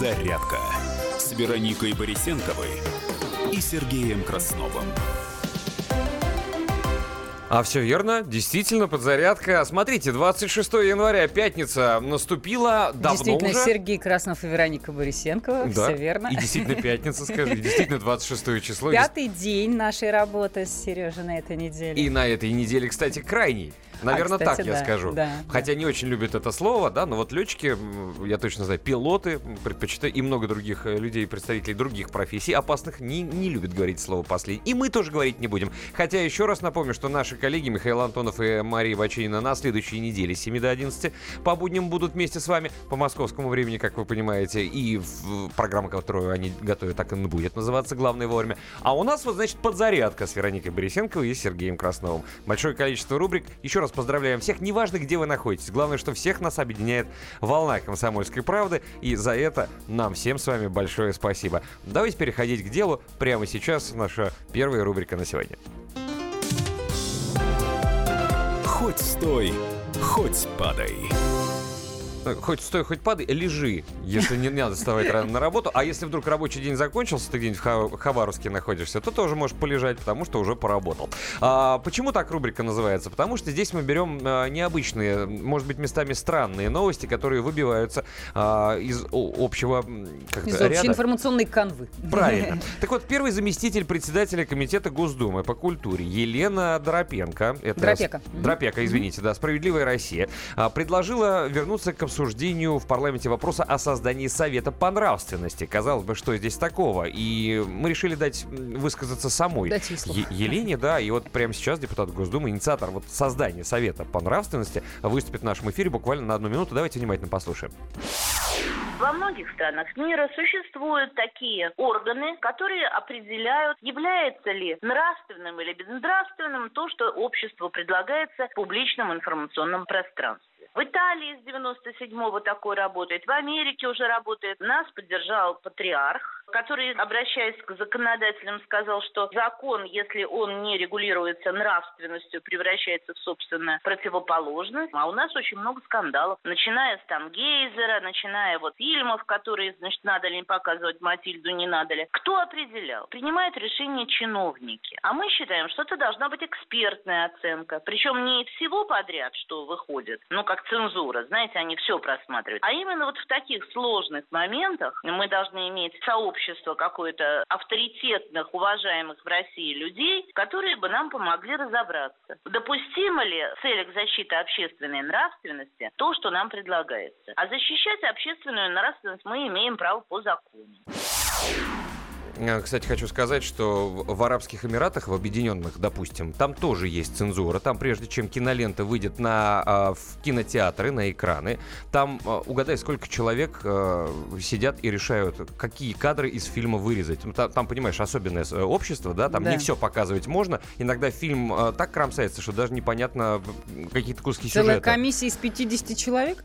«Подзарядка» с Вероникой Борисенковой и Сергеем Красновым. А все верно, действительно, подзарядка. Смотрите, 26 января, пятница наступила давно Действительно, уже. Сергей Краснов и Вероника Борисенкова. Да, Все верно. И действительно пятница, скажи. Действительно 26 число. Пятый день нашей работы с Сережей на этой неделе. И на этой неделе, кстати, крайний. Наверное, кстати, так я да, скажу. да, Хотя не очень любят это слово, да, но вот летчики, я точно знаю, пилоты предпочитают, и много других э, людей, представителей других профессий опасных, не, не любят говорить слово «последний». И мы тоже говорить не будем. Хотя еще раз напомню, что наши коллеги Михаил Антонов и Мария Бачинина на следующей неделе с 7 до 11 по будням будут вместе с вами по московскому времени, как вы понимаете, и в программа, которую они готовят, так и будет называться «Главное вовремя». А у нас вот, значит, подзарядка с Вероникой Борисенковой и Сергеем Красновым. Большое количество рубрик. Еще раз поздравляем всех, неважно, где вы находитесь. Главное, что всех нас объединяет волна комсомольской правды. И за это нам всем с вами большое спасибо. Давайте переходить к делу. Прямо сейчас наша первая рубрика на сегодня. Хоть стой, хоть падай. Э, Хоть стой, хоть падай, лежи, если не надо вставать рано на работу. А если вдруг рабочий день закончился, ты где-нибудь в Ха- Хабаровске находишься, то тоже можешь полежать, потому что уже поработал. А, почему так рубрика называется? Потому что здесь мы берем а, необычные, может быть, местами странные новости, которые выбиваются а, из общего как Из ряда. информационной канвы. Правильно. Так вот, первый заместитель председателя комитета Госдумы по культуре Елена Доропенко, это Дропека. Дропека, извините, да, Справедливая Россия, а, предложила вернуться к обсуждению в парламенте вопроса о создании Совета по нравственности. Казалось бы, что здесь такого? И мы решили дать высказаться самой Дать. Е- Елене, да, и вот прямо сейчас депутат Госдумы, инициатор вот создания Совета по нравственности, выступит в нашем эфире буквально на одну минуту. Давайте внимательно послушаем. Во многих странах мира существуют такие органы, которые определяют, является ли нравственным или безнравственным то, что обществу предлагается в публичном информационном пространстве. В Италии с 97-го такой работает, в Америке уже работает. Нас поддержал патриарх, который, обращаясь к законодателям, сказал, что закон, если он не регулируется нравственностью, превращается в собственную противоположность. А у нас очень много скандалов, начиная с там Гейзера, начиная вот фильмов, которые, значит, надо ли показывать Матильду, не надо ли. Кто определял? Принимают решение чиновники. А мы считаем, что это должна быть экспертная оценка. Причем не всего подряд, что выходит, ну, как цензура, знаете, они все просматривают. А именно вот в таких сложных моментах мы должны иметь сообщество какое-то авторитетных, уважаемых в России людей, которые бы нам помогли разобраться. Допустимо ли в целях защиты общественной нравственности то, что нам предлагается? А защищать общественную нравственность мы имеем право по закону. Э, Кстати, хочу сказать, что в Арабских Эмиратах, в Объединенных, допустим, там тоже есть цензура. Там, прежде чем кинолента выйдет на, а, в кинотеатры, на экраны, там, а, угадай, сколько человек а, сидят и решают, какие кадры из фильма вырезать. Ну, Там, там, понимаешь, особенное э, общество, да, там Да. не все показывать можно. Иногда фильм а, так крамсается, что даже непонятно какие-то куски Целая сюжета. комиссия из 50 человек?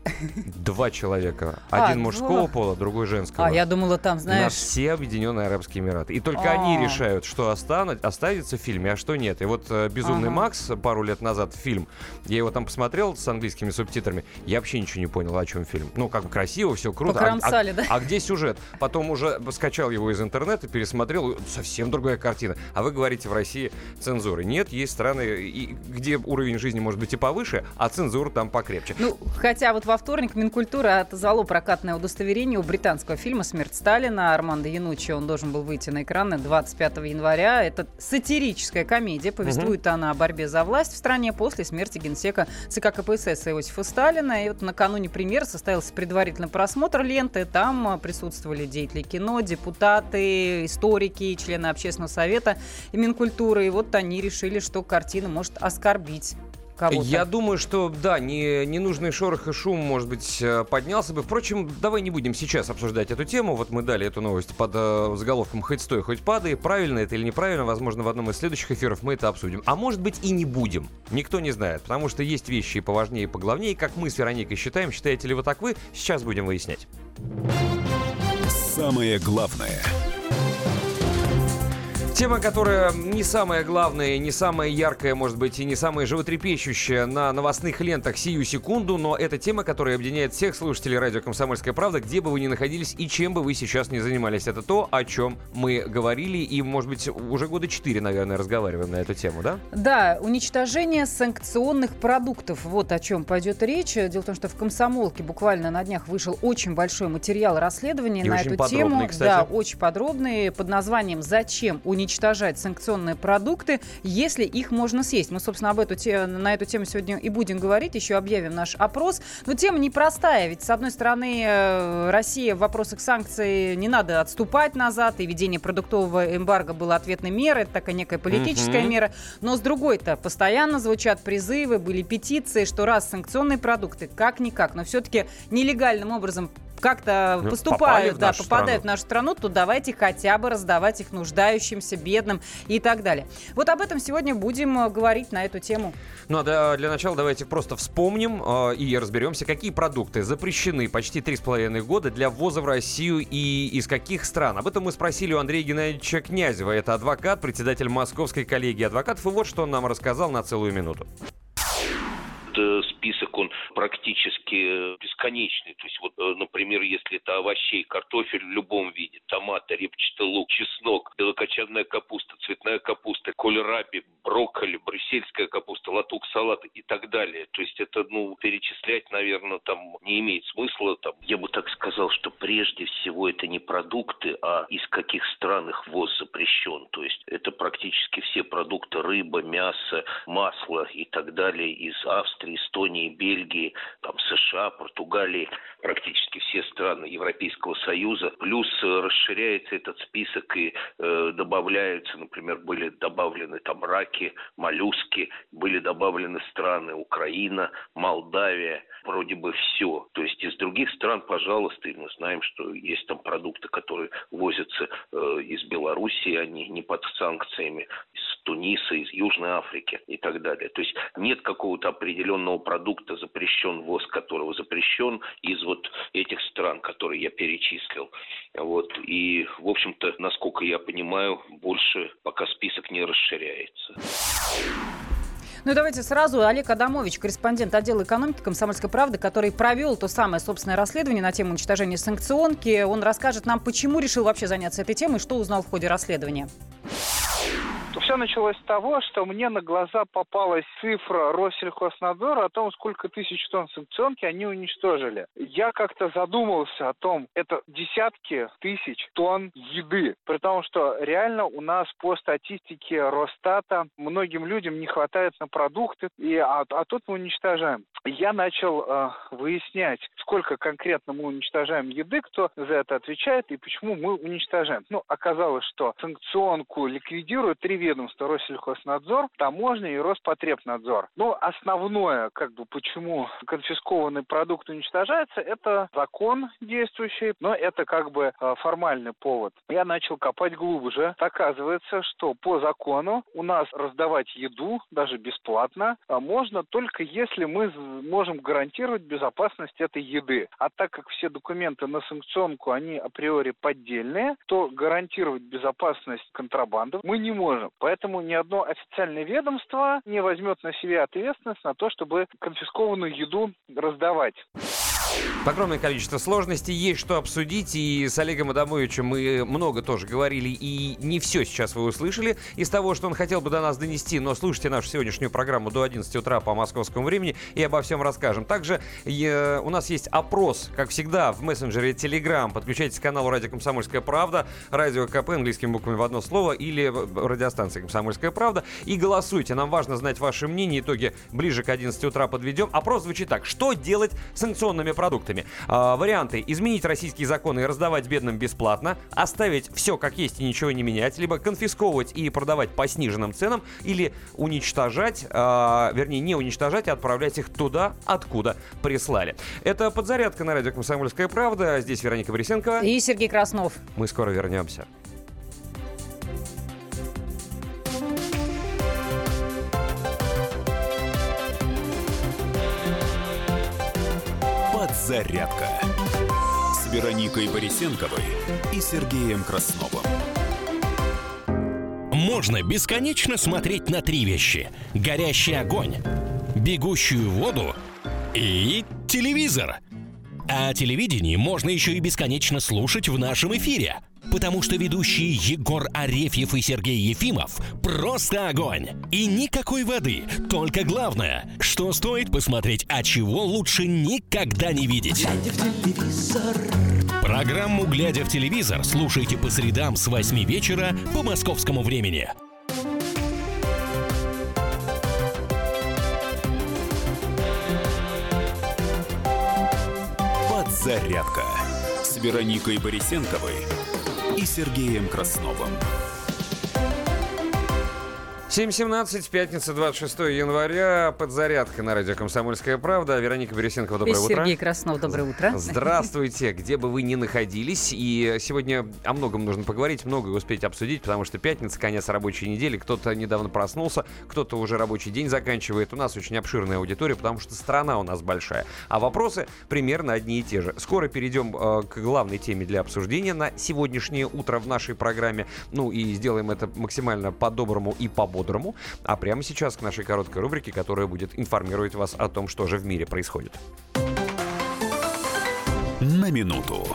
Два человека. А, Один мужского два. пола, другой женского. А, я думала, там, На знаешь... все Объединенные Арабские Эмираты. И только они А. решают, что остана- останется в фильме, а что нет. И вот э, «Безумный Ага. Макс» пару лет назад фильм, я его там посмотрел с английскими субтитрами, я вообще ничего не понял, о чем фильм. Ну, как бы красиво, все круто. А- а, да? а где сюжет? Потом уже скачал его из интернета, пересмотрел, совсем другая картина. А вы говорите, в России цензуры. Нет, есть страны, где уровень жизни может быть и повыше, а цензура там покрепче. Ну, хотя вот во вторник Минкультура отозвало прокатное удостоверение у британского фильма «Смерть Сталина» Армандо Янучи. Он должен был выйти на экраны 25 января. Это сатирическая комедия. Повествует она о борьбе за власть в стране после смерти генсека ЦК КПСС Иосифа Сталина. И вот накануне премьеры состоялся предварительный просмотр ленты. Там а, присутствовали деятели кино, депутаты, историки, члены общественного совета и Минкультуры. И вот они решили, что картина может оскорбить кого-то. Я думаю, что да, не, ненужный шорох и шум, может быть, э, поднялся бы. Впрочем, давай не будем сейчас обсуждать эту тему. Вот мы дали эту новость под э, заголовком «Хоть стой, хоть падай». Правильно это или неправильно, возможно, в одном из следующих эфиров мы это обсудим. А может быть и не будем. Никто не знает, потому что есть вещи и поважнее, и поглавнее. Как мы с Вероникой считаем, считаете ли вы так вы, сейчас будем выяснять. Самое главное. Тема, которая не самая главная, не самая яркая, может быть, и не самая животрепещущая на новостных лентах сию секунду, но это тема, которая объединяет всех слушателей радио «Комсомольская правда», где бы вы ни находились и чем бы вы сейчас не занимались. Это то, о чем мы говорили и, может быть, уже года четыре, наверное, разговариваем на эту тему, да? Да, уничтожение санкционных продуктов. Вот о чем пойдет речь. Дело в том, что в «Комсомолке» буквально на днях вышел очень большой материал расследования и на эту тему. Кстати. Да, очень подробный, под названием «Зачем уничтожать уничтожать санкционные продукты, если их можно съесть. Мы, собственно, об эту на эту тему сегодня и будем говорить, еще объявим наш опрос. Но тема непростая, ведь, с одной стороны, э, Россия в вопросах санкций не надо отступать назад, и введение продуктового эмбарго было ответной мерой, это такая некая политическая mm-hmm. мера. Но с другой-то постоянно звучат призывы, были петиции, что раз санкционные продукты как-никак, но все-таки нелегальным образом как-то ну, поступают, да, попадают страну. в нашу страну, то давайте хотя бы раздавать их нуждающимся, бедным и так далее. Вот об этом сегодня будем э, говорить на эту тему. Ну а для, для начала давайте просто вспомним э, и разберемся, какие продукты запрещены почти три с половиной года для ввоза в Россию и из каких стран. Об этом мы спросили у Андрея Геннадьевича Князева. Это адвокат, председатель Московской коллегии адвокатов. И вот что он нам рассказал на целую минуту список, он практически бесконечный. То есть, вот, э, например, если это овощей, картофель в любом виде, томаты, репчатый лук, чеснок, белокочанная капуста, цветная капуста, кольраби, брокколи, брюссельская капуста, латук, салат и так далее. То есть это, ну, перечислять, наверное, там не имеет смысла. Там. Я бы так сказал, что прежде всего это не продукты, а из каких стран их ввоз запрещен. То есть это практически все продукты, рыба, мясо, масло и так далее из Австрии, Эстонии, Бельгии, там, США, Португалии, практически все страны Европейского Союза. Плюс э, расширяется этот список и э, добавляются, например, были добавлены там раки, моллюски, были добавлены страны Украина, Молдавия, вроде бы все. То есть из других стран, пожалуйста, и мы знаем, что есть там продукты, которые возятся э, из Белоруссии, они не под санкциями, из Туниса, из Южной Африки и так далее. То есть нет какого-то определенного продукта, запрещен ввоз которого запрещен из вот этих стран, которые я перечислил. Вот. И, в общем-то, насколько я понимаю, больше пока список не расширяется. Ну и давайте сразу Олег Адамович, корреспондент отдела экономики «Комсомольской правды», который провел то самое собственное расследование на тему уничтожения санкционки. Он расскажет нам, почему решил вообще заняться этой темой что узнал в ходе расследования. Все началось с того, что мне на глаза попалась цифра Россельхознадзора о том, сколько тысяч тонн санкционки они уничтожили. Я как-то задумался о том, это десятки тысяч тонн еды. При том, что реально у нас по статистике Росстата многим людям не хватает на продукты, и, а, а тут мы уничтожаем. Я начал э, выяснять, сколько конкретно мы уничтожаем еды, кто за это отвечает и почему мы уничтожаем. Ну, оказалось, что санкционку ликвидируют три ведомства Россельхознадзор, таможня и Роспотребнадзор. Но основное, как бы, почему конфискованный продукт уничтожается, это закон действующий, но это как бы э, формальный повод. Я начал копать глубже. Оказывается, что по закону у нас раздавать еду, даже бесплатно, а можно только если мы можем гарантировать безопасность этой еды. А так как все документы на санкционку, они априори поддельные, то гарантировать безопасность контрабанды мы не можем. Поэтому ни одно официальное ведомство не возьмет на себя ответственность на то, чтобы конфискованную еду раздавать. Огромное количество сложностей, есть что обсудить, и с Олегом Адамовичем мы много тоже говорили, и не все сейчас вы услышали из того, что он хотел бы до нас донести, но слушайте нашу сегодняшнюю программу до 11 утра по московскому времени, и обо всем расскажем. Также э, у нас есть опрос, как всегда, в мессенджере Telegram. Подключайтесь к каналу Радио Комсомольская правда, Радио КП английскими буквами в одно слово, или радиостанция Комсомольская правда, и голосуйте. Нам важно знать ваше мнение, итоги ближе к 11 утра подведем. Опрос звучит так. Что делать с санкционными продуктами? Продуктами. А, варианты. Изменить российские законы и раздавать бедным бесплатно, оставить все как есть и ничего не менять, либо конфисковывать и продавать по сниженным ценам, или уничтожать, а, вернее, не уничтожать, а отправлять их туда, откуда прислали. Это подзарядка на радио «Комсомольская правда». Здесь Вероника Борисенкова. И Сергей Краснов. Мы скоро вернемся. «Зарядка» с Вероникой Борисенковой и Сергеем Красновым. можно бесконечно смотреть на три вещи. Горящий огонь, бегущую воду и телевизор. А телевидение можно еще и бесконечно слушать в нашем эфире. Потому что ведущие Егор Арефьев и Сергей Ефимов просто огонь. И никакой воды. Только главное, что стоит посмотреть, а чего лучше никогда не видеть. Программу «Глядя в телевизор» слушайте по средам с 8 вечера по московскому времени. Подзарядка с Вероникой Борисенковой и Сергеем Красновым. 7.17, пятница, 26 января. Подзарядка на радио «Комсомольская правда». Вероника Бересенкова, доброе И утро. Сергей Краснов, доброе утро. Здравствуйте, где бы вы ни находились. И сегодня о многом нужно поговорить, многое успеть обсудить, потому что пятница, конец рабочей недели. Кто-то недавно проснулся, кто-то уже рабочий день заканчивает. У нас очень обширная аудитория, потому что страна у нас большая. А вопросы примерно одни и те же. Скоро перейдем э, к главной теме для обсуждения на сегодняшнее утро в нашей программе. Ну и сделаем это максимально по-доброму и по-бодрому. А прямо сейчас к нашей короткой рубрике, которая будет информировать вас о том, что же в мире происходит. На минуту.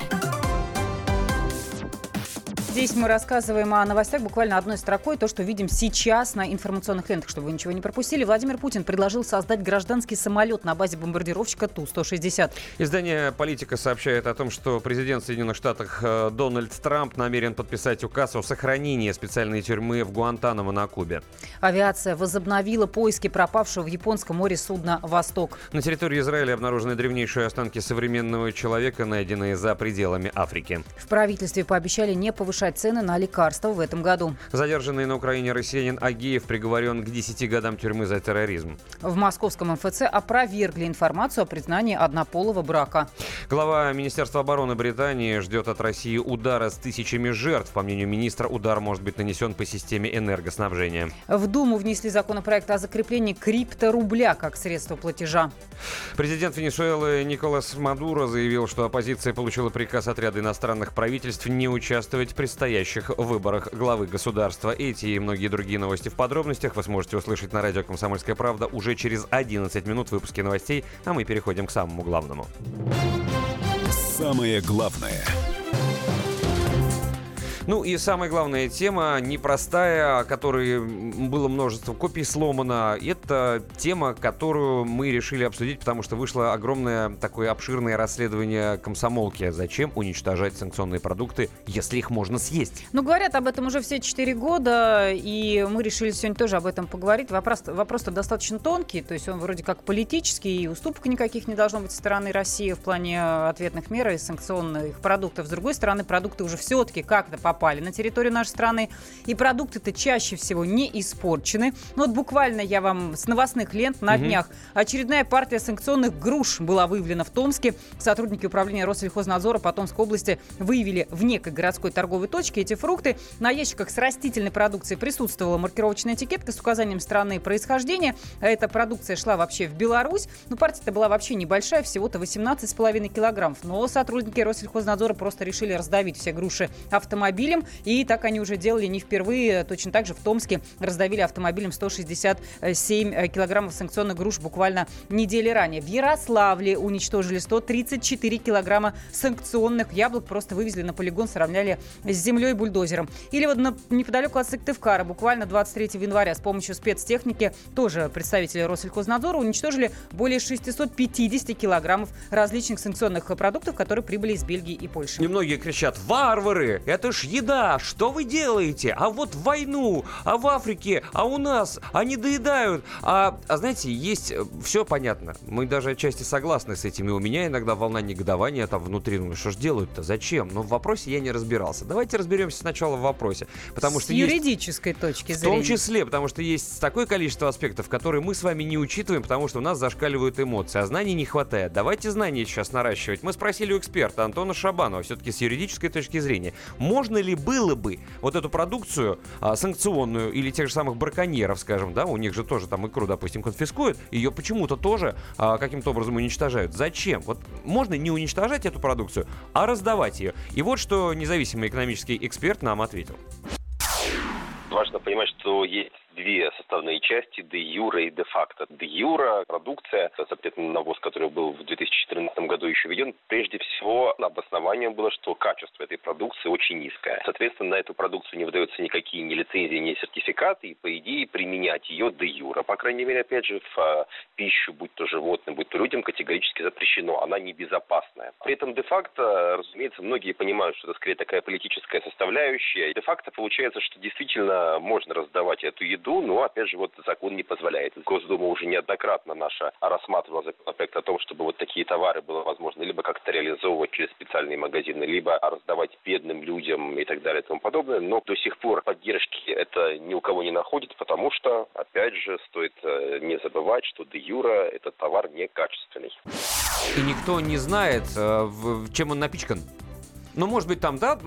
Здесь мы рассказываем о новостях буквально одной строкой, то, что видим сейчас на информационных лентах, чтобы вы ничего не пропустили. Владимир Путин предложил создать гражданский самолет на базе бомбардировщика Ту-160. Издание «Политика» сообщает о том, что президент Соединенных Штатов э, Дональд Трамп намерен подписать указ о сохранении специальной тюрьмы в Гуантанамо на Кубе. Авиация возобновила поиски пропавшего в Японском море судна «Восток». На территории Израиля обнаружены древнейшие останки современного человека, найденные за пределами Африки. В правительстве пообещали не повышать цены на лекарства в этом году. Задержанный на Украине россиянин Агеев приговорен к 10 годам тюрьмы за терроризм. В московском МФЦ опровергли информацию о признании однополого брака. Глава Министерства обороны Британии ждет от России удара с тысячами жертв. По мнению министра, удар может быть нанесен по системе энергоснабжения. В Думу внесли законопроект о закреплении крипторубля как средства платежа. Президент Венесуэлы Николас Мадуро заявил, что оппозиция получила приказ от ряда иностранных правительств не участвовать в предстоящих выборах главы государства. Эти и многие другие новости в подробностях вы сможете услышать на радио «Комсомольская правда» уже через 11 минут в выпуске новостей, а мы переходим к самому главному. Самое главное. Ну и самая главная тема, непростая, о которой было множество копий сломано, это тема, которую мы решили обсудить, потому что вышло огромное такое обширное расследование комсомолки. Зачем уничтожать санкционные продукты, если их можно съесть? Ну, говорят об этом уже все 4 года, и мы решили сегодня тоже об этом поговорить. Вопрос, вопрос-то достаточно тонкий, то есть он вроде как политический, и уступок никаких не должно быть со стороны России в плане ответных мер и санкционных продуктов. С другой стороны, продукты уже все-таки как-то попали на территорию нашей страны, и продукты-то чаще всего не испорчены. Ну вот буквально я вам с новостных лент на Мгм. днях очередная партия санкционных груш была выявлена в Томске. Сотрудники управления Россельхознадзора по Томской области выявили в некой городской торговой точке эти фрукты. На ящиках с растительной продукцией присутствовала маркировочная этикетка с указанием страны происхождения. А эта продукция шла вообще в Беларусь. Ну, партия-то была вообще небольшая, всего-то 18,5 килограммов. Но сотрудники Россельхознадзора просто решили раздавить все груши автомобилем. И так они уже делали не впервые. Точно так же в Томске раздавили автомобилем 167 э, килограммов санкционных груш буквально недели ранее. В Ярославле уничтожили 134 килограмма санкционных яблок. Просто вывезли на полигон, сравняли с землей бульдозером. Или вот на- неподалеку от Сыктывкара, буквально 23 января, с помощью спецтехники, тоже представители Россельхознадзора, уничтожили более 650 килограммов различных санкционных продуктов, которые прибыли из Бельгии и Польши. И многие кричат, варвары, это ж еда, что вы делаете? А вот в войну, а в Африке, а у нас, они доедают. А, а знаете, есть, все понятно, мы даже отчасти согласны с этим, и у меня иногда волна негодования там внутри, ну что ж делают-то, зачем? Но в вопросе я не разбирался. Давайте разберемся сначала в вопросе, потому с что есть... юридической точки В зрения. том числе, потому что есть такое количество аспектов, которые мы с вами не учитываем, потому что у нас зашкаливают эмоции, а знаний не хватает. Давайте знания сейчас наращивать. Мы спросили у эксперта Антона Шабанова, все-таки с юридической точки зрения, можно ли было бы вот эту продукцию а, санкционную или тех же самых браконьеров, скажем, да, у них же тоже там икру, допустим, конфискуют, ее почему-то тоже а, каким-то образом уничтожают. Зачем? Вот можно не уничтожать эту продукцию, а раздавать ее. И вот что независимый экономический эксперт нам ответил. Важно понимать, что есть две составные части, де юра и де факто. Де юра продукция, соответственно, навоз, который был в 2014 году еще введен, прежде всего обоснованием было, что качество этой продукции очень низкое. Соответственно, на эту продукцию не выдаются никакие ни лицензии, ни сертификаты, и, по идее, применять ее де юра, по крайней мере, опять же, в а, пищу, будь то животным, будь то людям, категорически запрещено. Она небезопасная. При этом де-факто, разумеется, многие понимают, что это скорее такая политическая составляющая. Де-факто получается, что действительно можно раздавать эту еду виду, но, опять же, вот закон не позволяет. Госдума уже неоднократно наша рассматривала законопроект о том, чтобы вот такие товары было возможно либо как-то реализовывать через специальные магазины, либо раздавать бедным людям и так далее и тому подобное. Но до сих пор поддержки это ни у кого не находит, потому что, опять же, стоит э, не забывать, что де юра этот товар некачественный. И никто не знает, э, чем он напичкан. Ну, может быть, там, да,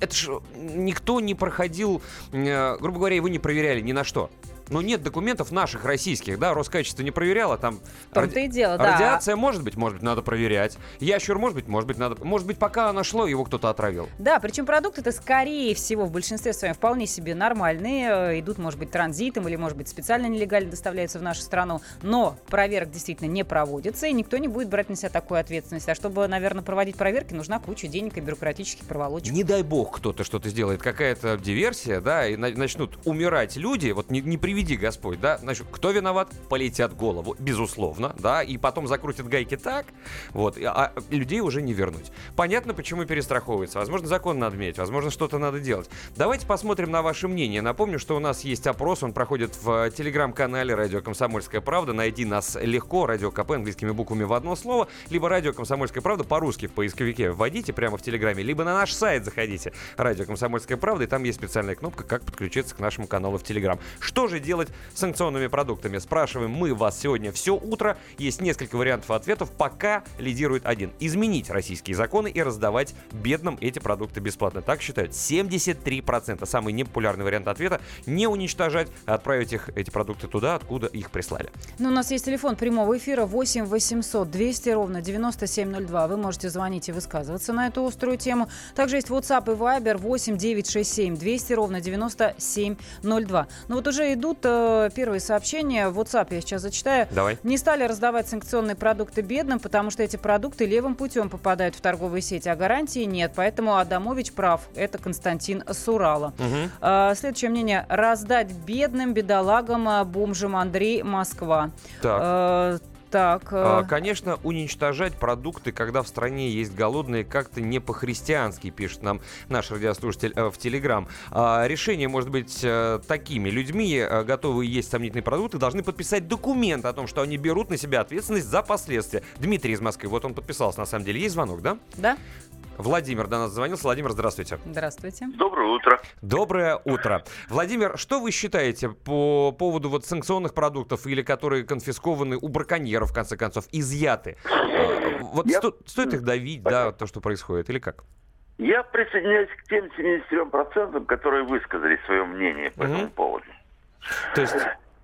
это же никто не проходил, э, грубо говоря, его не проверяли ни на что. Но нет документов наших, российских, да, Роскачество не проверяло, там... ради... и дело, да. Радиация может быть, может быть, надо проверять. Ящур может быть, может быть, надо... Может быть, пока оно шло, его кто-то отравил. Да, причем продукты это скорее всего в большинстве своем вполне себе нормальные, э, идут, может быть, транзитом или, может быть, специально нелегально доставляются в нашу страну, но проверок действительно не проводится, и никто не будет брать на себя такую ответственность. А чтобы, наверное, проводить проверки, нужна куча денег и бюрократических проволочек. Не дай бог кто-то что-то сделает, какая-то диверсия, да, и начнут умирать люди, вот не, не приведи приведи Господь, да, значит, кто виноват? Полетят голову, безусловно, да, и потом закрутят гайки так, вот, а людей уже не вернуть. Понятно, почему перестраховывается. Возможно, закон надо менять, возможно, что-то надо делать. Давайте посмотрим на ваше мнение. Напомню, что у нас есть опрос, он проходит в телеграм-канале «Радио Комсомольская правда». Найди нас легко, «Радио КП» английскими буквами в одно слово, либо «Радио Комсомольская правда» по-русски в поисковике вводите прямо в телеграме, либо на наш сайт заходите «Радио Комсомольская правда», и там есть специальная кнопка, как подключиться к нашему каналу в Телеграм. Что же делать санкционными продуктами? Спрашиваем мы вас сегодня все утро. Есть несколько вариантов ответов. Пока лидирует один. Изменить российские законы и раздавать бедным эти продукты бесплатно. Так считают 73%. Самый непопулярный вариант ответа – не уничтожать, а отправить их, эти продукты туда, откуда их прислали. Ну, у нас есть телефон прямого эфира 8 800 200 ровно 9702. Вы можете звонить и высказываться на эту острую тему. Также есть WhatsApp и Viber 8 967 200 ровно 9702. Ну вот уже идут э, первые сообщения. В WhatsApp я сейчас зачитаю. Давай. Не стали раздавать санкционные продукты бедным, потому что эти продукты левым путем попадают в торговые сети, а гарантии нет. Поэтому Адамович прав. Это Константин Сурала. Угу. А, следующее мнение. Раздать бедным, бедолагам, а, бомжам Андрей, Москва. Так. А, так. А, конечно, уничтожать продукты, когда в стране есть голодные, как-то не по-христиански, пишет нам наш радиослушатель э, в Телеграм. А, решение может быть э, такими. Людьми, э, готовые есть сомнительные продукты, должны подписать документ о том, что они берут на себя ответственность за последствия. Дмитрий из Москвы, вот он подписался, на самом деле. Есть звонок, да? Да. Владимир до нас звонился. Владимир, здравствуйте. Здравствуйте. Доброе утро. Доброе утро. Владимир, что вы считаете по поводу вот санкционных продуктов или которые конфискованы у браконьеров, в конце концов, изъяты? Э, вот Я... сто... стоит их давить, Понятно. да, то, что происходит, или как? Я присоединяюсь к тем 73%, которые высказали свое мнение по угу. этому поводу. То есть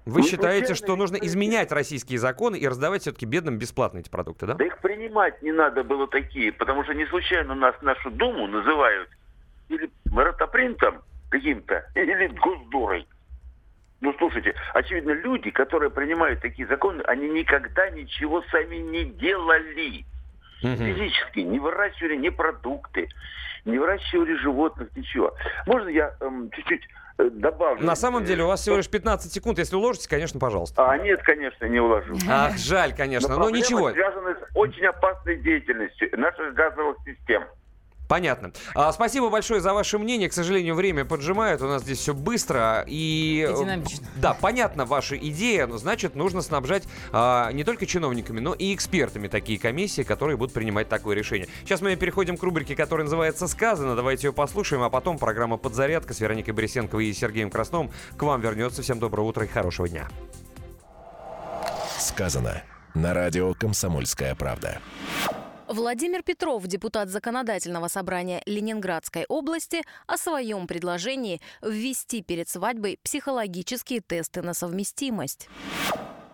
вы считаете, что нужно изменять российские законы и раздавать все-таки бедным бесплатно эти продукты, да? Да их принимать не надо было такие, потому что не случайно нас нашу Думу называют или ротопринтом каким-то, или госдурой. Ну, слушайте, очевидно, люди, которые принимают такие законы, они никогда ничего сами не делали. Угу. Физически не выращивали ни продукты, не выращивали животных, ничего. Можно я эм, чуть-чуть добавлю? На самом деле у вас всего лишь 15 секунд. Если уложите, конечно, пожалуйста. А, нет, конечно, не уложу. Ах, жаль, конечно, но, но ничего. связаны с очень опасной деятельностью наших газовых систем. Понятно. А, спасибо большое за ваше мнение. К сожалению, время поджимает. У нас здесь все быстро. И, и динамично. Да, понятна ваша идея. Но, значит, нужно снабжать а, не только чиновниками, но и экспертами такие комиссии, которые будут принимать такое решение. Сейчас мы переходим к рубрике, которая называется «Сказано». Давайте ее послушаем, а потом программа «Подзарядка» с Вероникой Борисенковой и Сергеем Красновым к вам вернется. Всем доброго утра и хорошего дня. «Сказано» на радио «Комсомольская правда». Владимир Петров, депутат Законодательного собрания Ленинградской области, о своем предложении ввести перед свадьбой психологические тесты на совместимость.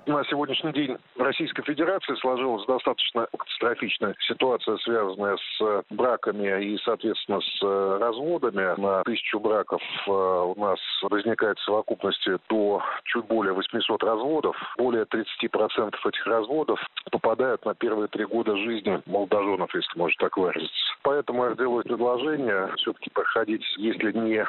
На сегодняшний день в Российской Федерации сложилась достаточно катастрофичная ситуация, связанная с браками и, соответственно, с разводами. На тысячу браков э, у нас возникает в совокупности до чуть более 800 разводов. Более 30% этих разводов попадают на первые три года жизни молодоженов, если можно так выразиться. Поэтому я делаю предложение все-таки проходить, если не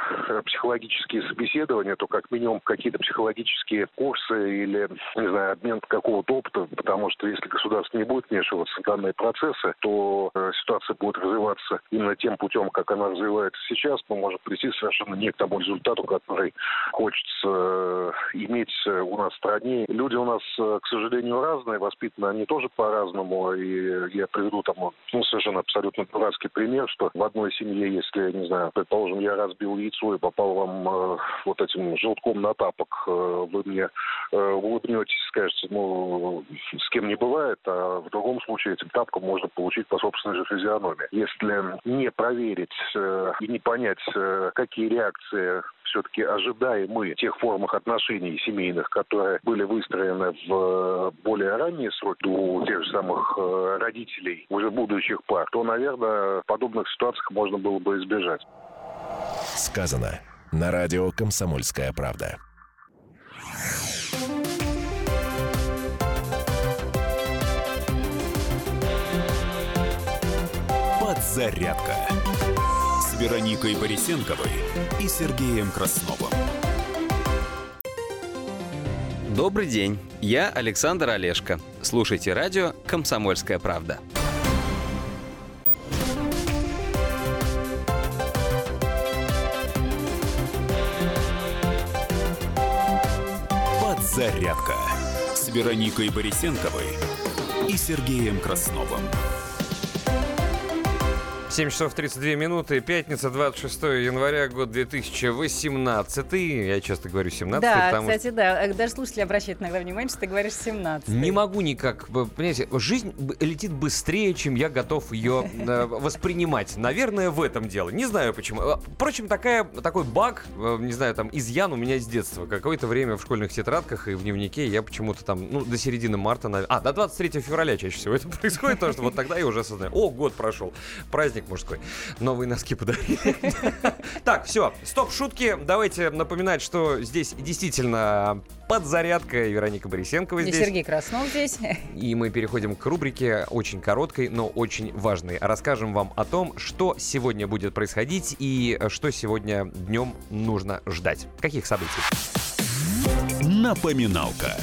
психологические собеседования, то как минимум какие-то психологические курсы или, не знаю, обмен какого-то опыта, потому что если государство не будет вмешиваться в данные процессы, то э, ситуация будет развиваться именно тем путем, как она развивается сейчас, мы можем прийти совершенно не к тому результату, который хочется э, иметь у нас в стране. Люди у нас, э, к сожалению, разные, воспитаны они тоже по-разному, и я приведу там ну, совершенно абсолютно дурацкий пример, что в одной семье, если, не знаю, предположим, я разбил яйцо и попал вам э, вот этим желтком на тапок, э, вы мне э, улыбнетесь, скажете, ну, с кем не бывает, а в другом случае этим тапком можно получить по собственной же физиономии. Если не проверить э, и не понять, э, какие реакции все-таки ожидаемы тех формах отношений семейных, которые были выстроены в э, более ранние сроки у тех же самых родителей уже будущих пар, то, наверное, подобных ситуациях можно было бы избежать. Сказано на радио «Комсомольская правда». Подзарядка с Вероникой Борисенковой и Сергеем Красновым. Добрый день, я Александр Олешко. Слушайте радио «Комсомольская правда». Подзарядка с Вероникой Борисенковой и Сергеем Красновым. 7 часов 32 минуты, пятница, 26 января, год 2018. Я часто говорю 17 Да, потому кстати, да. Э, Даже слушатели обращают иногда внимание, что ты говоришь 17 Не могу никак, понимаете, жизнь летит быстрее, чем я готов ее э, воспринимать. Наверное, в этом дело. Не знаю почему. Э, Впрочем, такая, такой баг, не знаю, там, изъян у меня с детства. Какое-то время в школьных тетрадках и в дневнике я почему-то там, ну, до середины марта, нав- а, до 23 февраля чаще всего это происходит, потому что вот тогда я уже осознаю, о, год прошел, праздник мужской, новые носки подарили. Так, все, стоп, шутки. Давайте напоминать, что здесь действительно подзарядка. И Вероника Борисенкова И здесь. Сергей Краснов здесь. И мы переходим к рубрике очень короткой, но очень важной. Расскажем вам о том, что сегодня будет происходить и что сегодня днем нужно ждать. Каких событий? Напоминалка.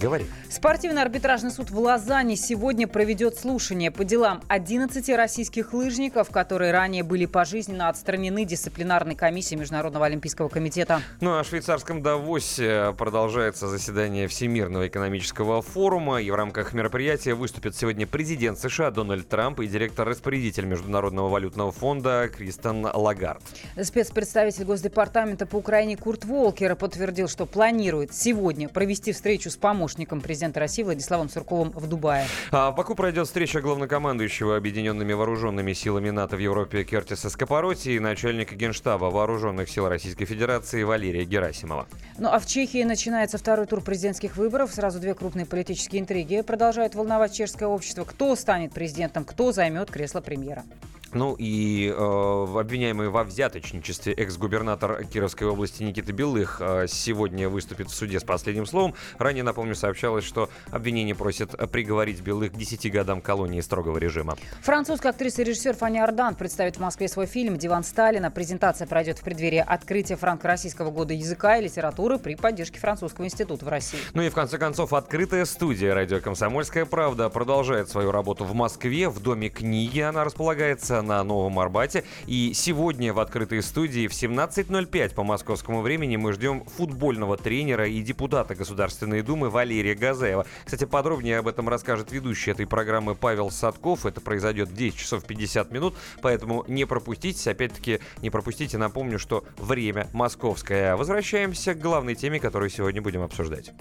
Говори. Спортивный арбитражный суд в Лозанне сегодня проведет слушание по делам 11 российских лыжников, которые ранее были пожизненно отстранены дисциплинарной комиссией Международного олимпийского комитета. Ну а в швейцарском Давосе продолжается заседание Всемирного экономического форума. И в рамках мероприятия выступят сегодня президент США Дональд Трамп и директор-распорядитель Международного валютного фонда Кристен Лагард. Спецпредставитель Госдепартамента по Украине Курт Волкер подтвердил, что планирует сегодня провести встречу с помощником президента России Владиславом Сурковым в Дубае. А в Баку пройдет встреча главнокомандующего Объединенными Вооруженными Силами НАТО в Европе Кертиса Скопороти и начальника Генштаба Вооруженных Сил Российской Федерации Валерия Герасимова. Ну а в Чехии начинается второй тур президентских выборов. Сразу две крупные политические интриги продолжают волновать чешское общество. Кто станет президентом, кто займет кресло премьера. Ну и э, обвиняемый во взяточничестве экс-губернатор Кировской области Никита Белых э, сегодня выступит в суде с последним словом. Ранее, напомню, сообщалось, что обвинение просит приговорить Белых к 10 годам колонии строгого режима. Французская актриса и режиссер Фанни Ардан представит в Москве свой фильм «Диван Сталина». Презентация пройдет в преддверии открытия франко-российского года языка и литературы при поддержке Французского института в России. Ну и в конце концов, открытая студия «Радио Комсомольская правда» продолжает свою работу в Москве. В Доме книги она располагается на Новом Арбате. И сегодня в открытой студии в 17.05 по московскому времени мы ждем футбольного тренера и депутата Государственной Думы Валерия Газаева. Кстати, подробнее об этом расскажет ведущий этой программы Павел Садков. Это произойдет в 10 часов 50 минут, поэтому не пропустите. Опять-таки, не пропустите. Напомню, что время московское. Возвращаемся к главной теме, которую сегодня будем обсуждать.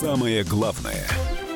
Самое главное –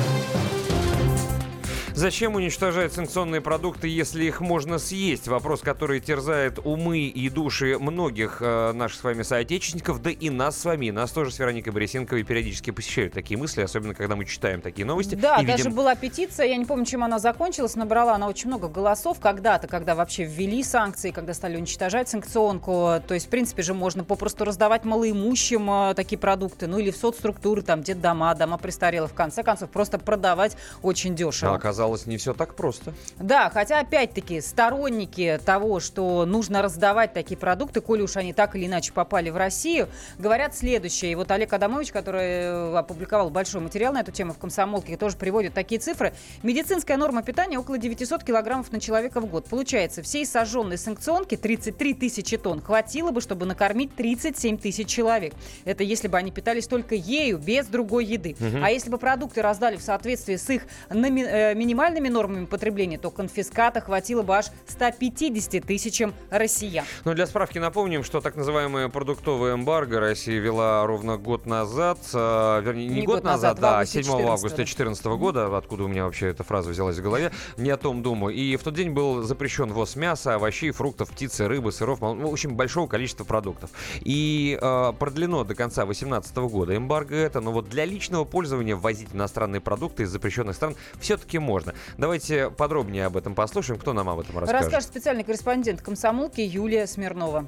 Зачем уничтожать санкционные продукты, если их можно съесть? Вопрос, который терзает умы и души многих э, наших с вами соотечественников, да и нас с вами. Нас тоже с Вероникой Борисенковой периодически посещают такие мысли, особенно когда мы читаем такие новости. Да, и даже видим... была петиция, я не помню, чем она закончилась, набрала она очень много голосов когда-то, когда вообще ввели санкции, когда стали уничтожать санкционку. То есть, в принципе же, можно попросту раздавать малоимущим э, такие продукты, ну или в соцструктуры, там, детдома, дома престарелых, в конце концов, просто продавать очень дешево. А оказалось, не все так просто. Да, хотя, опять-таки, сторонники того, что нужно раздавать такие продукты, коли уж они так или иначе попали в Россию, говорят следующее. И вот Олег Адамович, который э, опубликовал большой материал на эту тему в «Комсомолке», тоже приводит такие цифры. Медицинская норма питания около 900 килограммов на человека в год. Получается, всей сожженной санкционки 33 тысячи тонн хватило бы, чтобы накормить 37 тысяч человек. Это если бы они питались только ею, без другой еды. Мгм. А если бы продукты раздали в соответствии с их нами- э, минимальными нормами потребления, то конфиската хватило бы аж 150 тысячам россиян. Ну, для справки напомним, что так называемая продуктовая эмбарго Россия вела ровно год назад, э, вернее, не, Не год, год назад, назад, да, августе 7 августа 2014 года, откуда у меня вообще эта фраза взялась в голове, не о том думаю. И в тот день был запрещен ввоз мяса, овощей, фруктов, птицы, рыбы, сыров, ну, в общем, большого количества продуктов. И э, продлено до конца 2018 года эмбарго это, но вот для личного пользования ввозить иностранные продукты из запрещенных стран все-таки можно. Давайте подробнее об этом послушаем. Кто нам об этом расскажет? Расскажет специальный корреспондент комсомолки Юлия Смирнова.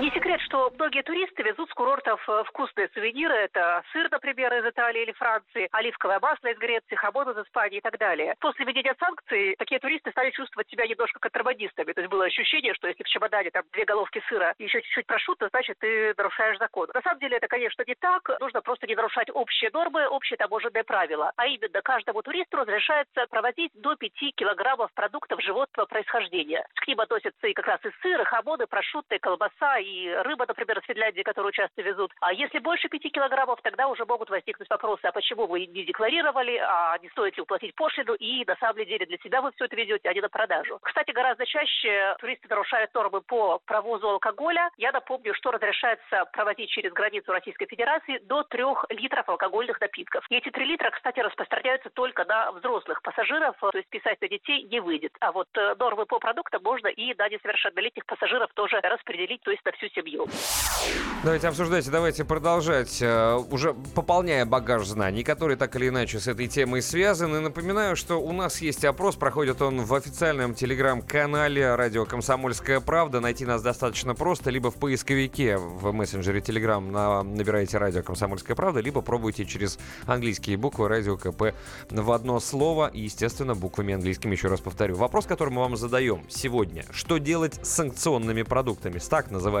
Не секрет, что многие туристы везут с курортов э, вкусные сувениры. Это сыр, например, из Италии или Франции, оливковое масло из Греции, хамон из Испании и так далее. После введения санкций такие туристы стали чувствовать себя немножко контрабандистами. То есть было ощущение, что если в чемодане там две головки сыра и еще чуть-чуть прошута, значит, ты нарушаешь закон. На самом деле это, конечно, не так. Нужно просто не нарушать общие нормы, общие таможенные правила. А именно, каждому туристу разрешается провозить до 5 килограммов продуктов животного происхождения. К ним относятся и как раз и сыр, и хамоны, прошутто, и колбаса, и рыба, например, из Финляндии, которую часто везут. А если больше 5 килограммов, тогда уже могут возникнуть вопросы, а почему вы не декларировали, а не стоите уплатить пошлину, и на самом деле для себя вы все это везете, а не на продажу. Кстати, гораздо чаще туристы нарушают нормы по провозу алкоголя. Я напомню, что разрешается провозить через границу Российской Федерации до 3 литров алкогольных напитков. И эти 3 литра, кстати, распространяются только на взрослых пассажиров, то есть писать на детей не выйдет. А вот э, нормы по продуктам можно и на несовершеннолетних пассажиров тоже распределить, то есть на всю семью. Давайте обсуждать, давайте продолжать, э, уже пополняя багаж знаний, которые так или иначе с этой темой связаны. Напоминаю, что у нас есть опрос, проходит он в официальном телеграм-канале радио «Комсомольская правда». Найти нас достаточно просто, либо в поисковике в мессенджере Телеграм на, набираете радио «Комсомольская правда», либо пробуйте через английские буквы «Радио КП» в одно слово, и, естественно, буквами английскими, еще раз повторю. Вопрос, который мы вам задаем сегодня. Что делать с санкционными продуктами, с так называемыми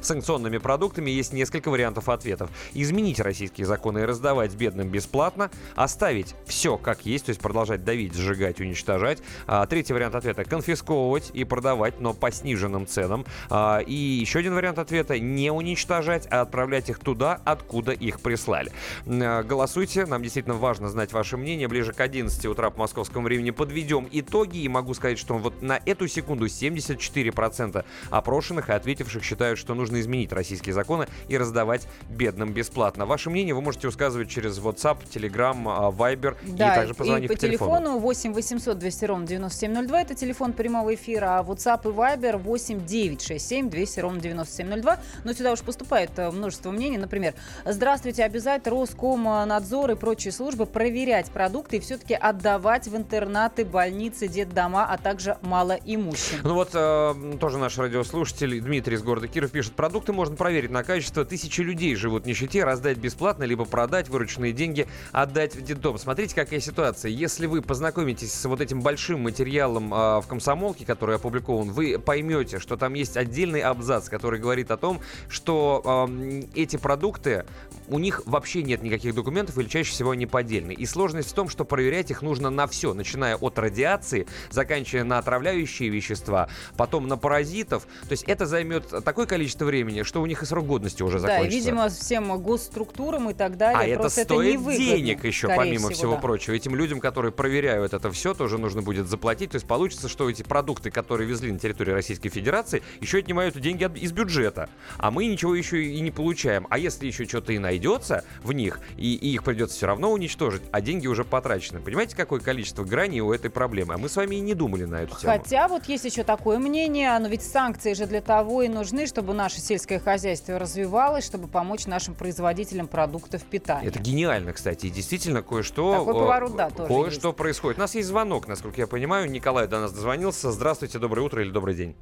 санкционными продуктами? Есть несколько вариантов ответов. Изменить российские законы и раздавать бедным бесплатно, оставить все как есть, то есть продолжать давить, сжигать, уничтожать. А, третий вариант ответа – конфисковывать и продавать, но по сниженным ценам. А, и еще один вариант ответа – не уничтожать, а отправлять их туда, откуда их прислали. А, Голосуйте, нам действительно важно знать ваше мнение. Ближе к 11 утра по московскому времени подведем итоги, и могу сказать, что вот на эту секунду 74% опрошенных и ответивших считают, что нужно изменить российские законы и раздавать бедным бесплатно. Ваше мнение вы можете высказывать через WhatsApp, Telegram, а, Viber Да, и также позвонив по по телефону. телефону 8 800 200 ровно 9702, это телефон прямого эфира, а WhatsApp и Viber 8 967 200 ровно 9702. Но сюда уж поступает э, множество мнений, например, здравствуйте, обязать Роскомнадзор и прочие службы проверять продукты и все-таки отдавать в интернаты, больницы, детдома, а также малоимущим. Ну вот э, тоже наш радиослушатель Дмитрий из города Киров пишет, продукты можно проверить на качество. Тысячи людей живут в нищете, раздать бесплатно, либо продать вырученные деньги, отдать в детдом. Смотрите, какая ситуация. Если вы познакомитесь с вот этим большим материалом э, в комсомолке, который опубликован, вы поймете, что там есть отдельный абзац, который говорит о том, что э, эти продукты, у них вообще нет никаких документов или чаще всего они поддельные. И сложность в том, что проверять их нужно на все, начиная от радиации, заканчивая на отравляющие вещества, потом на паразитов. То есть это займет такое количество времени, что у них и срок годности уже Да, закончится. и, видимо, всем госструктурам и так далее. А это стоит невыгодно, денег еще, помимо всего, всего да. прочего. Этим людям, которые проверяют это все, тоже нужно будет заплатить. То есть получится, что эти продукты, которые везли на территорию Российской Федерации, еще отнимают деньги от- из бюджета. А мы ничего еще и не получаем. А если еще что-то и найдется в них, и, и их придется все равно уничтожить, а деньги уже потрачены. Понимаете, какое количество граней у этой проблемы? А мы с вами и не думали на эту тему. Хотя вот есть еще такое мнение, но ведь санкции же для того и нужны, чтобы наше сельское хозяйство развивалось, чтобы помочь нашим производителям продуктов питания. Это гениально, кстати. И действительно кое-что... Такой э, поворот, да, тоже Кое-что происходит. У нас есть звонок, насколько я понимаю. Николай до нас дозвонился. Здравствуйте, доброе утро или добрый день.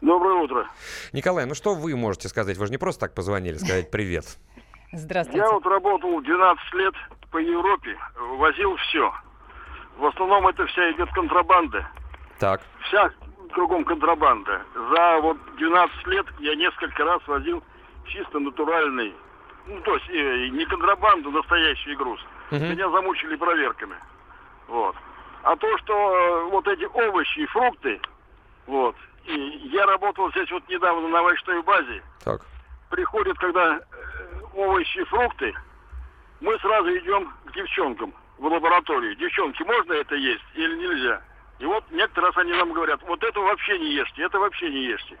Доброе утро. Николай, ну что вы можете сказать? Вы же не просто так позвонили, сказать привет. Здравствуйте. Я вот работал 12 лет по Европе, возил все. В основном это вся идет контрабанда. Так. Вся кругом контрабанда. За вот 12 лет я несколько раз возил чисто натуральный, ну то есть э, не контрабанду, настоящий груз. Мгм. Меня замучили проверками. Вот. А то, что э, вот эти овощи и фрукты, вот, и я работал здесь вот недавно на овощной базе, Так. приходят, когда э, овощи и фрукты, мы сразу идем к девчонкам в лабораторию. Девчонки, можно это есть или нельзя? И вот некоторые раз они нам говорят, вот это вообще не ешьте, это вообще не ешьте.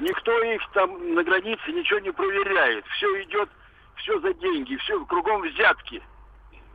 Никто их там на границе ничего не проверяет. Все идет, все за деньги, все кругом взятки.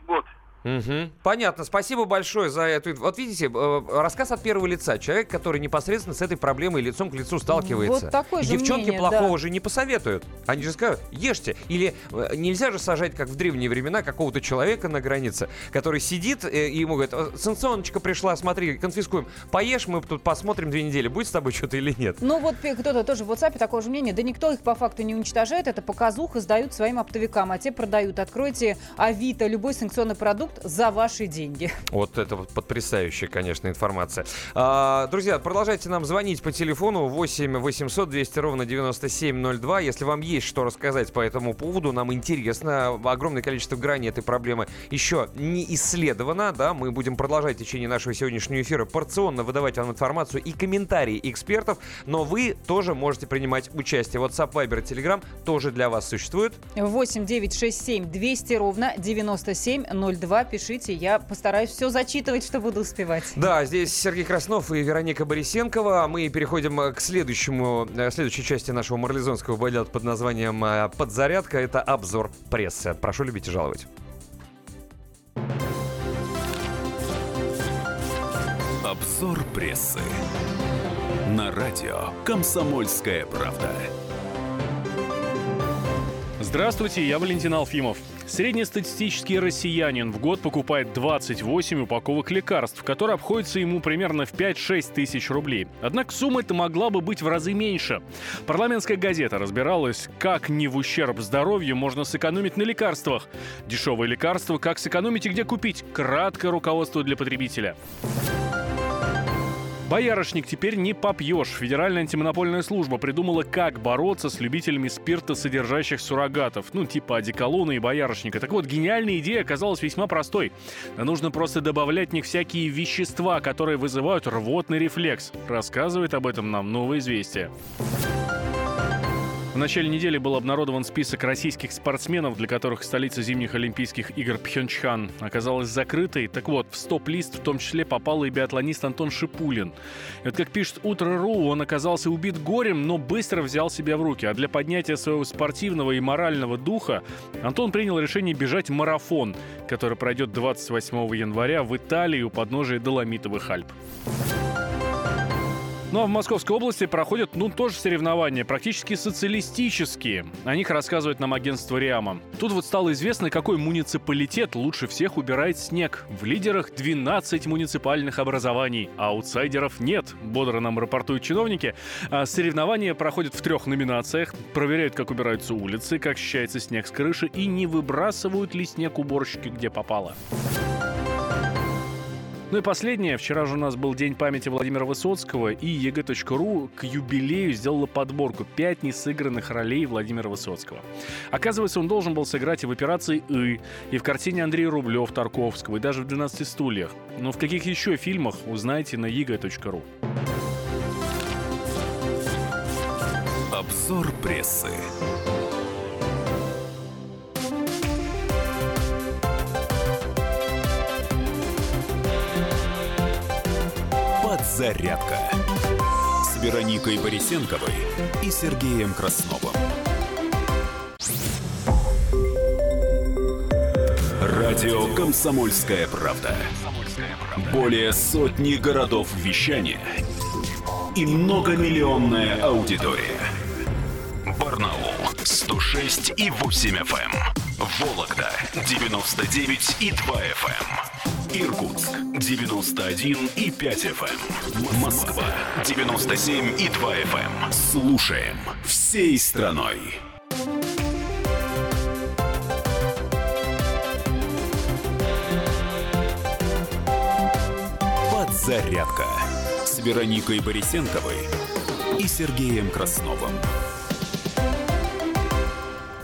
Вот. Мгм. Понятно. Спасибо большое за эту... Вот видите, э, рассказ от первого лица. Человек, который непосредственно с этой проблемой лицом к лицу сталкивается. Вот такое же Девчонки мнение, плохого да. же не посоветуют. Они же скажут, ешьте. Или э, нельзя же сажать, как в древние времена, какого-то человека на границе, который сидит э, и ему говорит, «Э, санкционочка пришла, смотри, конфискуем. Поешь, мы тут посмотрим две недели, будет с тобой что-то или нет. Ну вот кто-то тоже в WhatsApp такого же мнения. Да никто их по факту не уничтожает. Это показуха сдают своим оптовикам, а те продают. Откройте Авито, любой санкционный продукт за ваши деньги. Вот это вот потрясающая, конечно, информация. А, друзья, продолжайте нам звонить по телефону 8 800 200 ровно 9702. Если вам есть что рассказать по этому поводу, нам интересно. Огромное количество граней этой проблемы еще не исследовано. Да? Мы будем продолжать в течение нашего сегодняшнего эфира порционно выдавать вам информацию и комментарии экспертов. Но вы тоже можете принимать участие. WhatsApp, Viber и Telegram тоже для вас существуют. 8 9 6 7 200 ровно 9702. Пишите, я постараюсь все зачитывать, что буду успевать. Да, здесь Сергей Краснов и Вероника Борисенкова. Мы переходим э, к следующему, э, следующей части нашего марлезонского балета под названием э, «Подзарядка». Это обзор прессы. Прошу любить и жаловать. Обзор прессы. На радио «Комсомольская правда». Здравствуйте, я Валентин Алфимов. Среднестатистический россиянин в год покупает 28 упаковок лекарств, которые обходятся ему примерно в 5-6 тысяч рублей. Однако сумма эта могла бы быть в разы меньше. Парламентская газета разбиралась, как не в ущерб здоровью можно сэкономить на лекарствах. Дешевые лекарства, как сэкономить и где купить. Краткое руководство для потребителя. Боярышник теперь не попьешь. Федеральная антимонопольная служба придумала, как бороться с любителями спирта, содержащих суррогатов. Ну, типа одеколона и боярышника. Так вот, гениальная идея оказалась весьма простой. Нужно просто добавлять в них всякие вещества, которые вызывают рвотный рефлекс. Рассказывает об этом нам новое известие. В начале недели был обнародован список российских спортсменов, для которых столица зимних Олимпийских игр Пхенчхан оказалась закрытой. Так вот, в стоп-лист в том числе попал и биатлонист Антон Шипулин. И вот как пишет Утро.ру, он оказался убит горем, но быстро взял себя в руки. А для поднятия своего спортивного и морального духа Антон принял решение бежать марафон, который пройдет 28 января в Италии у подножия Доломитовых Альп. Ну а в Московской области проходят, ну, тоже соревнования, практически социалистические. О них рассказывает нам агентство Риама. Тут вот стало известно, какой муниципалитет лучше всех убирает снег. В лидерах 12 муниципальных образований, а аутсайдеров нет, бодро нам рапортуют чиновники. А соревнования проходят в трех номинациях. Проверяют, как убираются улицы, как счищается снег с крыши и не выбрасывают ли снег уборщики, где попало. Ну и последнее. Вчера же у нас был День памяти Владимира Высоцкого, и ЕГЭ.ру к юбилею сделала подборку пять несыгранных ролей Владимира Высоцкого. Оказывается, он должен был сыграть и в «Операции Ы», и в картине Андрея Рублев Тарковского, и даже в «12 стульях». Но в каких еще фильмах узнаете на ЕГЭ.ру. Обзор прессы. Подзарядка с Вероникой Борисенковой и Сергеем Красновым. Радио «Комсомольская правда». Более сотни городов вещания и многомиллионная аудитория. Барнаул 106 и 8 FM. Эм. Вологда 99 и 2 FM. Иркутск 91 и 5 FM. Москва 97 и 2 FM. Слушаем всей страной. Подзарядка с Вероникой Борисенковой и Сергеем Красновым.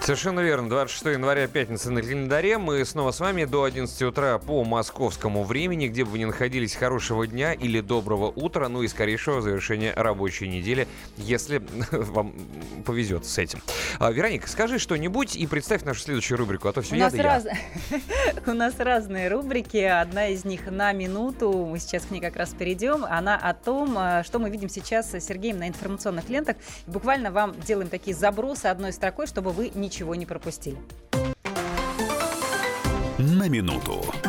Совершенно верно. 26 января, пятница на календаре. Мы снова с вами до 11 утра по московскому времени. Где бы вы ни находились, хорошего дня или доброго утра. Ну и скорейшего завершения рабочей недели, если вам повезет с этим. А, Вероника, скажи что-нибудь и представь нашу следующую рубрику, а то все У я нас, да раз... У нас разные рубрики. Одна из них на минуту. Мы сейчас к ней как раз перейдем. Она о том, э, что мы видим сейчас с Сергеем на информационных лентах. Буквально вам делаем такие забросы одной строкой, чтобы вы ничего не пропустили. На минуту.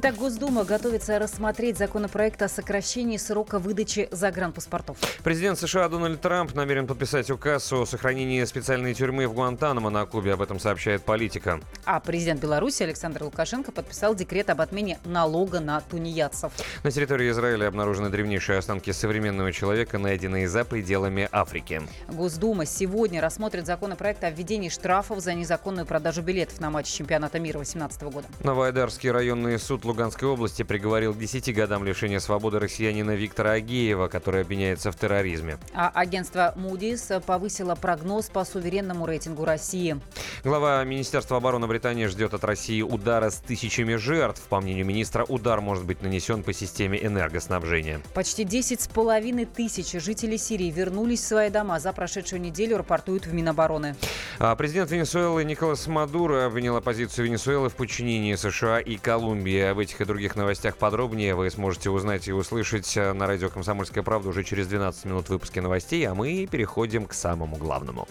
Итак, Госдума готовится рассмотреть законопроект о сокращении срока выдачи загранпаспортов. Президент США Дональд Трамп намерен подписать указ о сохранении специальной тюрьмы в Гуантанамо на Кубе. Об этом сообщает политика. А президент Беларуси Александр Лукашенко подписал декрет об отмене налога на тунеядцев. На территории Израиля обнаружены древнейшие останки современного человека, найденные за пределами Африки. Госдума сегодня рассмотрит законопроект о введении штрафов за незаконную продажу билетов на матч чемпионата мира 2018 года. Новоайдарский районный суд Луганской области приговорил к 10 годам лишения свободы россиянина Виктора Агеева, который обвиняется в терроризме. А агентство Moody's повысило прогноз по суверенному рейтингу России. Глава Министерства обороны Британии ждет от России удара с тысячами жертв. По мнению министра, удар может быть нанесен по системе энергоснабжения. Почти 10 с половиной тысяч жителей Сирии вернулись в свои дома за прошедшую неделю, рапортуют в Минобороны. А президент Венесуэлы Николас Мадуро обвинил оппозицию Венесуэлы в подчинении США и Колумбии. Об этих и других новостях подробнее вы сможете узнать и услышать э, на радио «Комсомольская правда» уже через 12 минут в выпуске новостей, а мы переходим к самому главному.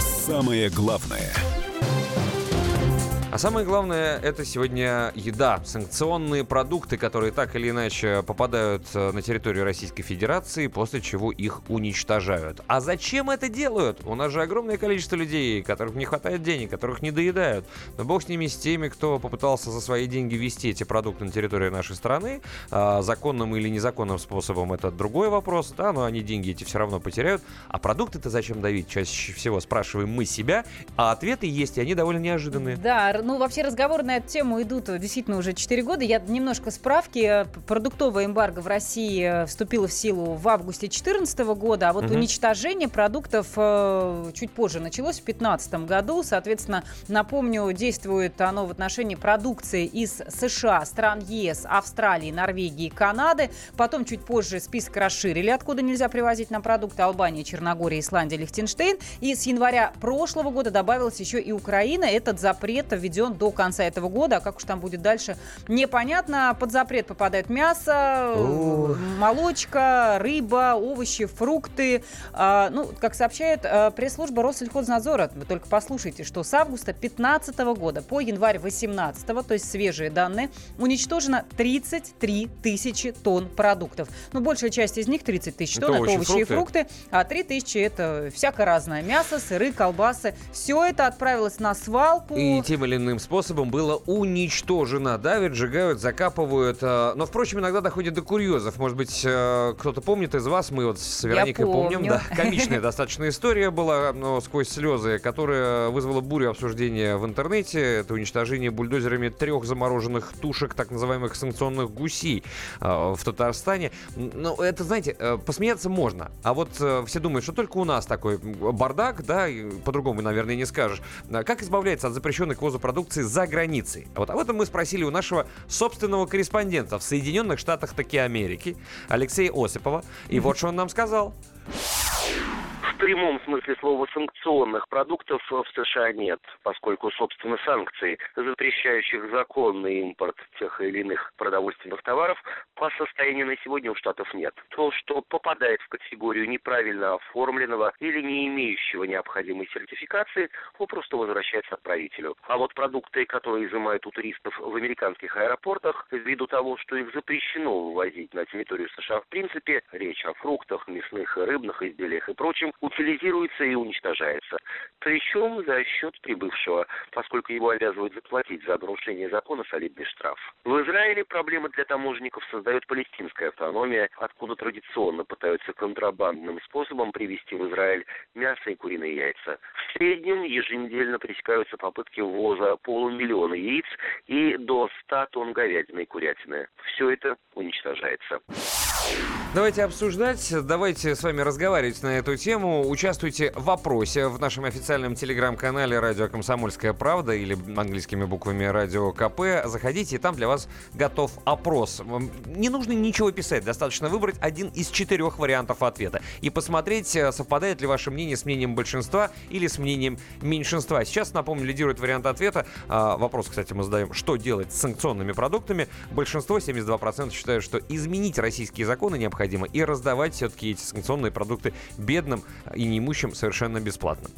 Самое главное. А самое главное, это сегодня еда. Санкционные продукты, которые так или иначе попадают э, на территорию Российской Федерации, после чего их уничтожают. А зачем это делают? У нас же огромное количество людей, которых не хватает денег, которых не доедают. Но бог с ними, с теми, кто попытался за свои деньги вести эти продукты на территорию нашей страны. А, законным или незаконным способом это другой вопрос, да, но они деньги эти все равно потеряют. А продукты-то зачем давить? Чаще всего спрашиваем мы себя, а ответы есть, и они довольно неожиданные. Да, ну вообще разговоры на эту тему идут действительно уже 4 года. Я немножко справки. Продуктовая эмбарго в России э, вступила в силу в августе 2014 года, а вот Мгм. уничтожение продуктов э, чуть позже началось, в 2015 году. Соответственно, напомню, действует оно в отношении продукции из США, стран ЕС, Австралии, Норвегии, Канады. Потом чуть позже список расширили, откуда нельзя привозить нам продукты. Албания, Черногория, Исландия, Лихтенштейн. И с января прошлого года добавилась еще и Украина. Этот запрет введен до конца этого года. А как уж там будет дальше, непонятно. Под запрет попадает мясо, Ух. молочка, рыба, овощи, фрукты. А, ну, как сообщает а, пресс-служба Россельхознадзора, вы только послушайте, что с августа 2015 года по январь 2018, то есть свежие данные, уничтожено 33 тысячи тонн продуктов. Ну, большая часть из них, 30 тысяч Это тонн, это овощи, овощи и фрукты. фрукты, а 3 тысячи это всякое разное. Мясо, сыры, колбасы. Все это отправилось на свалку. И тем или иным способом было уничтожено. Давят, сжигают, закапывают. э, Но, впрочем, иногда доходит до курьезов. Может быть, э, кто-то помнит из вас, мы вот с Вероникой помним. Да, комичная достаточно история была, но сквозь слезы, которая вызвала бурю обсуждения в интернете. Это уничтожение бульдозерами трех замороженных тушек так называемых санкционных гусей э, в Татарстане. Ну, это, знаете, посмеяться можно. А вот все думают, что только у нас такой бардак, да, по-другому, наверное, не скажешь. Как избавляется от запрещенной к ввозу продукции за границей? А Вот об этом мы спросили у нашего собственного корреспондента в Соединенных Штатах таки Америки, Алексея Осипова. И вот что он нам сказал. В прямом смысле слова санкционных продуктов в США нет, поскольку, собственно, санкций, запрещающих законный импорт тех или иных продовольственных товаров, по состоянию на сегодня у Штатов нет. То, что попадает в категорию неправильно оформленного или не имеющего необходимой сертификации, попросту возвращается отправителю. А вот продукты, которые изымают у туристов в американских аэропортах, ввиду того, что их запрещено вывозить на территорию США в принципе, речь о фруктах, мясных и рыбных изделиях и прочем, утилизируется и уничтожается. Причем за счет прибывшего, поскольку его обязывают заплатить за нарушение закона солидный штраф. В Израиле проблемы для таможенников создает палестинская автономия, откуда традиционно пытаются контрабандным способом привезти в Израиль мясо и куриные яйца. В среднем еженедельно пресекаются попытки ввоза полумиллиона яиц и до 100 тонн говядины и курятины. Все это уничтожается. Давайте обсуждать, давайте с вами разговаривать на эту тему. Участвуйте в вопросе в нашем официальном телеграм-канале «Радио Комсомольская правда» или английскими буквами «Радио КП». Заходите, и там для вас готов опрос. Не нужно ничего писать, достаточно выбрать один из четырех вариантов ответа и посмотреть, э, совпадает ли ваше мнение с мнением большинства или с мнением меньшинства. Сейчас, напомню, лидирует вариант ответа. А, вопрос, кстати, мы задаем, что делать с санкционными продуктами. Большинство, 72% считают, что изменить российские законы необходимо и раздавать все-таки эти санкционные продукты бедным и неимущим совершенно бесплатно.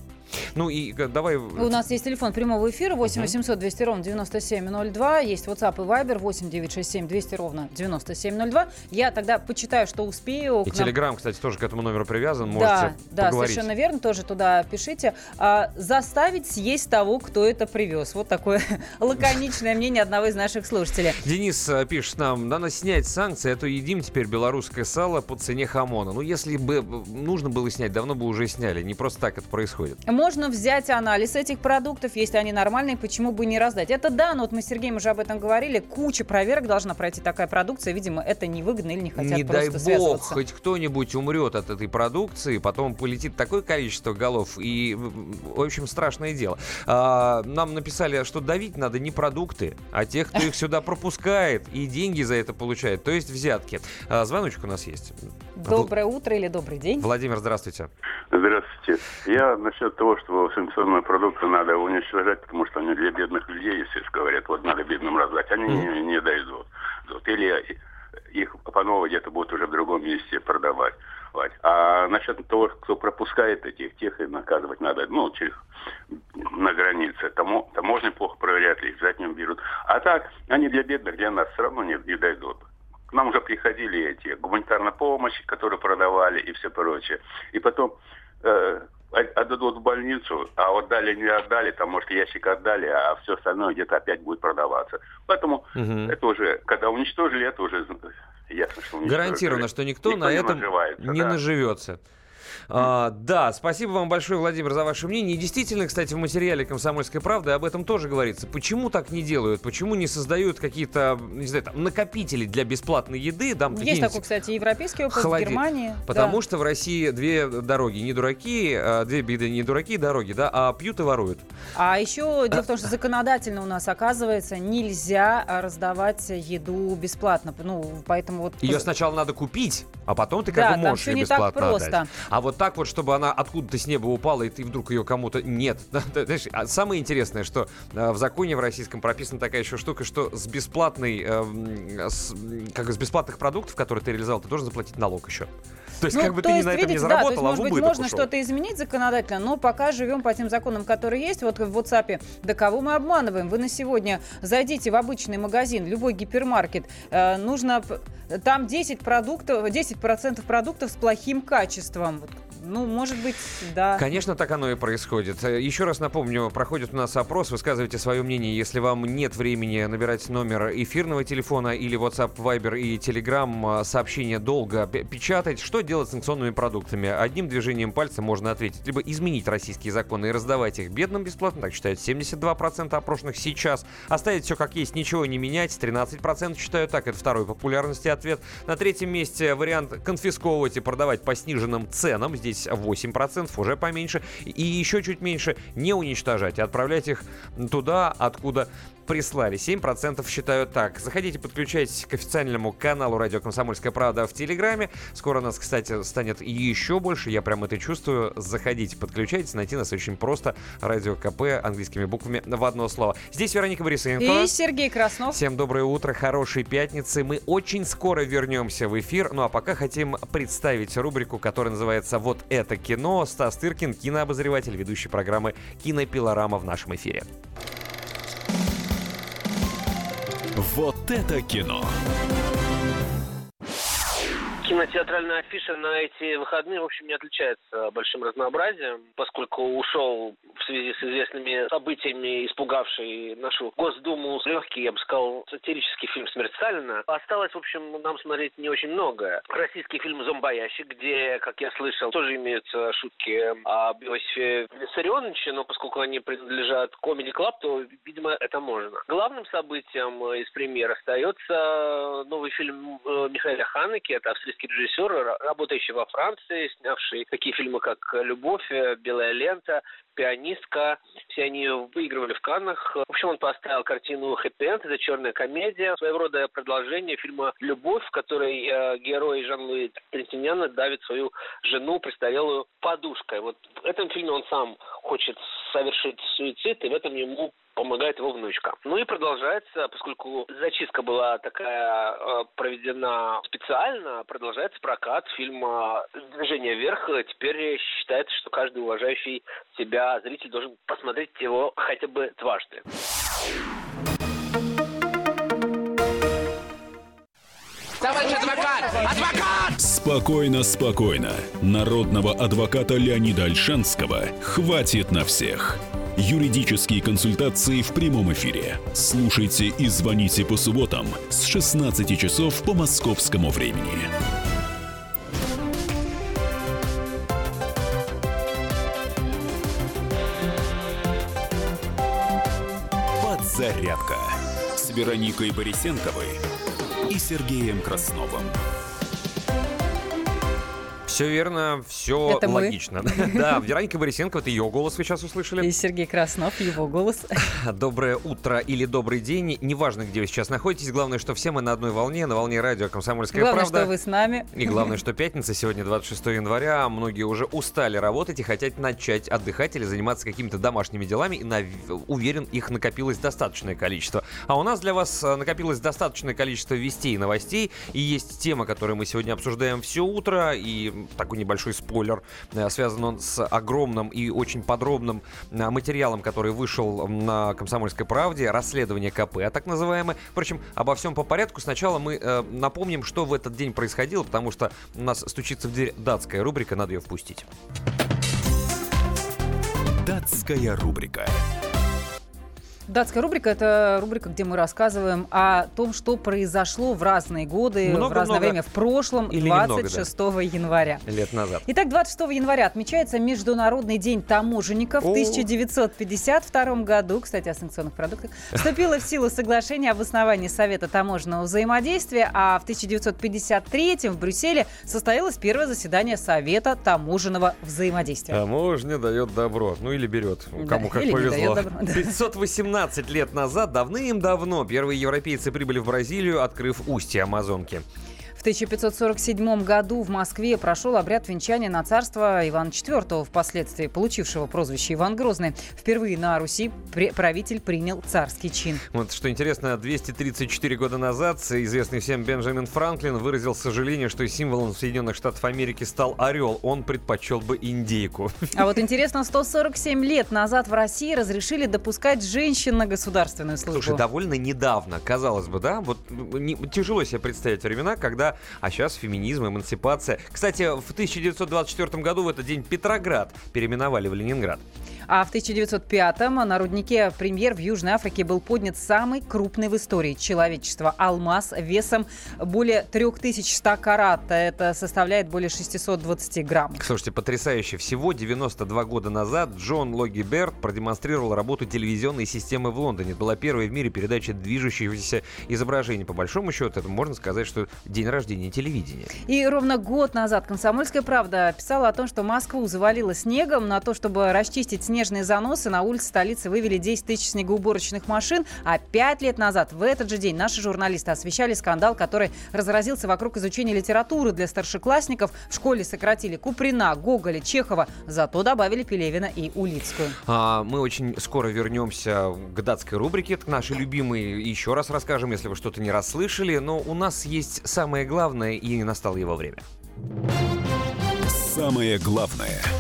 Ну и давай... У нас есть телефон прямого эфира 8 800 200 ровно 9702. Есть WhatsApp и Viber 8 967 200 ровно 9702. Я тогда почитаю, что успею. И Телеграм, нам... кстати, тоже к этому номеру привязан. Можете да, да, поговорить. совершенно верно. Тоже туда пишите. А, заставить съесть того, кто это привез. Вот такое лаконичное мнение одного из наших слушателей. Денис э, пишет нам, надо снять санкции, а то едим теперь белорусское сало по цене хамона. Ну, если бы нужно было снять, давно бы уже сняли. Не просто так это происходит. Можно взять анализ этих продуктов, если они нормальные, почему бы не раздать? Это да, но вот мы с Сергеем уже об этом говорили, куча проверок должна пройти такая продукция, видимо, это невыгодно или не хотят не просто дай связываться. бог, хоть кто-нибудь умрет от этой продукции, потом полетит такое количество голов, и, в общем, страшное дело. А, нам написали, что давить надо не продукты, а тех, кто их сюда пропускает и деньги за это получает, то есть взятки. А, звоночек у нас есть. Доброе утро или добрый день. Владимир, здравствуйте. Здравствуйте. Я насчет того, что санкционные продукты надо уничтожать, потому что они для бедных людей, если говорят, вот надо бедным раздать, они не, не дойдут. Или их по новой где-то будут уже в другом месте продавать. А насчет того, кто пропускает этих, тех и наказывать надо, ну, через, на границе. Тамо, таможни плохо проверяют, их задним берут. А так, они для бедных, для нас все равно не, не дойдут. К нам уже приходили эти гуманитарная помощь, которые продавали и все прочее. И потом э, отдадут в больницу, а вот дали не отдали, там, может, ящик отдали, а все остальное где-то опять будет продаваться. Поэтому угу. это уже, когда уничтожили, это уже ясно, что уничтожили. Гарантированно, что никто, никто на не этом не да. наживется. А, да, спасибо вам большое, Владимир, за ваше мнение. И действительно, кстати, в материале «Комсомольской правды» об этом тоже говорится. Почему так не делают? Почему не создают какие-то, не знаю, там, накопители для бесплатной еды? Там, Есть такой, кстати, европейский опыт холоди... в Германии. Потому да. что в России две дороги, не дураки, а две беды, не дураки, дороги, да, а пьют и воруют. А еще дело в том, что законодательно у нас, оказывается, нельзя раздавать еду бесплатно. Ну, поэтому вот... Ее сначала надо купить, а потом ты как да, бы можешь ее бесплатно так просто. отдать. А вот так вот, чтобы она откуда-то с неба упала, и ты вдруг ее кому-то... Нет. Знаешь, а самое интересное, что э, в законе в российском прописана такая еще штука, что с бесплатной... Э, с, как с бесплатных продуктов, которые ты реализовал, ты должен заплатить налог еще. То есть, ну, как бы ты есть, на этом видите, не заработал, да, то есть, а может быть, можно что-то изменить законодательно, но пока живем по тем законам, которые есть. Вот в WhatsApp, да кого мы обманываем? Вы на сегодня зайдите в обычный магазин, любой гипермаркет, э, нужно там 10 продуктов, 10% продуктов с плохим качеством. Ну, может быть, да. Конечно, так оно и происходит. Еще раз напомню, проходит у нас опрос, высказывайте свое мнение. Если вам нет времени набирать номер эфирного телефона или WhatsApp, Viber и Telegram, сообщение долго печатать, что делать с санкционными продуктами? Одним движением пальца можно ответить. Либо изменить российские законы и раздавать их бедным бесплатно, так считают 72% опрошенных сейчас. Оставить все как есть, ничего не менять, 13% считают так. Это второй популярности ответ. На третьем месте вариант конфисковывать и продавать по сниженным ценам. Здесь здесь 8%, уже поменьше. И еще чуть меньше не уничтожать, а отправлять их туда, откуда прислали. 7% считают так. Заходите, подключайтесь к официальному каналу «Радио Комсомольская правда» в Телеграме. Скоро нас, кстати, станет еще больше. Я прям это чувствую. Заходите, подключайтесь. Найти нас очень просто. Радио КП английскими буквами в одно слово. Здесь Вероника Борисенко. И Сергей Краснов. Всем доброе утро, хорошей пятницы. Мы очень скоро вернемся в эфир. Ну а пока хотим представить рубрику, которая называется «Вот это кино». Стас Тыркин, кинообозреватель, ведущий программы «Кинопилорама» в нашем эфире. Вот это кино. Кинотеатральная афиша на эти выходные, в общем, не отличается большим разнообразием, поскольку ушел в связи с известными событиями, испугавший нашу Госдуму, легкий, я бы сказал, сатирический фильм «Смерть Сталина». Осталось, в общем, нам смотреть не очень многое. Российский фильм «Зомбоящик», где, как я слышал, тоже имеются шутки об Иосифе Виссарионовиче, но поскольку они принадлежат Comedy Club, то, видимо, это можно. Главным событием из премьер остается новый фильм э, Михаила Ханеки, это австрийский режиссер, работающий во Франции, снявший такие фильмы, как «Любовь», «Белая лента», пианистка. Все они выигрывали в Каннах. В общем, он поставил картину «Хэппи Энд». Это черная комедия, своего рода продолжение фильма «Любовь», в которой э, герой Жан-Луи Трентиняна давит свою жену, престарелую, подушкой. Вот в этом фильме он сам хочет совершить суицид, и в этом ему помогает его внучка. Ну и продолжается, поскольку зачистка была такая э, проведена специально, продолжается прокат фильма «Движение вверх». Теперь считается, что каждый уважающий себя зритель должен посмотреть его хотя бы дважды. Товарищ адвокат! Адвокат! Спокойно, спокойно. Народного адвоката Леонида Альшанского хватит на всех. Юридические консультации в прямом эфире. Слушайте и звоните по субботам с 16 часов по московскому времени. Подзарядка с Вероникой Борисенковой и Сергеем Красновым. Все верно, все Это мы. логично. Да, Вероника Борисенко, это ее голос вы сейчас услышали. И Сергей Краснов, его голос. Доброе утро или добрый день. Неважно, где вы сейчас находитесь. Главное, что все мы на одной волне, на волне радио «Комсомольская Главное, правда». что вы с нами. И главное, что пятница, сегодня 26 января. Многие уже устали работать и хотят начать отдыхать или заниматься какими-то домашними делами. И на- уверен, их накопилось достаточное количество. А у нас для вас э, накопилось достаточное количество вестей и новостей. И есть тема, которую мы сегодня обсуждаем все утро. И такой небольшой спойлер. Э, Связан он с огромным и очень подробным э, материалом, который вышел на «Комсомольской правде». Расследование КП, так называемое. Впрочем, обо всем по порядку. Сначала мы э, напомним, что в этот день происходило, потому что у нас стучится в дверь датская рубрика, надо ее впустить. Датская рубрика. Датская рубрика – это рубрика, где мы рассказываем о том, что произошло в разные годы, в Много-много. разное время в прошлом, Или немного, да. 26 января. Лет назад. Итак, 26 января отмечается Международный день таможенников. В О. 1952 году, кстати, о санкционных продуктах, вступило в силу соглашение об основании Совета таможенного взаимодействия, а в 1953 в Брюсселе состоялось первое заседание Совета таможенного взаимодействия. Таможня дает добро. Ну или берет. Да, Кому как повезло. дает добро, да. 518 лет назад, давным-давно, первые европейцы прибыли в Бразилию, открыв устье Амазонки. В 1547 году в Москве прошел обряд венчания на царство Ивана IV, впоследствии получившего прозвище Иван Грозный. Впервые на Руси правитель принял царский чин. Вот что интересно, 234 года назад известный всем Бенджамин Франклин выразил сожаление, что символом Соединенных Штатов Америки стал орел. Он предпочел бы индейку. А вот интересно, 147 лет назад в России разрешили допускать женщин на государственную службу. Слушай, довольно недавно, казалось бы, да? Вот не- тяжело себе представить времена, когда... А сейчас феминизм, эмансипация. Кстати, в 1924 году в этот день Петроград переименовали в Ленинград. А в 1905-м на руднике премьер в Южной Африке был поднят самый крупный в истории человечества алмаз весом более 3100 карат. Это составляет более 620 грамм. Слушайте, потрясающе. Всего 92 года назад Джон Логи Берт продемонстрировал работу телевизионной системы в Лондоне. Это была первая в мире передача движущегося изображения. По большому счету, это можно сказать, что день рождения телевидения. И ровно год назад «Комсомольская правда» писала о том, что Москву завалило снегом. На то, чтобы расчистить снежные заносы, на улице столицы вывели 10 тысяч снегоуборочных машин. А пять лет назад, в этот же день, наши журналисты освещали скандал, который разразился вокруг изучения литературы для старшеклассников. В школе сократили Куприна, Гоголя, Чехова, зато добавили Пелевина и Улицкую. А, мы очень скоро вернемся к датской рубрике, к нашей любимой. Еще раз расскажем, если вы что-то не расслышали. Но у нас есть самое главное, и настало его время. Самое главное –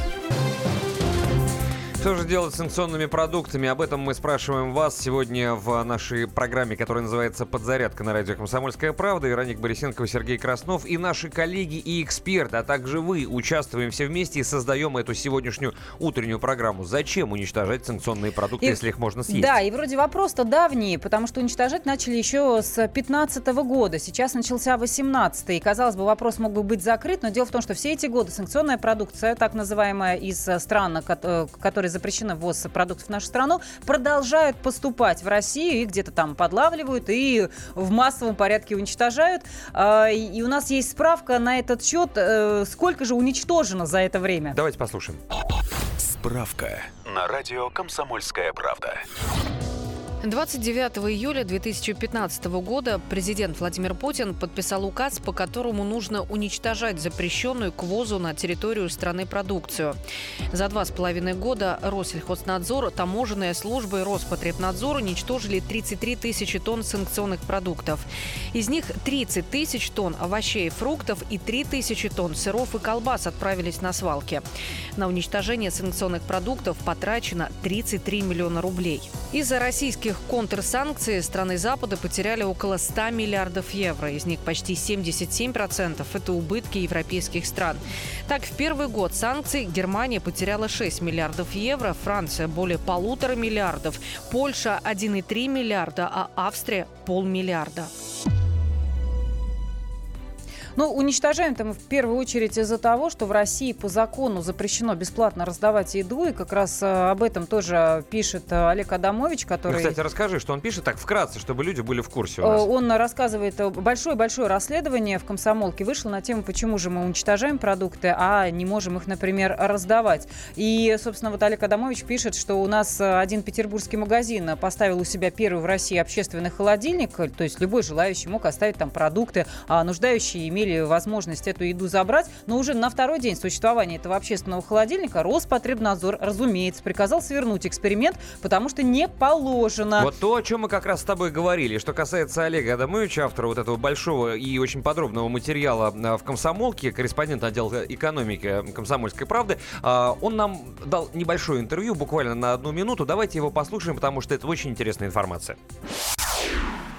что же делать с санкционными продуктами? Об этом мы спрашиваем вас сегодня в нашей программе, которая называется «Подзарядка» на радио «Комсомольская правда». Вероник Борисенкова, Сергей Краснов и наши коллеги и эксперты, а также вы участвуем все вместе и создаем эту сегодняшнюю утреннюю программу. Зачем уничтожать санкционные продукты, и, если их можно съесть? Да, и вроде вопрос-то давний, потому что уничтожать начали еще с 15 года. Сейчас начался 18 И, казалось бы, вопрос мог бы быть закрыт, но дело в том, что все эти годы санкционная продукция, так называемая из стран, э, которые запрещено ввоз продуктов в нашу страну, продолжают поступать в Россию и где-то там подлавливают и в массовом порядке уничтожают. А, и у нас есть справка на этот счет, э, сколько же уничтожено за это время. Давайте послушаем. Справка на радио «Комсомольская правда». 29 июля 2015 года президент Владимир Путин подписал указ, по которому нужно уничтожать запрещенную к ввозу на территорию страны продукцию. За два с половиной года Россельхознадзор, таможенная служба и Роспотребнадзор уничтожили 33 тысячи тонн санкционных продуктов. Из них 30 тысяч тонн овощей и фруктов и 3 тысячи тонн сыров и колбас отправились на свалки. На уничтожение санкционных продуктов потрачено 33 миллиона рублей. Из-за российских российских контрсанкций страны Запада потеряли около 100 миллиардов евро. Из них почти 77% – это убытки европейских стран. Так, в первый год санкций Германия потеряла 6 миллиардов евро, Франция – более полутора миллиардов, Польша – 1,3 миллиарда, а Австрия – полмиллиарда. Ну, уничтожаем там в первую очередь из-за того, что в России по закону запрещено бесплатно раздавать еду, и как раз э, об этом тоже пишет э, Олег Адамович, который... Ну, кстати, расскажи, что он пишет так вкратце, чтобы люди были в курсе у нас. Э, он рассказывает, большое-большое расследование в «Комсомолке» вышло на тему, почему же мы уничтожаем продукты, а не можем их, например, раздавать. И, собственно, вот Олег Адамович пишет, что у нас один петербургский магазин поставил у себя первый в России общественный холодильник, то есть любой желающий мог оставить там продукты, а нуждающие имели имели возможность эту еду забрать, но уже на второй день существования этого общественного холодильника Роспотребнадзор, разумеется, приказал свернуть эксперимент, потому что не положено. Вот то, о чем мы как раз с тобой говорили. Что касается Олега Адамовича, автора вот этого большого и очень подробного материала а, в «Комсомолке», корреспондент отдела экономики «Комсомольской правды», а, он нам дал небольшое интервью, буквально на одну минуту. Давайте его послушаем, потому что это очень интересная информация.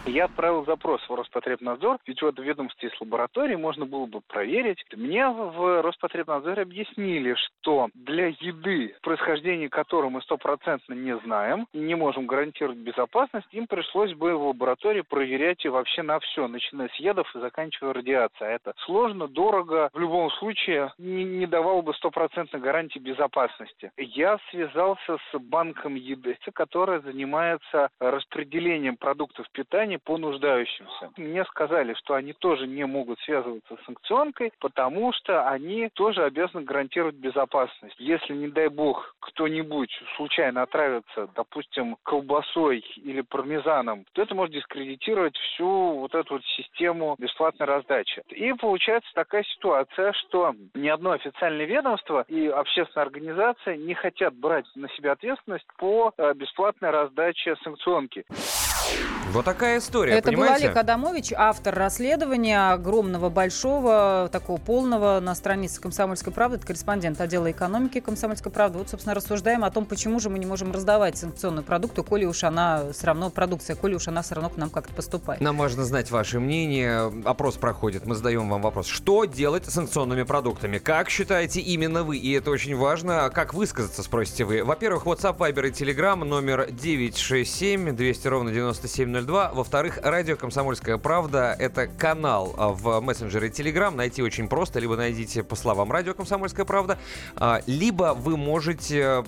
Я отправил запрос в Роспотребнадзор, ведь в ведомстве с лабораторией можно было бы проверить. Мне в Роспотребнадзоре объяснили, что для еды, происхождение которой мы стопроцентно не знаем не можем гарантировать безопасность, им пришлось бы в лаборатории проверять и вообще на все, начиная с ядов и заканчивая радиацией. А это сложно, дорого, в любом случае не, не давало бы стопроцентной гарантии безопасности. Я связался с банком еды, которая занимается распределением продуктов питания компании по нуждающимся. Мне сказали, что они тоже не могут связываться с санкционкой, потому что они тоже обязаны гарантировать безопасность. Если, не дай бог, кто-нибудь случайно отравится, допустим, колбасой или пармезаном, то это может дискредитировать всю вот эту вот систему бесплатной раздачи. И получается такая ситуация, что ни одно официальное ведомство и общественная организация не хотят брать на себя ответственность по э, бесплатной раздаче санкционки. Вот такая история, Это понимаете? был Олег Адамович, автор расследования огромного, большого, такого полного на странице «Комсомольской правды». Это корреспондент отдела экономики «Комсомольской правды». Вот, собственно, рассуждаем о том, почему же мы не можем раздавать санкционную продукцию, коли уж она все равно, продукция, коли уж она все равно к нам как-то поступает. Нам важно знать ваше мнение. Опрос проходит. Мы задаем вам вопрос. Что делать с санкционными продуктами? Как считаете именно вы? И это очень важно. Как высказаться, спросите вы? Во-первых, WhatsApp, Viber и Telegram номер 967 200 ровно 97 9702. Во-вторых, радио «Комсомольская правда» — это канал в мессенджере Telegram. Найти очень просто. Либо найдите по словам «Радио Комсомольская правда», либо вы можете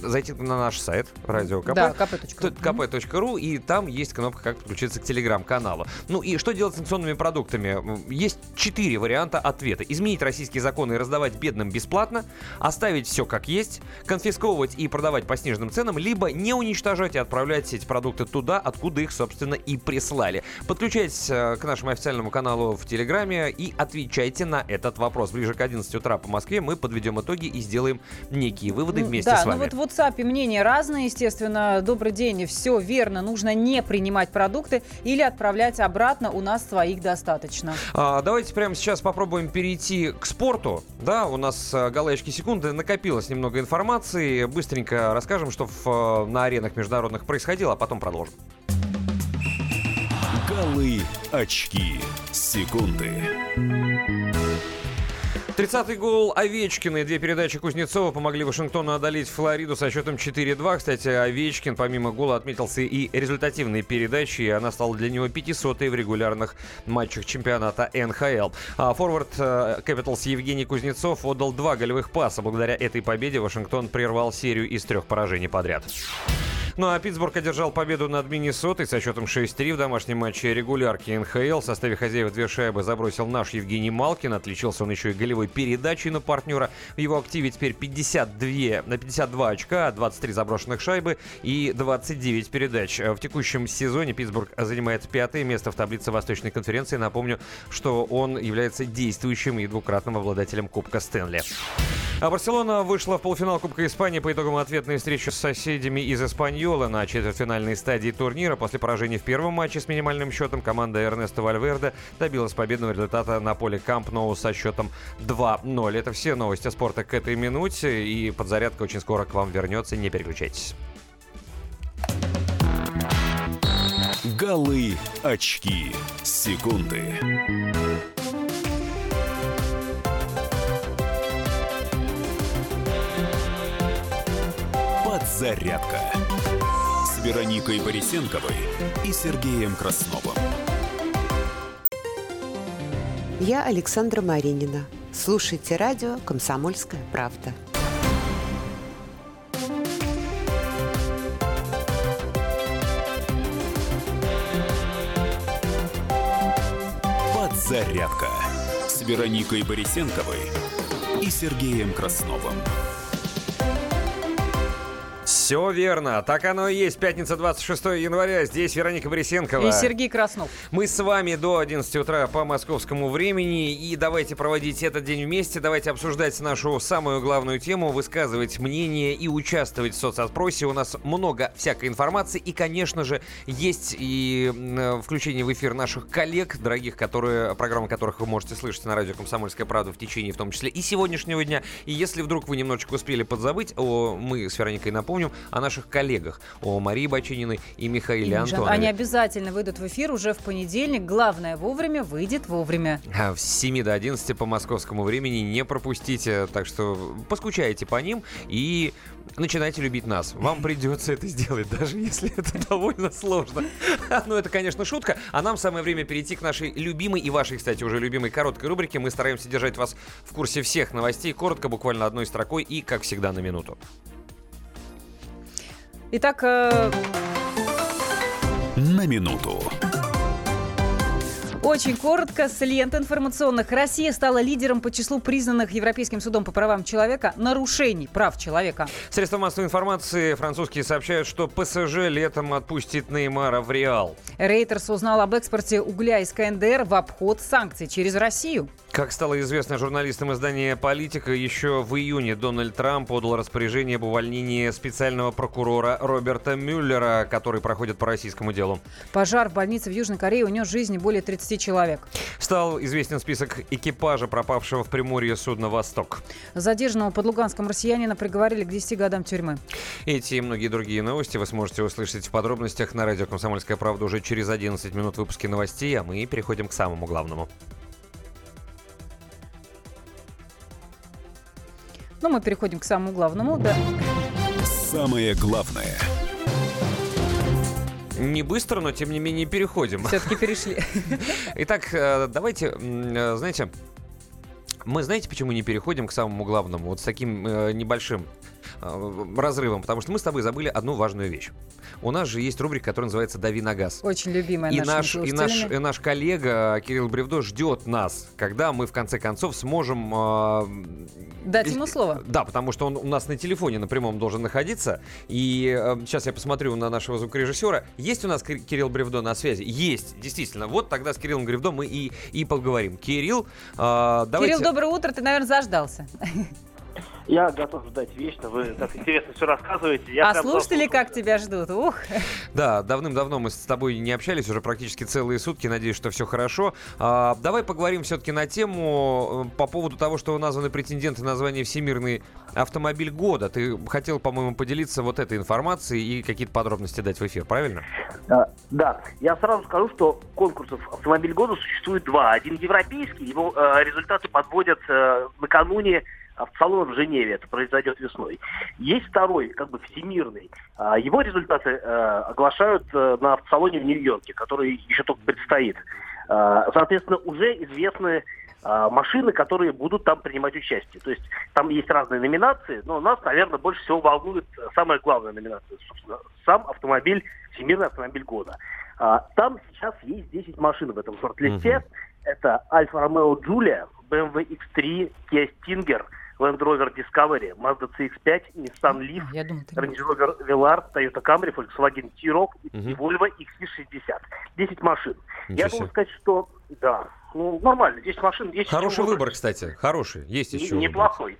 зайти на наш сайт радио КП. Да, kp.ru. kp.ru, и там есть кнопка «Как подключиться к Телеграм-каналу». Ну и что делать с санкционными продуктами? Есть четыре варианта ответа. Изменить российские законы и раздавать бедным бесплатно, оставить все как есть, конфисковывать и продавать по сниженным ценам, либо не уничтожать и отправлять эти продукты туда, откуда их, собственно, и прислали. Подключайтесь э, к нашему официальному каналу в Телеграме и отвечайте на этот вопрос. Ближе к 11 утра по Москве мы подведем итоги и сделаем некие выводы вместе да, с вами. ну вот в WhatsApp мнения разные, естественно. Добрый день, все верно. Нужно не принимать продукты или отправлять обратно. У нас своих достаточно. А, давайте прямо сейчас попробуем перейти к спорту. Да, у нас а, галочки секунды накопилось немного информации. Быстренько расскажем, что в, а, на аренах международных происходило, а потом продолжим. Голы очки секунды. 30-й гол Овечкина и две передачи Кузнецова помогли Вашингтону одолеть Флориду со счетом 4-2. Кстати, Овечкин помимо гола отметился и результативной передачей, и она стала для него 500-й в регулярных матчах чемпионата НХЛ. А форвард Capitals Евгений Кузнецов отдал два голевых паса. Благодаря этой победе Вашингтон прервал серию из трех поражений подряд. Ну а Питтсбург одержал победу над Миннесотой со счетом 6-3 в домашнем матче регулярки НХЛ. В составе хозяев две шайбы забросил наш Евгений Малкин. Отличился он еще и голевой передачей на партнера. В его активе теперь 52, на 52 очка, 23 заброшенных шайбы и 29 передач. В текущем сезоне Питтсбург занимает пятое место в таблице Восточной конференции. Напомню, что он является действующим и двукратным обладателем Кубка Стэнли. А Барселона вышла в полуфинал Кубка Испании по итогам ответной встречи с соседями из Испаньола на четвертьфинальной стадии турнира. После поражения в первом матче с минимальным счетом команда Эрнеста Вальверде добилась победного результата на поле Камп Ноу со счетом 2-0. Это все новости спорта к этой минуте. И подзарядка очень скоро к вам вернется. Не переключайтесь. Голы очки секунды. Подзарядка с Вероникой Борисенковой и Сергеем Красновым. Я Александра Маринина. Слушайте радио «Комсомольская правда». Подзарядка с Вероникой Борисенковой и Сергеем Красновым. Все верно. Так оно и есть. Пятница, 26 января. Здесь Вероника Борисенкова. И Сергей Краснов. Мы с вами до 11 утра по московскому времени. И давайте проводить этот день вместе. Давайте обсуждать нашу самую главную тему, высказывать мнение и участвовать в соцопросе. У нас много всякой информации. И, конечно же, есть и включение в эфир наших коллег, дорогих, которые, программы которых вы можете слышать на радио «Комсомольская правда» в течение, в том числе, и сегодняшнего дня. И если вдруг вы немножечко успели подзабыть, о, мы с Вероникой напомним, о наших коллегах, о Марии Бачининой и Михаиле Антонове. Они обязательно выйдут в эфир уже в понедельник. Главное вовремя, выйдет вовремя. А с 7 до 11 по московскому времени не пропустите. Так что поскучайте по ним и начинайте любить нас. Вам придется это сделать, даже если это довольно сложно. Ну, это, конечно, шутка. А нам самое время перейти к нашей любимой и вашей, кстати, уже любимой короткой рубрике. Мы стараемся держать вас в курсе всех новостей. Коротко, буквально одной строкой и, как всегда, на минуту. Итак... Э... На минуту. Очень коротко, с лент информационных. Россия стала лидером по числу признанных Европейским судом по правам человека нарушений прав человека. Средства массовой информации французские сообщают, что ПСЖ летом отпустит Неймара в Реал. Рейтерс узнал об экспорте угля из КНДР в обход санкций через Россию. Как стало известно журналистам издания «Политика», еще в июне Дональд Трамп подал распоряжение об увольнении специального прокурора Роберта Мюллера, который проходит по российскому делу. Пожар в больнице в Южной Корее унес жизни более 30 человек. Стал известен список экипажа, пропавшего в Приморье судна «Восток». Задержанного под Луганском россиянина приговорили к 10 годам тюрьмы. Эти и многие другие новости вы сможете услышать в подробностях на радио «Комсомольская правда» уже через 11 минут выпуска новостей, а мы переходим к самому главному. Но мы переходим к самому главному, да. Самое главное – Не быстро, но тем не менее переходим. Все-таки перешли. Итак, э, давайте, э, знаете, мы знаете, почему не переходим к самому главному? Вот с таким э, небольшим разрывом, потому что мы с тобой забыли одну важную вещь. У нас же есть рубрика, которая называется «Дави на газ». Очень любимая и наш, и наш, и наш коллега Кирилл Бревдо ждет нас, когда мы в конце концов сможем... Э, Дать ему слово. Да, потому что он у нас на телефоне на прямом должен находиться. И э, сейчас я посмотрю на нашего звукорежиссера. Есть у нас Кирилл Бревдо на связи? Есть, действительно. Вот тогда с Кириллом Бревдо мы и, и поговорим. Кирилл, э, давайте... Кирилл, доброе утро. Ты, наверное, заждался. Я готов ждать вечно. Вы так интересно все рассказываете. Я а слушатели как тебя ждут? Ух! Да, давным-давно мы с тобой не общались, уже практически целые сутки. Надеюсь, что все хорошо. А, давай поговорим все-таки на тему э, по поводу того, что названы претенденты на звание Всемирный автомобиль года. Ты хотел, по-моему, поделиться вот этой информацией и какие-то подробности дать в эфир, правильно? А, да. Я сразу скажу, что конкурсов автомобиль года существует два. Один европейский, его э, результаты подводят э, накануне автосалон в Женеве, это произойдет весной. Есть второй, как бы всемирный. А, его результаты э, оглашают э, на автосалоне в Нью-Йорке, который еще только предстоит. А, соответственно, уже известны а, машины, которые будут там принимать участие. То есть там есть разные номинации, но нас, наверное, больше всего волнует самая главная номинация, собственно, сам автомобиль, Всемирный автомобиль года. Там сейчас есть 10 машин в этом шорт-листе. Uh-huh. Это Альфа Romeo Giulia, BMW X3, Kia Stinger – Land Rover Discovery, Mazda CX-5, Nissan Leaf, Я думаю, Range Rover Velar, Toyota Camry, Volkswagen T-Roc и Volvo XC60. 10 машин. Ничего Я должен сказать, что да, ну нормально, 10 машин. Есть Хороший выбор, кстати, хороший, есть еще. Неплохой.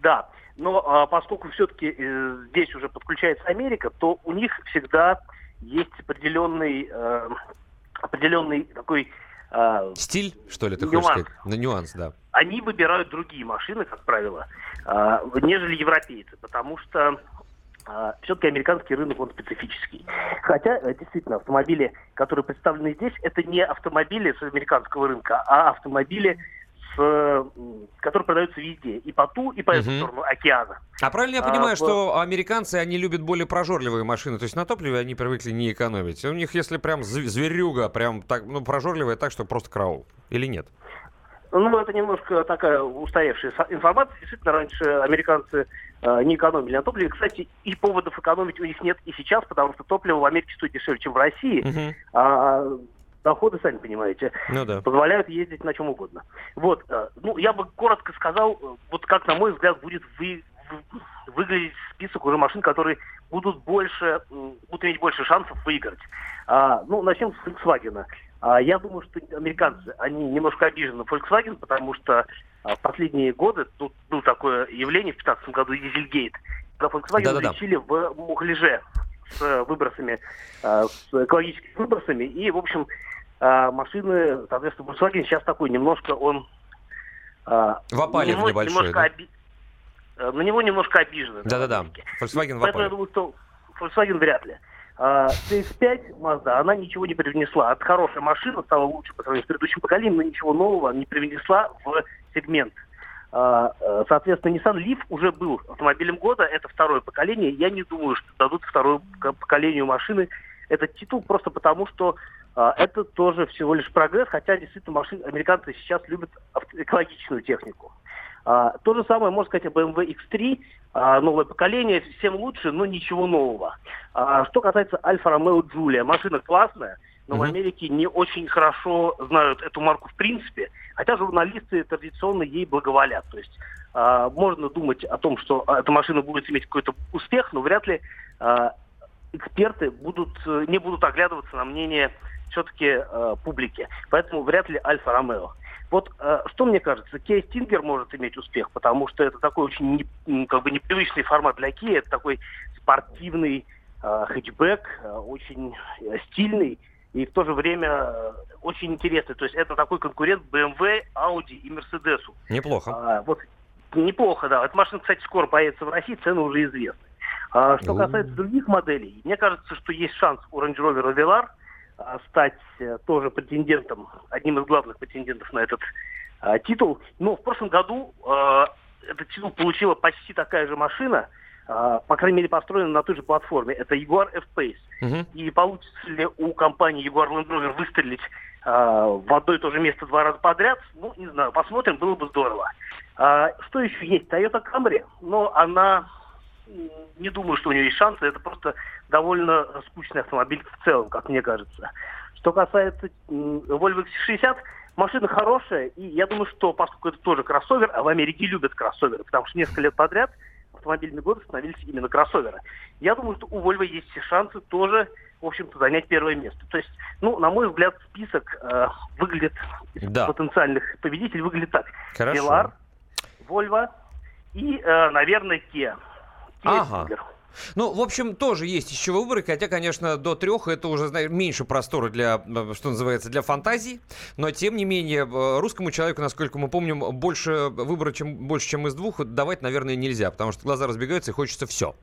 Да, но а, поскольку все-таки э, здесь уже подключается Америка, то у них всегда есть определенный, э, определенный такой э, Стиль, что ли, ты нюанс. хочешь сказать? На нюанс, да. Они выбирают другие машины, как правило, э, нежели европейцы, потому что э, все-таки американский рынок, он специфический. Хотя, э, действительно, автомобили, которые представлены здесь, это не автомобили с американского рынка, а автомобили с, которые продаются везде, и по ту, и по эту сторону океана. А правильно я понимаю, а, что американцы, они любят более прожорливые машины, то есть на топливе они привыкли не экономить. У них, если прям зверюга, прям так, ну, прожорливая так, что просто караул, или нет? Ну, это немножко такая устаревшая информация. Действительно, раньше американцы э, не экономили на топливе. Кстати, и поводов экономить у них нет и сейчас, потому что топливо в Америке стоит дешевле, чем в России. Uh-huh. А доходы, сами понимаете, ну, да. позволяют ездить на чем угодно. Вот, э, ну, я бы коротко сказал, э, вот как, на мой взгляд, будет вы, выглядеть список уже машин, которые будут больше, будут иметь больше шансов выиграть. А, ну, начнем с Volkswagen. А, я думаю, что американцы, они немножко обижены на Volkswagen, потому что а, в последние годы тут было такое явление в 2015 году, Дизельгейт, когда Volkswagen Да-да-да. лечили в Мухлеже с выбросами, а, с экологическими выбросами, и, в общем, а, машины, соответственно, Volkswagen сейчас такой немножко он... А, в опале немного, небольшой, немножко да? оби... Э, на него немножко обижены. Да-да-да, Volkswagen в Поэтому я думаю, что Volkswagen вряд ли. А, CX-5 Mazda, она ничего не привнесла. От хорошей машины стала лучше по сравнению с предыдущим поколением, но ничего нового не привнесла в сегмент. А, э, соответственно, Nissan Leaf уже был автомобилем года, это второе поколение. Я не думаю, что дадут второе поколению машины этот титул просто потому, что это тоже всего лишь прогресс, хотя действительно машины, американцы сейчас любят экологичную технику. А, то же самое можно сказать о BMW X3, а, новое поколение, всем лучше, но ничего нового. А, что касается Альфа Ромео Джулия, машина классная, но mm-hmm. в Америке не очень хорошо знают эту марку в принципе, хотя журналисты традиционно ей благоволят. То есть а, можно думать о том, что эта машина будет иметь какой-то успех, но вряд ли а, эксперты будут, не будут оглядываться на мнение все-таки э, публики. Поэтому вряд ли Альфа Ромео. Вот э, что мне кажется, Кей Стингер может иметь успех, потому что это такой очень не, как бы непривычный формат для Кия, это такой спортивный э, хэтчбэк, э, очень э, стильный и в то же время э, очень интересный. То есть это такой конкурент BMW, Audi и Mercedes. Неплохо. А, вот неплохо, да. Эта машина, кстати, скоро появится в России, цены уже известны. А, что касается других моделей, мне кажется, что есть шанс у Range Rover Velar – стать э, тоже претендентом, одним из главных претендентов на этот а, титул. Но в прошлом году а, этот титул получила почти такая же машина, а, по крайней мере, построена на той же платформе. Это Jaguar F-Pace. Мгм. И получится ли у компании Jaguar Land Rover выстрелить в одно и то же место два раза подряд? Ну, не знаю, посмотрим, было бы здорово. А, что еще есть? Toyota Camry, но она не думаю, что у нее есть шансы. Это просто довольно скучный автомобиль в целом, как мне кажется. Что касается Volvo XC60, машина хорошая, и я думаю, что поскольку это тоже кроссовер, а в Америке любят кроссоверы, потому что несколько лет подряд автомобильные годы становились именно кроссоверы. Я думаю, что у Volvo есть все шансы тоже, в общем-то, занять первое место. То есть, ну, на мой взгляд, список э, выглядит Да. потенциальных победителей выглядит так. Хорошо. Velar, Volvo и, э, наверное, Kia. Ага. Ну, в общем, тоже есть из чего выбрать, хотя, конечно, до трех это уже, знаешь, меньше простора для, э, что называется, для фантазий, но, тем не менее, э, русскому человеку, насколько мы помним, больше выбора, чем, больше, чем из двух, давать, наверное, нельзя, потому что глаза разбегаются и хочется все.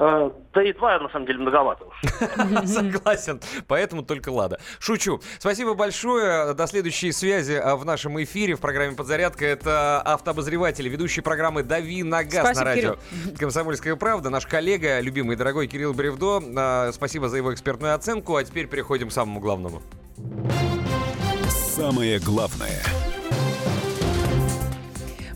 Э, да и два, на самом деле, многовато уж. Согласен, поэтому только лада. Шучу. Спасибо большое. До следующей связи а, в нашем эфире в программе «Подзарядка». Это автообозреватель, ведущий программы «Дави на газ» Спасибо, на радио. Кирилл. «Комсомольская правда», наш коллега, любимый и дорогой Кирилл Бревдо. А, Спасибо за его экспертную оценку. А теперь переходим к самому главному. Самое главное –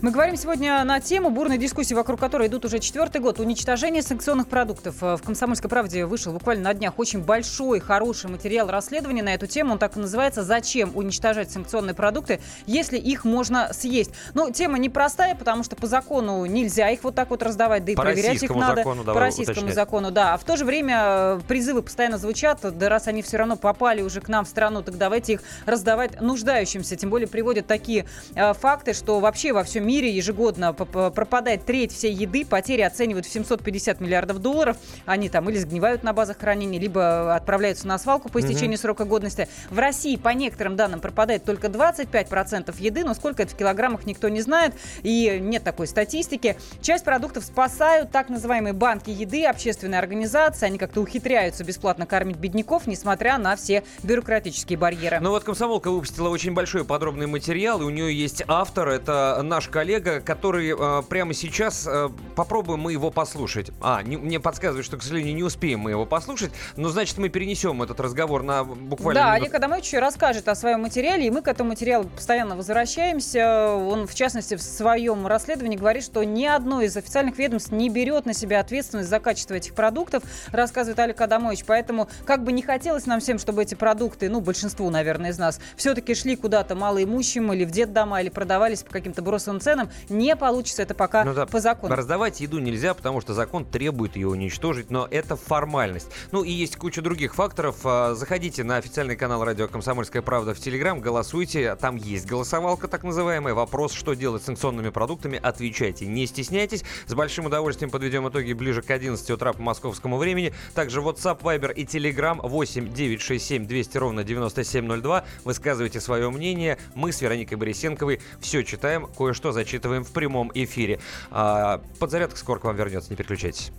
Мы говорим сегодня на тему бурной дискуссии, вокруг которой идут уже четвертый год. Уничтожение санкционных продуктов. Э, В «Комсомольской правде» вышел буквально на днях очень большой, хороший материал расследования на эту тему. Он так и называется «Зачем уничтожать санкционные продукты, если их можно съесть?». Ну, тема непростая, потому что по закону нельзя их вот так вот раздавать, да и По проверять их надо. закону, по российскому уточнять. закону, да. А в то же время э, призывы постоянно звучат, да раз они все равно попали уже к нам в страну, так давайте их раздавать нуждающимся. Тем более приводят такие э, факты, что вообще во всем мире ежегодно п- п- пропадает треть всей еды, потери оценивают в 750 миллиардов долларов. Они там или сгнивают на базах хранения, либо отправляются на свалку по Мгм. истечении срока годности. В России, по некоторым данным, пропадает только 25% еды, но сколько это в килограммах, никто не знает, и нет такой статистики. Часть продуктов спасают так называемые банки еды, общественные организации, они как-то ухитряются бесплатно кормить бедняков, несмотря на все бюрократические барьеры. Ну вот комсомолка выпустила очень большой подробный материал, и у нее есть автор, это наш коллега, который э, прямо сейчас э, попробуем мы его послушать. А, не- мне подсказывают, что, к сожалению, не успеем мы его послушать, но значит мы перенесем этот разговор на буквально. Да, минут- Олег Адамович расскажет о своем материале, и мы к этому материалу постоянно возвращаемся. Он, в частности, в своем расследовании говорит, что ни одно из официальных ведомств не берет на себя ответственность за качество этих продуктов, рассказывает Олег Адамович. Поэтому, как бы не хотелось нам всем, чтобы эти продукты, ну, большинству, наверное, из нас, все-таки шли куда-то малоимущим или в детдома, или продавались по каким-то бросовым ценам, не получится это пока Ну да, по закону. Раздавать еду нельзя, потому что закон требует ее уничтожить, но это формальность. Ну и есть куча других факторов. А, Заходите на официальный канал радио «Комсомольская правда» в Телеграм, голосуйте. Там есть голосовалка так называемая. Вопрос, что делать с санкционными продуктами, отвечайте. Не стесняйтесь. С большим удовольствием подведем итоги ближе к 11 утра по московскому времени. Также WhatsApp, Viber и Telegram 8 967 200 ровно 9702. Высказывайте свое мнение. Мы с Вероникой Борисенковой все читаем, кое-что зачитываем в прямом эфире. А, подзарядка скоро к вам вернется, не переключайтесь.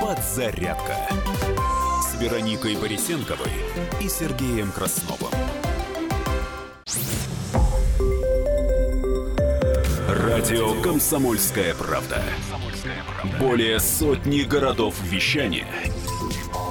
«Подзарядка» с Вероникой Борисенковой и Сергеем Красновым. Радио «Комсомольская правда». Более сотни городов вещания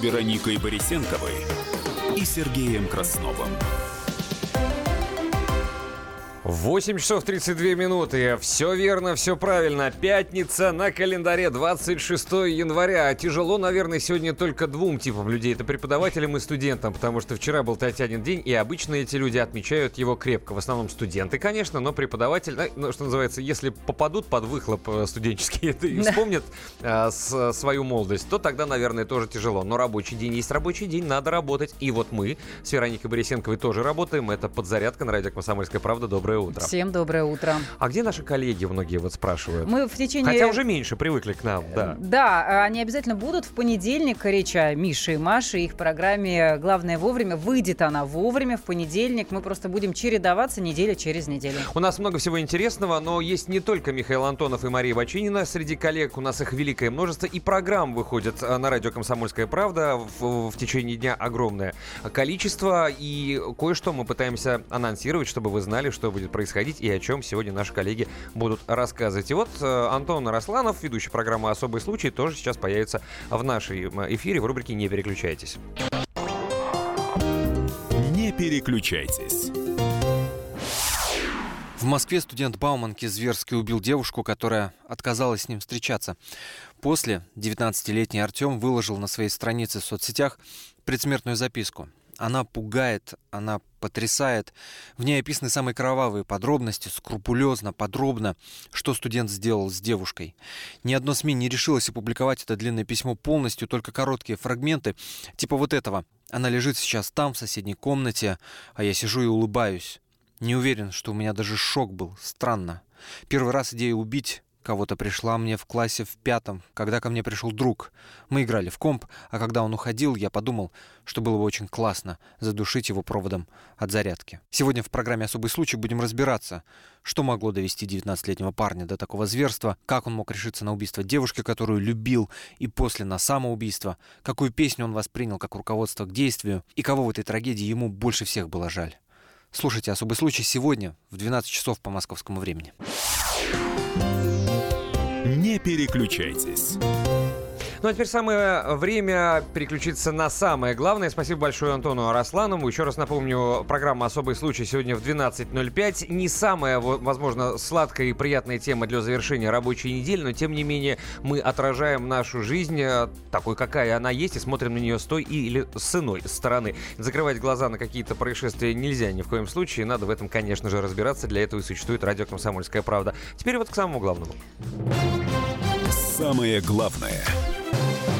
Вероникой Борисенковой и Сергеем Красновым. 8 часов 32 минуты. Все верно, все правильно. Пятница на календаре 26 января. Тяжело, наверное, сегодня только двум типам людей. Это преподавателям и студентам, потому что вчера был Татьянин день, и обычно эти люди отмечают его крепко. В основном студенты, конечно, но преподаватель, ну, что называется, если попадут под выхлоп э, студенческий и вспомнят а, с, свою молодость, то тогда, наверное, тоже тяжело. Но рабочий день есть рабочий день, надо работать. И вот мы с Вероникой Борисенковой тоже работаем. Это подзарядка на радио «Комсомольская правда». Доброе утро. Всем доброе утро. А где наши коллеги, многие вот спрашивают? Мы в течение... Хотя уже меньше привыкли к нам, да. Да, они обязательно будут в понедельник. Речь о Мише и Маше, их программе «Главное вовремя». Выйдет она вовремя в понедельник. Мы просто будем чередоваться неделя через неделю. У нас много всего интересного, но есть не только Михаил Антонов и Мария Бочинина. Среди коллег у нас их великое множество. И программ выходит э, на радио «Комсомольская правда» в, в течение дня огромное количество. И кое-что мы пытаемся анонсировать, чтобы вы знали, что будет происходить и о чем сегодня наши коллеги будут рассказывать. И вот э, Антон Росланов, ведущий программы «Особый случай», тоже сейчас появится в нашей эфире в рубрике «Не переключайтесь». Не переключайтесь. В Москве студент Бауманки зверски убил девушку, которая отказалась с ним встречаться. После 19-летний Артем выложил на своей странице в соцсетях предсмертную записку. Она пугает, она потрясает. В ней описаны самые кровавые подробности, скрупулезно, подробно, что студент сделал с девушкой. Ни одно СМИ не решилось опубликовать это длинное письмо полностью, только короткие фрагменты, типа вот этого. Она лежит сейчас там, в соседней комнате, а я сижу и улыбаюсь. Не уверен, что у меня даже шок был. Странно. Первый раз идея убить кого-то пришла мне в классе в пятом, когда ко мне пришел друг. Мы играли в комп, а когда он уходил, я подумал, что было бы очень классно задушить его проводом от зарядки. Сегодня в программе «Особый случай» будем разбираться, что могло довести 19-летнего парня до такого зверства, как он мог решиться на убийство девушки, которую любил, и после на самоубийство, какую песню он воспринял как руководство к действию, и кого в этой трагедии ему больше всех было жаль. Слушайте «Особый случай» сегодня в 12 часов по московскому времени. Не переключайтесь. Ну а теперь самое время переключиться на самое главное. Спасибо большое Антону Арасланову. Еще раз напомню, программа «Особый случай» сегодня в 12.05. Не самая, возможно, сладкая и приятная тема для завершения рабочей недели, но тем не менее мы отражаем нашу жизнь э, такой, какая она есть, и смотрим на нее с той или с иной стороны. Закрывать глаза на какие-то происшествия нельзя ни в коем случае. Надо в этом, конечно же, разбираться. Для этого и существует радио «Комсомольская правда». Теперь вот к самому главному. Самое главное –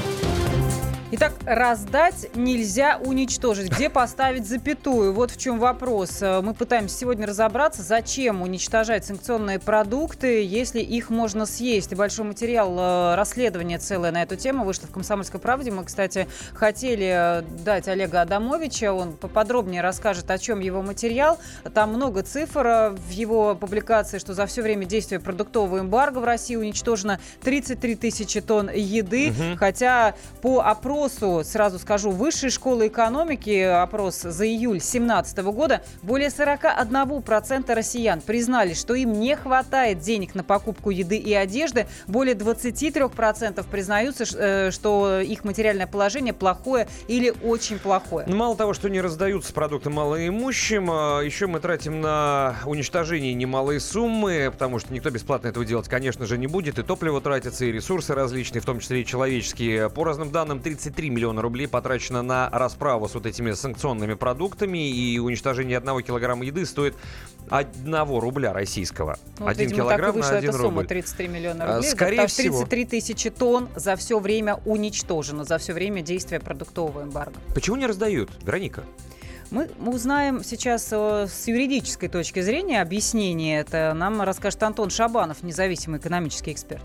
Итак, раздать нельзя уничтожить. Где поставить запятую? Вот в чем вопрос. Э, мы пытаемся сегодня разобраться, зачем уничтожать санкционные продукты, если их можно съесть. Большой материал э, расследования целое на эту тему вышло в «Комсомольской правде». Мы, кстати, хотели э, дать Олега Адамовича. Он поподробнее расскажет, о чем его материал. Там много цифр в его публикации, что за все время действия продуктового эмбарго в России уничтожено 33 тысячи тонн еды. Угу. Хотя по опросу опросу, сразу скажу, Высшей школы экономики, опрос за июль 2017 года, более 41% россиян признали, что им не хватает денег на покупку еды и одежды. Более 23% признаются, э, что их материальное положение плохое или очень плохое. Ну, мало того, что не раздаются продукты малоимущим, а еще мы тратим на уничтожение немалые суммы, потому что никто бесплатно этого делать, конечно же, не будет. И топливо тратится, и ресурсы различные, в том числе и человеческие. По разным данным, 30 23 миллиона рублей потрачено на расправу с вот этими санкционными продуктами, и уничтожение одного килограмма еды стоит одного рубля российского. Ну, вот, один видимо, килограмм так и вышла на один эта сумма, рубль. 33 миллиона а, рублей. Скорее всего. 33 тысячи тонн за все время уничтожено, за все время действия продуктового эмбарго. Почему не раздают, Вероника? Мы, мы узнаем сейчас э, с юридической точки зрения объяснение. Это нам расскажет Антон Шабанов, независимый экономический эксперт.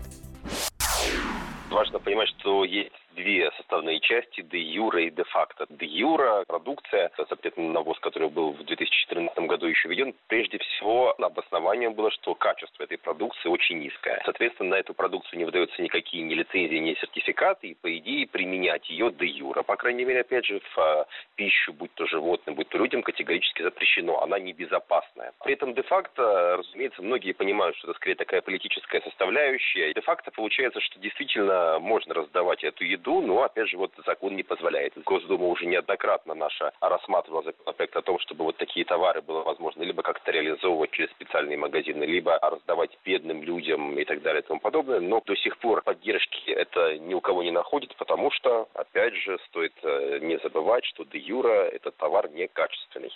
Важно понимать, что есть две составные части де юра и де факто. Де юра продукция, запретный навоз, который был в 2014 году еще введен, прежде всего обоснованием было, что качество этой продукции очень низкое. Соответственно, на эту продукцию не выдаются никакие ни лицензии, ни сертификаты, и по идее применять ее де юра, по крайней мере, опять же, в а, пищу, будь то животным, будь то людям, категорически запрещено. Она небезопасная. При этом де-факто, разумеется, многие понимают, что это скорее такая политическая составляющая. Де-факто получается, что действительно можно раздавать эту еду виду, но, опять же, вот закон не позволяет. Госдума уже неоднократно наша рассматривала законопроект о том, чтобы вот такие товары было возможно либо как-то реализовать организовывать через специальные магазины, либо раздавать бедным людям и так далее и тому подобное. Но до сих пор поддержки это ни у кого не находит, потому что, опять же, стоит э, не забывать, что де юра этот товар некачественный.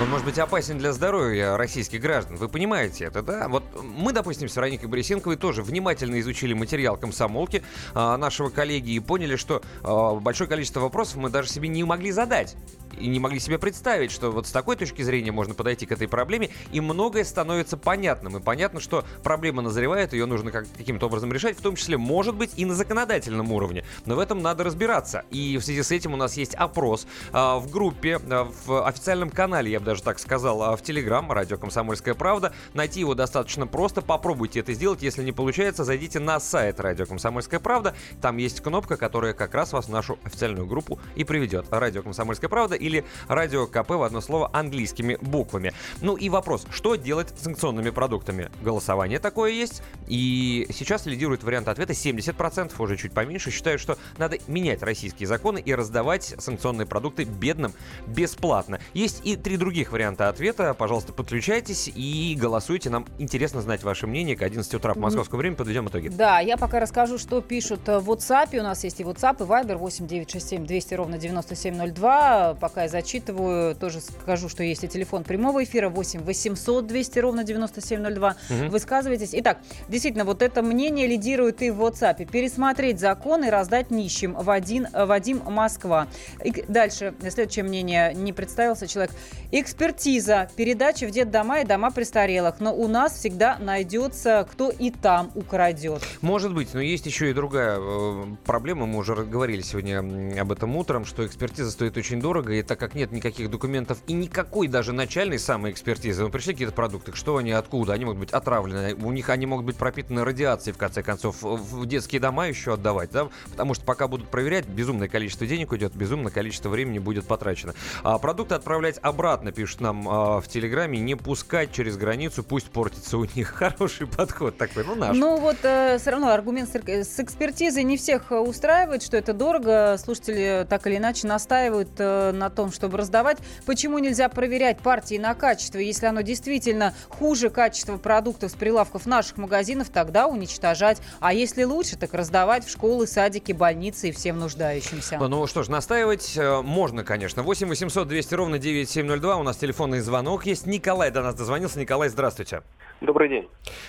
Он может быть опасен для здоровья российских граждан. Вы понимаете это, да? Вот мы, допустим, с Вероникой Борисенковой тоже внимательно изучили материал комсомолки а, нашего коллеги и поняли, что а, большое количество вопросов мы даже себе не могли задать и не могли себе представить, что вот с такой точки зрения можно подойти к этой проблеме, и многое становится понятным. И понятно, что проблема назревает, ее нужно как- каким-то образом решать, в том числе, может быть, и на законодательном уровне. Но в этом надо разбираться. И в связи с этим у нас есть опрос а, в группе, а, в официальном канале, я бы даже так сказал, а, в Телеграм, радио «Комсомольская правда». Найти его достаточно просто. Попробуйте это сделать. Если не получается, зайдите на сайт радио «Комсомольская правда». Там есть кнопка, которая как раз вас в нашу официальную группу и приведет. Радио «Комсомольская правда» или радио КП в одно слово английскими буквами. Ну и вопрос, что делать с санкционными продуктами? Голосование такое есть, и сейчас лидирует вариант ответа 70%, уже чуть поменьше, считают, что надо менять российские законы и раздавать санкционные продукты бедным бесплатно. Есть и три других варианта ответа, пожалуйста, подключайтесь и голосуйте, нам интересно знать ваше мнение, к 11 утра по московскому времени подведем итоги. Да, я пока расскажу, что пишут э, в WhatsApp. У нас есть и WhatsApp, и Viber 8967 200 ровно 9702. Пока я зачитываю, тоже скажу, что есть и телефон прямого эфира 8 800 200 ровно 9702. Мгм. Высказывайтесь. Итак, действительно, вот это мнение лидирует и в WhatsApp. Пересмотреть закон и раздать нищим. Вадим, Вадим Москва. И дальше, следующее мнение, не представился человек. Экспертиза. Передача в детдома и дома престарелых. Но у нас всегда найдется, кто и там украдет. Может быть, но есть еще и другая э, проблема. Мы уже говорили сегодня об этом утром, что экспертиза стоит очень дорого, и так как нет никаких документов и никакой даже начальной самой экспертизы, ну, пришли какие-то продукты, что они, откуда, они могут быть отравлены, у них они могут быть пропитаны радиацией, в конце концов, в детские дома еще отдавать, да, потому что пока будут проверять, безумное количество денег уйдет, безумное количество времени будет потрачено. А продукты отправлять обратно, пишут нам а, в Телеграме, не пускать через границу, пусть портится у них. Хороший подход такой, ну наш. Ну вот все равно аргумент с, эк- с экспертизой не всех э, устраивает, что это дорого. Слушатели так или иначе настаивают э, на том, чтобы раздавать. Почему нельзя проверять партии на качество? Если оно действительно хуже качества продуктов с прилавков наших магазинов, тогда уничтожать. А если лучше, так раздавать в школы, садики, больницы и всем нуждающимся. Ну что ж, настаивать э, можно, конечно. 8 800 200 ровно 9702. У нас телефонный звонок есть. Николай до нас дозвонился. Николай, здравствуйте. Добрый день.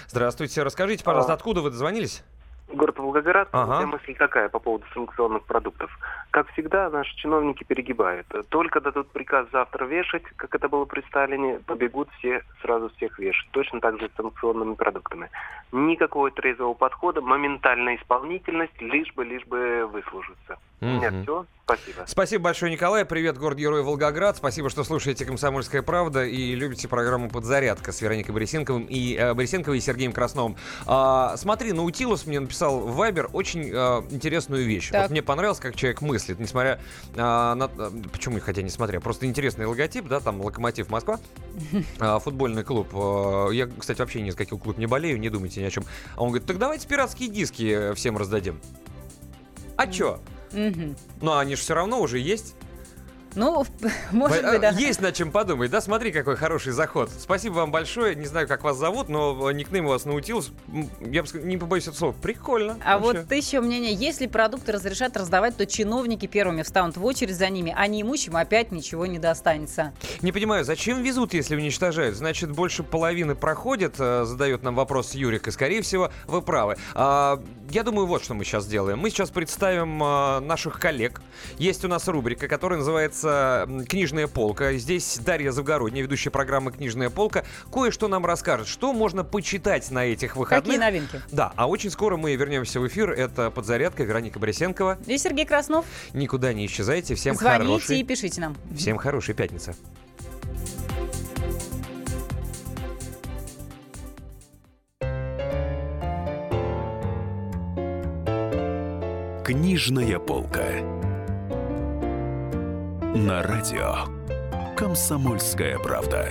Здравствуйте. Расскажите, пожалуйста, А. откуда вы дозвонились? Город Волгоград. Ага. У мысль такая по поводу санкционных продуктов. Как всегда, наши чиновники перегибают. Только дадут приказ завтра вешать, как это было при Сталине, побегут все сразу всех вешать. Точно так же с санкционными продуктами. Никакого трезвого подхода, моментальная исполнительность, лишь бы, лишь бы выслужиться. У меня все. Спасибо. Спасибо большое, Николай. Привет, город-герой Волгоград. Спасибо, что слушаете «Комсомольская правда» и любите программу «Подзарядка» с Вероникой Борисенковым и, э, Борисенковой и Сергеем Красновым. А, смотри, Наутилус мне написал в Вайбер очень э, интересную вещь. Так. Вот мне понравилось, как человек мыслит, несмотря а, на... а, Почему, хотя не смотря, просто интересный логотип, да, там «Локомотив Москва», а, футбольный клуб. А, Я, кстати, вообще ни за какой клуб не болею, не думайте ни о чем. А он говорит, так давайте пиратские диски э, всем раздадим. А чё? Мгм. Ну, они же все равно уже есть. Ну, может Э, быть, да. Есть над чем подумать, да? Смотри, какой хороший заход. Спасибо вам большое. Не знаю, как вас зовут, но э, никнейм у вас наутилус. Я бы не побоюсь этого слова. Прикольно. А вообще. вот еще мнение, если продукты разрешат раздавать, то чиновники первыми встанут в очередь за ними, а неимущим опять ничего не достанется. Не понимаю, зачем везут, если уничтожают? Значит, больше половины проходит, э, задает нам вопрос Юрик, и, скорее всего, вы правы. А, я думаю, вот что мы сейчас сделаем. Мы сейчас представим э, наших коллег. Есть у нас рубрика, которая называется «Книжная полка». Здесь Дарья Завгородняя, ведущая программы «Книжная полка», кое-что нам расскажет, что можно почитать на этих выходных. Какие новинки? Да, а очень скоро мы вернемся в эфир. Это «Подзарядка», Вероника Борисенкова. И Сергей Краснов. Никуда не исчезайте. Всем Звоните хорошей... и пишите нам. Всем хорошей пятницы. Книжная полка. На радио Комсомольская правда.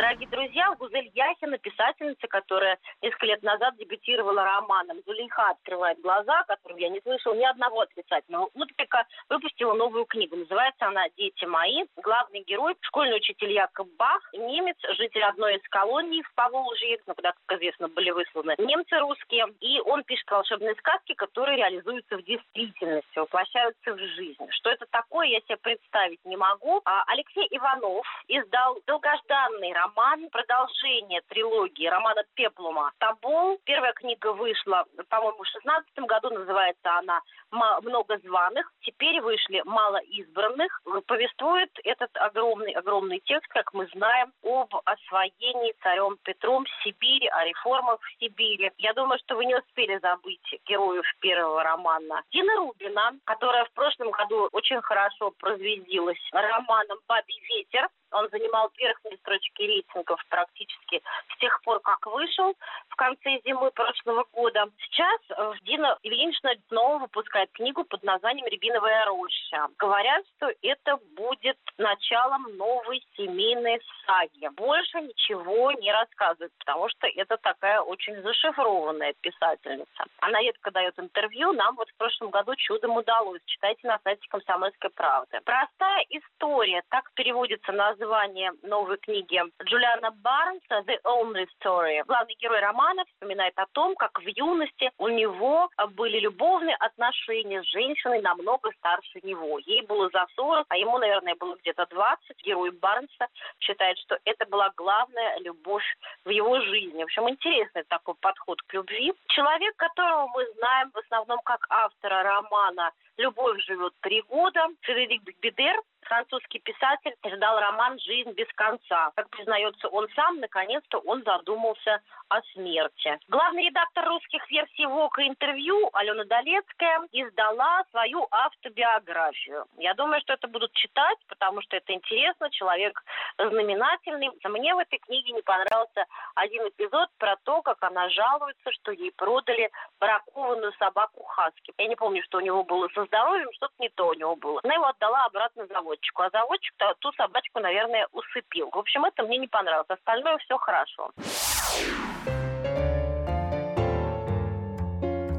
Дорогие друзья, Гузель Яхина, писательница, которая несколько лет назад дебютировала романом «Зулейха открывает глаза», которым я не слышал ни одного отрицательного отклика, выпустила новую книгу. Называется она «Дети мои». Главный герой – школьный учитель Якоб Бах, немец, житель одной из колоний в Поволжье, ну, куда, как известно, были высланы немцы русские. И он пишет волшебные сказки, которые реализуются в действительности, воплощаются в жизнь. Что это такое, я себе представить не могу. А Алексей Иванов издал долгожданный роман, продолжение трилогии романа Пеплума «Табол». Первая книга вышла, по-моему, в 16 году, называется она «Много званых». Теперь вышли «Мало избранных». Повествует этот огромный-огромный текст, как мы знаем, об освоении царем Петром Сибири, о реформах в Сибири. Я думаю, что вы не успели забыть героев первого романа. Дина Рубина, которая в прошлом году очень хорошо прозвездилась романом «Бабий ветер», он занимал верхние строчки рейтингов практически с тех пор, как вышел в конце зимы прошлого года. Сейчас э, Дина Ильинична снова выпускает книгу под названием «Рябиновая роща». Говорят, что это будет началом новой семейной саги. Больше ничего не рассказывает, потому что это такая очень зашифрованная писательница. Она редко дает интервью. Нам вот в прошлом году чудом удалось. Читайте на сайте «Комсомольской правды». Простая история. Так переводится на название новой книги Джулиана Барнса «The Only Story». Главный герой романа вспоминает о том, как в юности у него были любовные отношения с женщиной намного старше него. Ей было за 40, а ему, наверное, было где-то 20. Герой Барнса считает, что это была главная любовь в его жизни. В общем, интересный такой подход к любви. Человек, которого мы знаем в основном как автора романа «Любовь живет три года», Фредерик Бедер, французский писатель издал роман «Жизнь без конца». Как признается он сам, наконец-то он задумался о смерти. Главный редактор русских версий ВОКа интервью Алена Долецкая издала свою автобиографию. Я думаю, что это будут читать, потому что это интересно, человек знаменательный. Мне в этой книге не понравился один эпизод про то, как она жалуется, что ей продали бракованную собаку Хаски. Я не помню, что у него было со здоровьем, что-то не то у него было. Она его отдала обратно завод заводчику, а заводчик -то, ту собачку, наверное, усыпил. В общем, это мне не понравилось. Остальное все хорошо.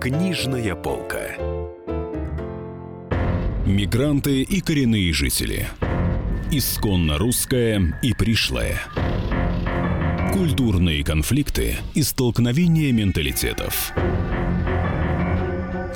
Книжная полка. Мигранты и коренные жители. Исконно русская и пришлая. Культурные конфликты и столкновения менталитетов.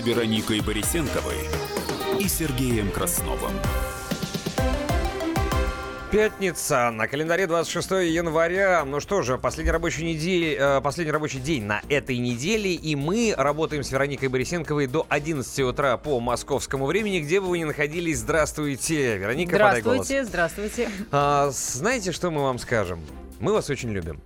Вероникой Борисенковой и Сергеем Красновым. Пятница, на календаре 26 января. Ну что же, последний рабочий, недель, э, последний рабочий день на этой неделе, и мы работаем с Вероникой Борисенковой до 11 утра по московскому времени. Где бы вы ни находились, здравствуйте. Вероника, Здравствуйте, здравствуйте. А, знаете, что мы вам скажем? Мы вас очень любим.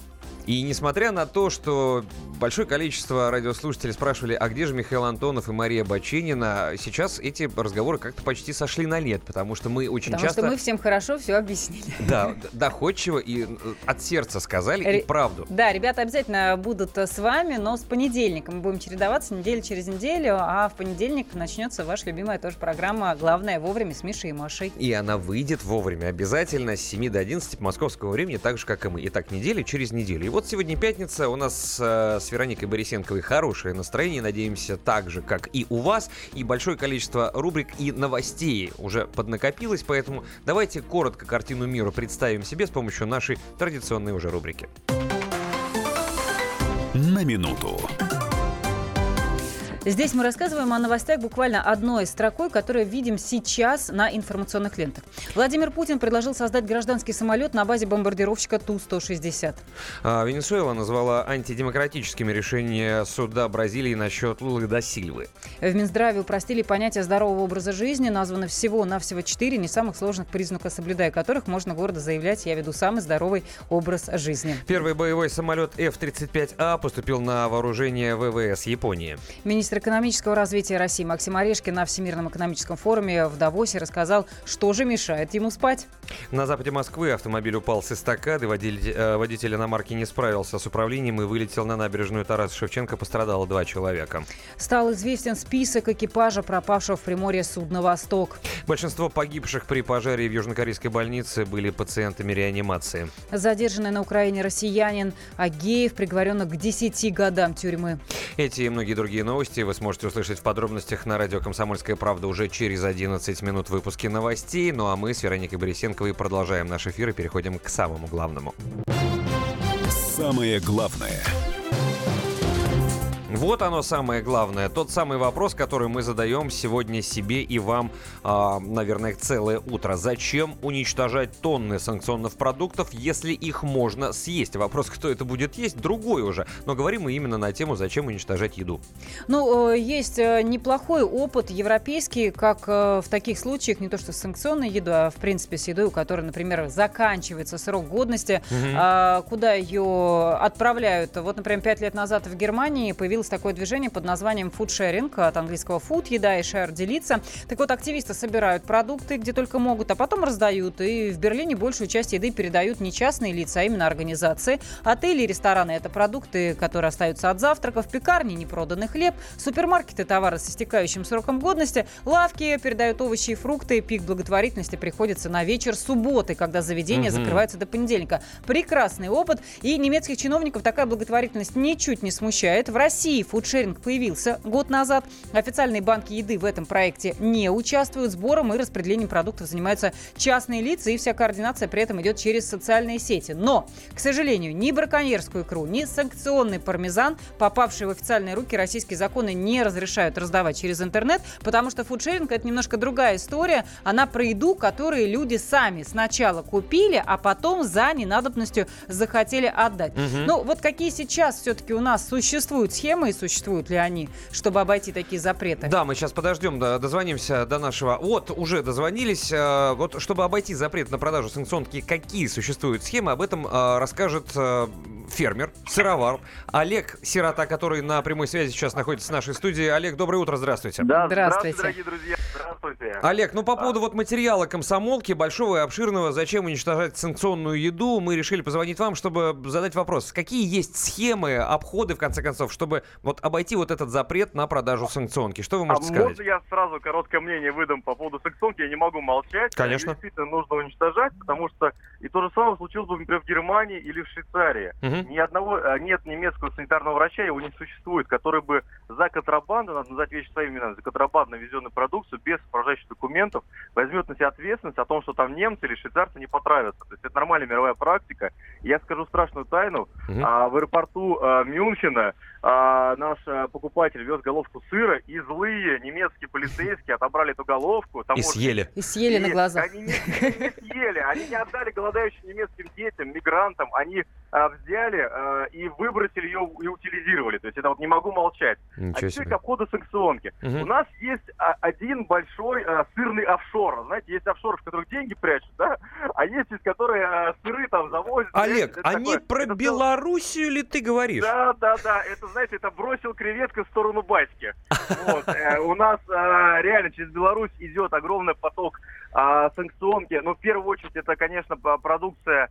И несмотря на то, что большое количество радиослушателей спрашивали, а где же Михаил Антонов и Мария Бачинина, сейчас эти разговоры как-то почти сошли на нет, потому что мы очень потому часто... Потому что мы всем хорошо все объяснили. Да, доходчиво и э, от сердца сказали Р... и правду. Да, ребята обязательно будут э, с вами, но с понедельника мы будем чередоваться неделю через неделю, а в понедельник начнется ваша любимая тоже программа «Главное вовремя» с Мишей и Машей. И она выйдет вовремя обязательно с 7 до 11 по московскому времени, так же, как и мы. Итак, неделю через неделю. И вот сегодня пятница, у нас э, с Вероникой Борисенковой хорошее настроение, надеемся, так же, как и у вас, и большое количество рубрик и новостей уже поднакопилось, поэтому давайте коротко картину мира представим себе с помощью нашей традиционной уже рубрики. На минуту. Здесь мы рассказываем о новостях буквально одной строкой, которую видим сейчас на информационных лентах. Владимир Путин предложил создать гражданский самолет на базе бомбардировщика Ту-160. А, Венесуэла назвала антидемократическими решения суда Бразилии насчет Лулы да Сильвы. В Минздраве упростили понятие здорового образа жизни. Названо всего-навсего четыре не самых сложных признака, соблюдая которых можно гордо заявлять «я веду самый здоровый образ жизни». Первый боевой самолет F-35А поступил на вооружение ВВС Японии. Министр экономического развития России Максим Орешкин на Всемирном экономическом форуме в Давосе рассказал, что же мешает ему спать. На западе Москвы автомобиль упал с эстакады. Водитель, э, водитель иномарки не справился с управлением и вылетел на набережную Тараса Шевченко. Пострадало два человека. Стал известен список экипажа, пропавшего в Приморье судна «Восток». Большинство погибших при пожаре в южнокорейской больнице были пациентами реанимации. Задержанный на Украине россиянин Агеев приговорен к 10 годам тюрьмы. Эти и многие другие новости вы сможете услышать в подробностях на радио «Комсомольская правда» уже через 11 минут выпуски новостей. Ну а мы с Вероникой Борисенковой продолжаем наш эфир и переходим к самому главному. Самое главное – вот оно самое главное. Тот самый вопрос, который мы задаем сегодня себе и вам, э, наверное, целое утро. Зачем уничтожать тонны санкционных продуктов, если их можно съесть? Вопрос, кто это будет есть, другой уже. Но говорим мы именно на тему, зачем уничтожать еду. Ну, э, есть э, неплохой опыт европейский, как э, в таких случаях, не то что с санкционной едой, а в принципе с едой, у которой, например, заканчивается срок годности, угу. куда ее отправляют. Вот, например, пять лет назад в Германии появилась появилось такое движение под названием food sharing, от английского food, еда и share, делиться. Так вот, активисты собирают продукты, где только могут, а потом раздают. И в Берлине большую часть еды передают не частные лица, а именно организации. Отели и рестораны – это продукты, которые остаются от завтраков, пекарни – непроданный хлеб, супермаркеты – товары с истекающим сроком годности, лавки передают овощи и фрукты. Пик благотворительности приходится на вечер субботы, когда заведения угу. закрываются до понедельника. Прекрасный опыт. И немецких чиновников такая благотворительность ничуть не смущает. В России России фудшеринг появился год назад. Официальные банки еды в этом проекте не участвуют. Сбором и распределением продуктов занимаются частные лица, и вся координация при этом идет через социальные сети. Но, к сожалению, ни браконьерскую икру, ни санкционный пармезан, попавшие в официальные руки, российские законы не разрешают раздавать через интернет, потому что фудшеринг – это немножко другая история. Она про еду, которую люди сами сначала купили, а потом за ненадобностью захотели отдать. Угу. Ну, вот какие сейчас все-таки у нас существуют схемы, и существуют ли они, чтобы обойти такие запреты? Да, мы сейчас подождем, да, дозвонимся до нашего... Вот, уже дозвонились. Э, вот, чтобы обойти запрет на продажу санкционки, какие существуют схемы, об этом э, расскажет э, фермер, сыровар Олег Сирота, который на прямой связи сейчас находится в нашей студии. Олег, доброе утро, здравствуйте. Да, здравствуйте. здравствуйте, дорогие друзья. Здравствуйте. Олег, ну по поводу вот материала комсомолки, большого и обширного, зачем уничтожать санкционную еду, мы решили позвонить вам, чтобы задать вопрос. Какие есть схемы, обходы, в конце концов, чтобы вот обойти вот этот запрет на продажу санкционки? Что вы а можете а сказать? Можно я сразу короткое мнение выдам по поводу санкционки? Я не могу молчать. Конечно. Ее действительно нужно уничтожать, потому что и то же самое случилось бы, например, в Германии или в Швейцарии. Угу. Ни одного, а, нет немецкого санитарного врача, его не существует, который бы за контрабанду, надо назвать вещи своими именами, за контрабандно везенную продукцию без сопровождающих документов возьмет на себя ответственность о том, что там немцы или швейцарцы не потравятся. То есть это нормальная мировая практика. я скажу страшную тайну. Угу. А, в аэропорту а, Мюнхена а, наш а, покупатель вез головку сыра, и злые немецкие полицейские отобрали эту головку. И съели. И съели и на глазах. Они не, не съели, они не отдали голодающим немецким детям, мигрантам. Они а, взяли а, и выбросили ее и утилизировали. То есть это вот не могу молчать. Ничего а теперь к обходу санкционки. Угу. У нас есть а, один большой а, сырный офшор. Знаете, есть офшоры, в которых деньги прячут, да? А есть из которые а, сыры там завозят. Олег, они такое, про Белоруссию ли ты говоришь? Да, да, да. Это, знаете, это бросил креветка в сторону батьки. Вот. Э, у нас а, реально через Беларусь идет огромный поток а, санкционки. Ну, в первую очередь, это, конечно, продукция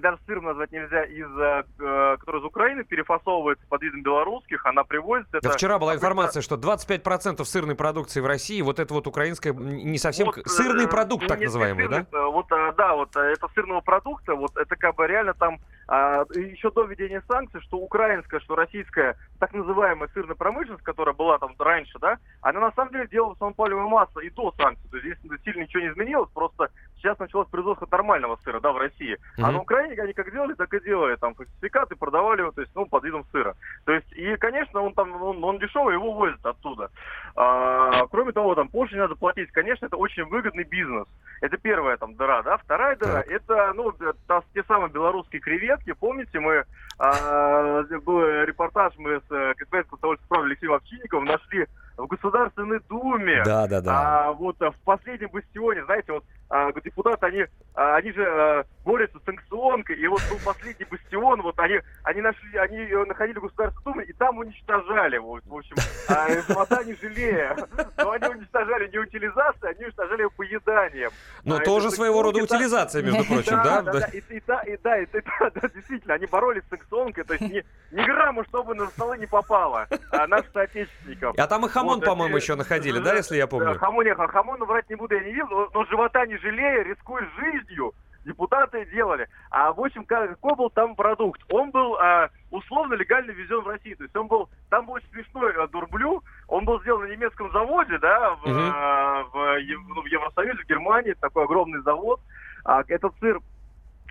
даже сыр назвать нельзя, из, э, который из Украины перефасовывается под видом белорусских, она привозится. Да вчера была информация, что 25% сырной продукции в России, вот это вот украинская, не совсем вот, сырный продукт, так называемый, да? Вот, да, вот это сырного продукта, вот это как бы реально там а, еще до введения санкций, что украинская, что российская так называемая сырная промышленность, которая была там раньше, да, она на самом деле делала самопалевое масло и до санкций. То есть здесь сильно ничего не изменилось, просто сейчас началось производство нормального сыра, да, в России. А на Украине они как делали, так и делали. Там фальсификаты продавали его, то есть, ну, под видом сыра. То есть, и, конечно, он там, он, он дешевый, его возят оттуда. А, кроме того, там, пошлин надо платить. Конечно, это очень выгодный бизнес. Это первая там дыра, да. Вторая дыра, так. это, ну, та, те самые белорусские креветки. Помните, мы, а, был репортаж, мы с э, Космического удовольствия Алексеем Овчинниковым нашли в Государственной Думе. Да, да, да. А, вот а, в последнем бастионе, знаете, вот а, депутаты, они, а, они же а, борются с санкционкой, и вот был последний бастион, вот они, они нашли, они находили в Государственной Думе, и там уничтожали, вот, в общем, а, живота не жалея. Но они уничтожали не утилизацией, они уничтожали его поеданием. Но а, тоже своего рода утилизация, между прочим, да? Да, да, и, и, да, и, да, и, да, да, действительно, они боролись с санкционкой, то есть ни, ни грамма, чтобы на столы не попало а, наших соотечественников. А там и хамон, по-моему, еще находили, да, если я помню? Хамон, нет, хамон, врать не буду, я не видел, но, но живота не жалея, рискуя жизнью, депутаты делали. А в общем, какой был там продукт? Он был а, условно легально ввезен в Россию. То есть он был, там был очень смешной а, дорблю, он был сделан на немецком заводе, да, в, угу. а, в, ну, в Евросоюзе, в Германии, такой огромный завод. А, этот сыр,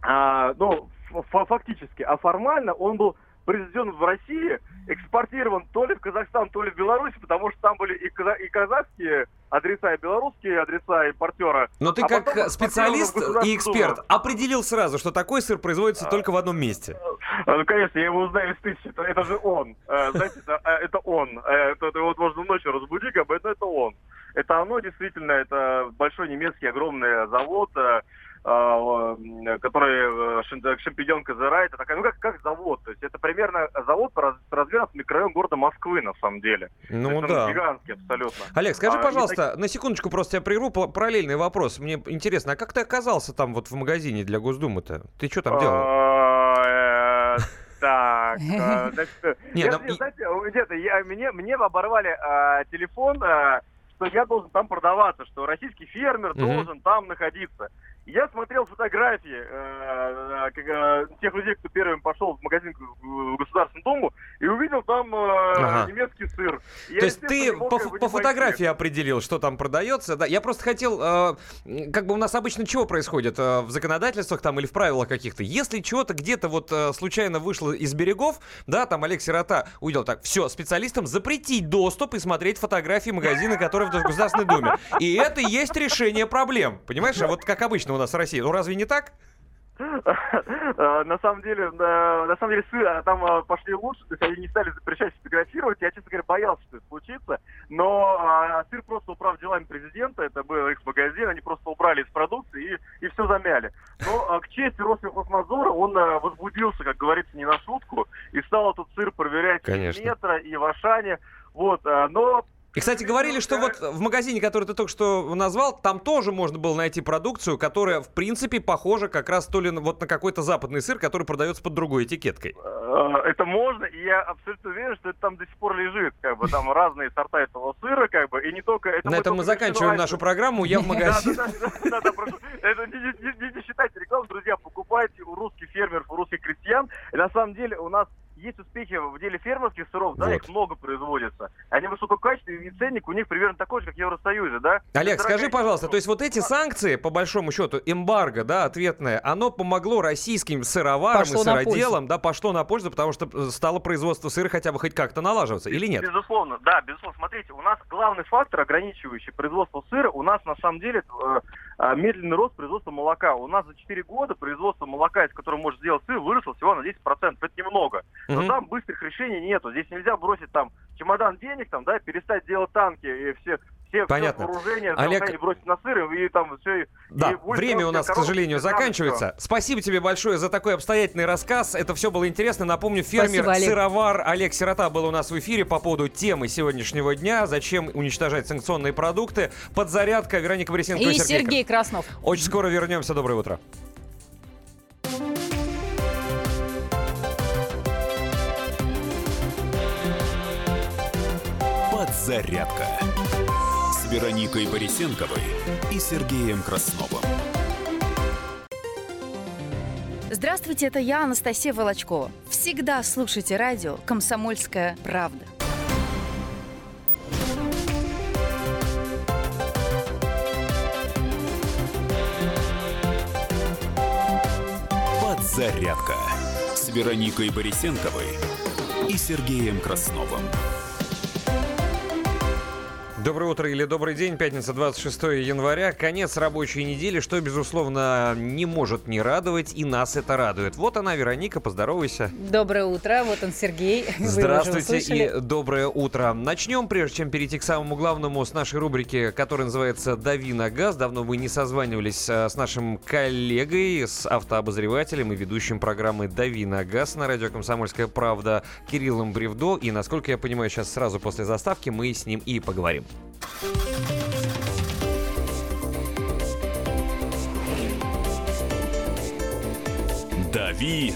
а, ну, фактически, а формально он был произведен в России, экспортирован то ли в Казахстан, то ли в Беларусь, потому что там были и, каза- и казахские адреса, и белорусские адреса импортера. Но ты а как специалист и эксперт определил сразу, что такой сыр производится только в одном месте. А, ну, конечно, я его узнаю из тысячи. Это, это же он. Э, знаете, это, э, это он. Э, это, это вот можно ночью разбудить, об этом это он. Это оно действительно, это большой немецкий огромный завод, а, который э, Шампиньон Казера, это такая, ну как, как завод, то есть это примерно завод с размером микрорайон города Москвы на самом деле. Ну есть, да. гигантский абсолютно. Олег, скажи, а, пожалуйста, так... на секундочку просто я прерву, параллельный вопрос. Мне интересно, а как ты оказался там вот в магазине для Госдумы-то? Ты что там делал? А, э, так, э, значит, ну знаете, где-то мне, мне оборвали телефон, что я должен там продаваться, что российский фермер должен там находиться. Я смотрел фотографии э, э, тех людей, кто первым пошел в магазин в Государственную Думу, и увидел там э, ага. немецкий сыр. Я, То есть ты по, по фотографии определил, что там продается? Да, я просто хотел, э, как бы у нас обычно чего происходит э, в законодательствах там или в правилах каких-то? Если чего-то где-то вот э, случайно вышло из берегов, да, там Олег Сирота увидел так, все, специалистам запретить доступ и смотреть фотографии магазина, которые в Государственной Думе. И это и есть решение проблем, понимаешь? А вот как обычно у нас в России. Ну разве не так? А, на самом деле, на самом деле, а, там а, пошли лучше, то есть они не стали запрещать фотографировать. Я, честно говоря, боялся, что это случится. Но сыр просто управ делами президента, это был их магазин, они просто убрали из продукции и, и все замяли. Но к чести Росвихознадзора он возбудился, как говорится, не на шутку, и стал этот сыр проверять Конечно. в метро и в Ашане. Вот, но и, кстати, говорили, что вот в магазине, который ты только что назвал, там тоже можно было найти продукцию, которая, в принципе, похожа как раз то ли вот на какой-то западный сыр, который продается под другой этикеткой. Э, это можно, и я абсолютно уверен, что это там до сих пор лежит, как бы, там разные сорта этого сыра, как бы, и не только... Это на этом мы заканчиваем нашу программу, я в прошу. Это не считайте рекламу, друзья, покупайте у русских фермеров, у русских крестьян. И на самом деле у нас есть успехи в деле фермерских сыров, да, вот. их много производится. Они высококачественные, и ценник у них примерно такой же, как в Евросоюзе, да? Олег, скажи, пожалуйста, то есть вот эти санкции, по большому счету, эмбарго, да, ответное, оно помогло российским сыроварам пошло и сыроделам, да, пошло на пользу, потому что э, стало производство сыра хотя бы хоть как-то налаживаться, или нет? Безусловно, да, безусловно. Смотрите, у нас главный фактор, ограничивающий производство сыра, у нас на самом деле э медленный рост производства молока. У нас за 4 года производство молока, из которого может сделать сыр, выросло всего на 10%. Это немного. Но угу. там быстрых решений нету. Здесь нельзя бросить там чемодан денег, там, да, перестать делать танки и все все, Понятно. все вооружение Олег... бросить на сыр, и там все... Да, и время у нас, к сожалению, заканчивается. Все. Спасибо тебе большое за такой обстоятельный рассказ. Это все было интересно. Напомню, фермер-сыровар Олег. Олег Сирота был у нас в эфире по поводу темы сегодняшнего дня. Зачем уничтожать санкционные продукты? Подзарядка. Вероника Борисенко и, и Сергей, Сергей Краснов. Очень скоро вернемся. Доброе утро. Подзарядка Вероникой Борисенковой и Сергеем Красновым. Здравствуйте, это я, Анастасия Волочкова. Всегда слушайте радио «Комсомольская правда». «Зарядка» с Вероникой Борисенковой и Сергеем Красновым. Доброе утро или добрый день. Пятница, 26 января. Конец рабочей недели, что, безусловно, не может не радовать, и нас это радует. Вот она, Вероника, поздоровайся. Доброе утро, вот он Сергей. Здравствуйте и доброе утро. Начнем, прежде чем перейти к самому главному, с нашей рубрики, которая называется «Дави на газ». Давно мы не созванивались а, с нашим коллегой, с автообозревателем и ведущим программы «Дави на газ» на радио «Комсомольская правда» Кириллом Бревдо. И, насколько я понимаю, сейчас сразу после заставки мы с ним и поговорим. «Дави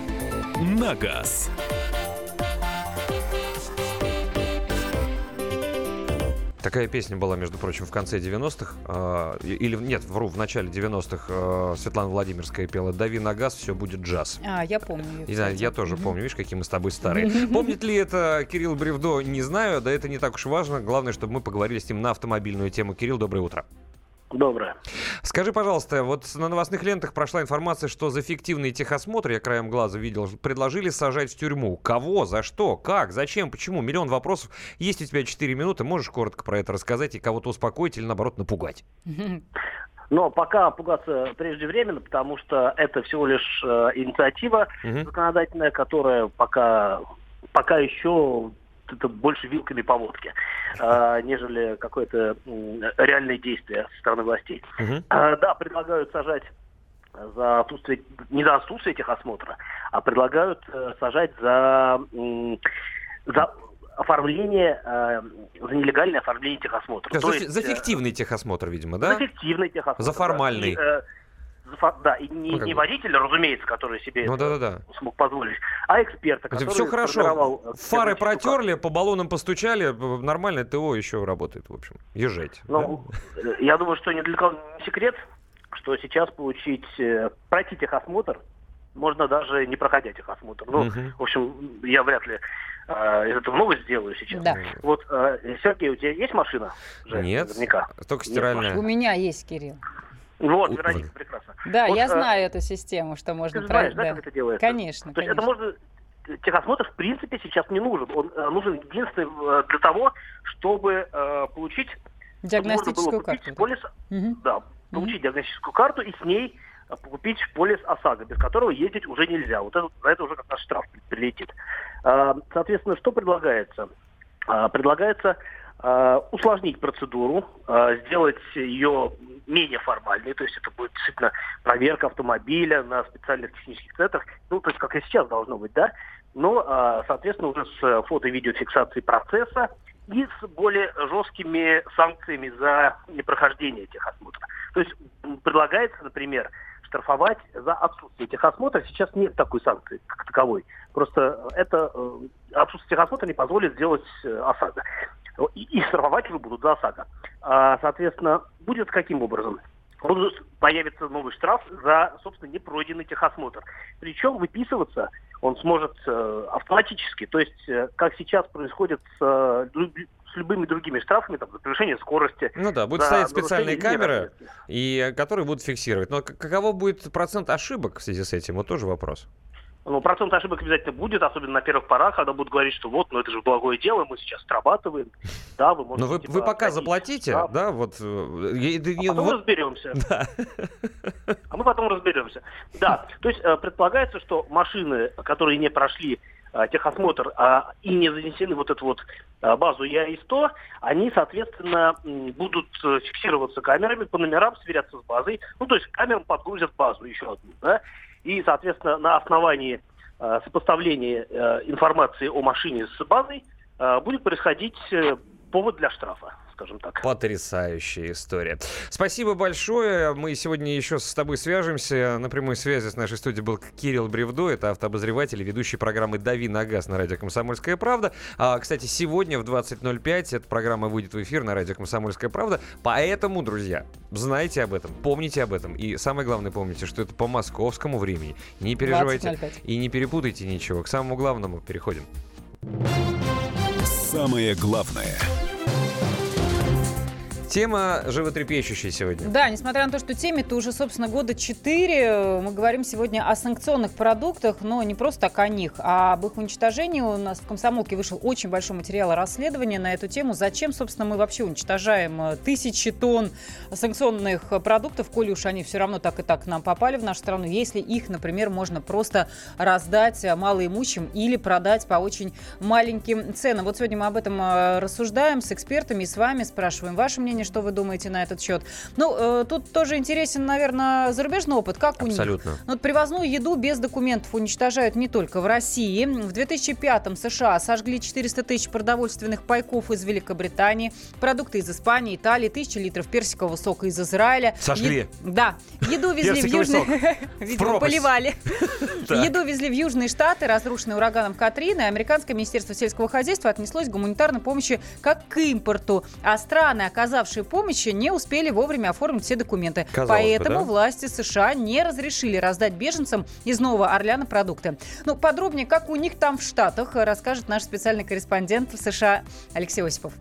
на газ». Такая песня была, между прочим, в конце 90-х. Э, а, или, нет, вру, в начале 90-х э, Светлана Владимирская пела «Дави на газ, все будет джаз». А, я помню. Не знаю, я тоже mm-hmm. помню. Видишь, какие мы с тобой старые. Помнит ли это Кирилл Бревдо, не знаю. Да это не так уж важно. Главное, чтобы мы поговорили с ним на автомобильную тему. Кирилл, доброе утро. Доброе. Скажи, пожалуйста, вот на новостных лентах прошла информация, что за фиктивный техосмотр, я краем глаза видел, предложили сажать в тюрьму. Кого? За что? Как? Зачем? Почему? Миллион вопросов. Есть у тебя 4 минуты, можешь коротко про это рассказать и кого-то успокоить или, наоборот, напугать? Но пока пугаться преждевременно, потому что это всего лишь э, инициатива угу. законодательная, которая пока, пока еще это больше вилками по водке, а, нежели какое-то реальное действие со стороны властей. А, да, предлагают сажать за отсутствие, не за отсутствие техосмотра, а предлагают э, сажать за, за оформление, э, за нелегальное оформление техосмотра. То, То есть, за э, фиктивный техосмотр, видимо, да? За фиктивный техосмотр. За формальный. И, э, да, и не, ну, не водитель, разумеется, который себе ну, да, да, да. смог позволить, а эксперта, который Все хорошо. Фары протерли, по баллонам постучали, нормально ТО еще работает, в общем. Езжайте. Ну, да? я думаю, что ни для кого не секрет, что сейчас получить, э, пройти техосмотр можно даже не проходя техосмотр. Ну, угу. в общем, я вряд ли э, из этого новость сделаю сейчас. Да. Вот, э, Сергей, у тебя есть машина? Же, Нет, наверняка. только стиральная. Нет, у меня есть, Кирилл. Вот, Вероника, прекрасно. Да, вот, я а, знаю эту систему, что можно... Ты знаешь, про... да, как это делается? Конечно, То есть это можно... Техосмотр, в принципе, сейчас не нужен. Он э, нужен единственное э, для того, чтобы э, получить... Диагностическую карту. Полис, угу. Да, получить угу. диагностическую карту и с ней э, купить полис ОСАГО, без которого ездить уже нельзя. Вот это, за это уже как раз штраф прилетит. Соответственно, что предлагается? Предлагается усложнить процедуру, сделать ее менее формальные, то есть это будет действительно проверка автомобиля на специальных технических центрах, ну, то есть как и сейчас должно быть, да, но, а, соответственно, уже с фото- и видеофиксацией процесса и с более жесткими санкциями за непрохождение техосмотра. То есть предлагается, например, штрафовать за отсутствие техосмотра. Сейчас нет такой санкции как таковой. Просто это э, отсутствие техосмотра не позволит сделать э, ОСАГО. И, и штрафовать его будут за ОСАГО. А, соответственно, будет каким образом? Будут, появится новый штраф за, собственно, непройденный техосмотр. Причем выписываться он сможет э, автоматически. То есть, э, как сейчас происходит с, э, с любыми другими штрафами, там, за превышение скорости. Ну да, будут стоять специальные камеры, и, которые будут фиксировать. Но каково будет процент ошибок в связи с этим? Вот тоже вопрос. Ну, процент ошибок обязательно будет, особенно на первых порах, когда будут говорить, что вот, ну это же благое дело, мы сейчас отрабатываем. Да, вы можете... Но вы, типа, вы пока заплатите, да, да вот... Э, а потом вот... разберемся. Да. А мы потом разберемся. Да, то есть э, предполагается, что машины, которые не прошли э, техосмотр а, и не занесены вот эту вот базу ЯИ-100, они, соответственно, будут фиксироваться камерами, по номерам сверяться с базой. Ну, то есть камерам подгрузят базу еще одну, да, и, соответственно, на основании э, сопоставления э, информации о машине с базой э, будет происходить э, повод для штрафа скажем так. Потрясающая история. Спасибо большое. Мы сегодня еще с тобой свяжемся. На прямой связи с нашей студией был Кирилл Бревдо. Это автообозреватель и ведущий программы «Дави на газ» на радио «Комсомольская правда». А, кстати, сегодня в 20.05 эта программа выйдет в эфир на радио «Комсомольская правда». Поэтому, друзья, знайте об этом, помните об этом. И самое главное, помните, что это по московскому времени. Не переживайте и не перепутайте ничего. К самому главному переходим. Самое главное – Тема животрепещущая сегодня. Да, несмотря на то, что теме-то уже, собственно, года 4, мы говорим сегодня о санкционных продуктах, но не просто так о них, а об их уничтожении. У нас в «Комсомолке» вышел очень большой материал расследования на эту тему. Зачем, собственно, мы вообще уничтожаем э, тысячи тонн санкционных продуктов, коли уж они все равно так и так к нам попали в нашу страну, если их, например, можно просто раздать малоимущим или продать по очень маленьким ценам. Вот сегодня мы об этом э, рассуждаем с экспертами и с вами, спрашиваем ваше мнение мнение, что вы думаете на этот счет. Ну, э, тут тоже интересен, наверное, зарубежный опыт. Как у Абсолютно. них? Ну, вот привозную еду без документов уничтожают не только в России. В 2005-м США сожгли 400 тысяч продовольственных пайков из Великобритании, продукты из Испании, Италии, тысячи литров персикового сока из Израиля. Сожгли? Е... Да. Еду везли в Южный... Видимо, поливали. Еду везли в Южные Штаты, разрушенные ураганом Катрины. Американское министерство сельского хозяйства отнеслось к гуманитарной помощи как к импорту. А страны, оказавшие оказавшие помощи, не успели вовремя оформить все документы. Казалось Поэтому бы, да? власти США не разрешили раздать беженцам из Нового Орлеана продукты. Ну, подробнее, как у них там в Штатах, расскажет наш специальный корреспондент в США Алексей Осипов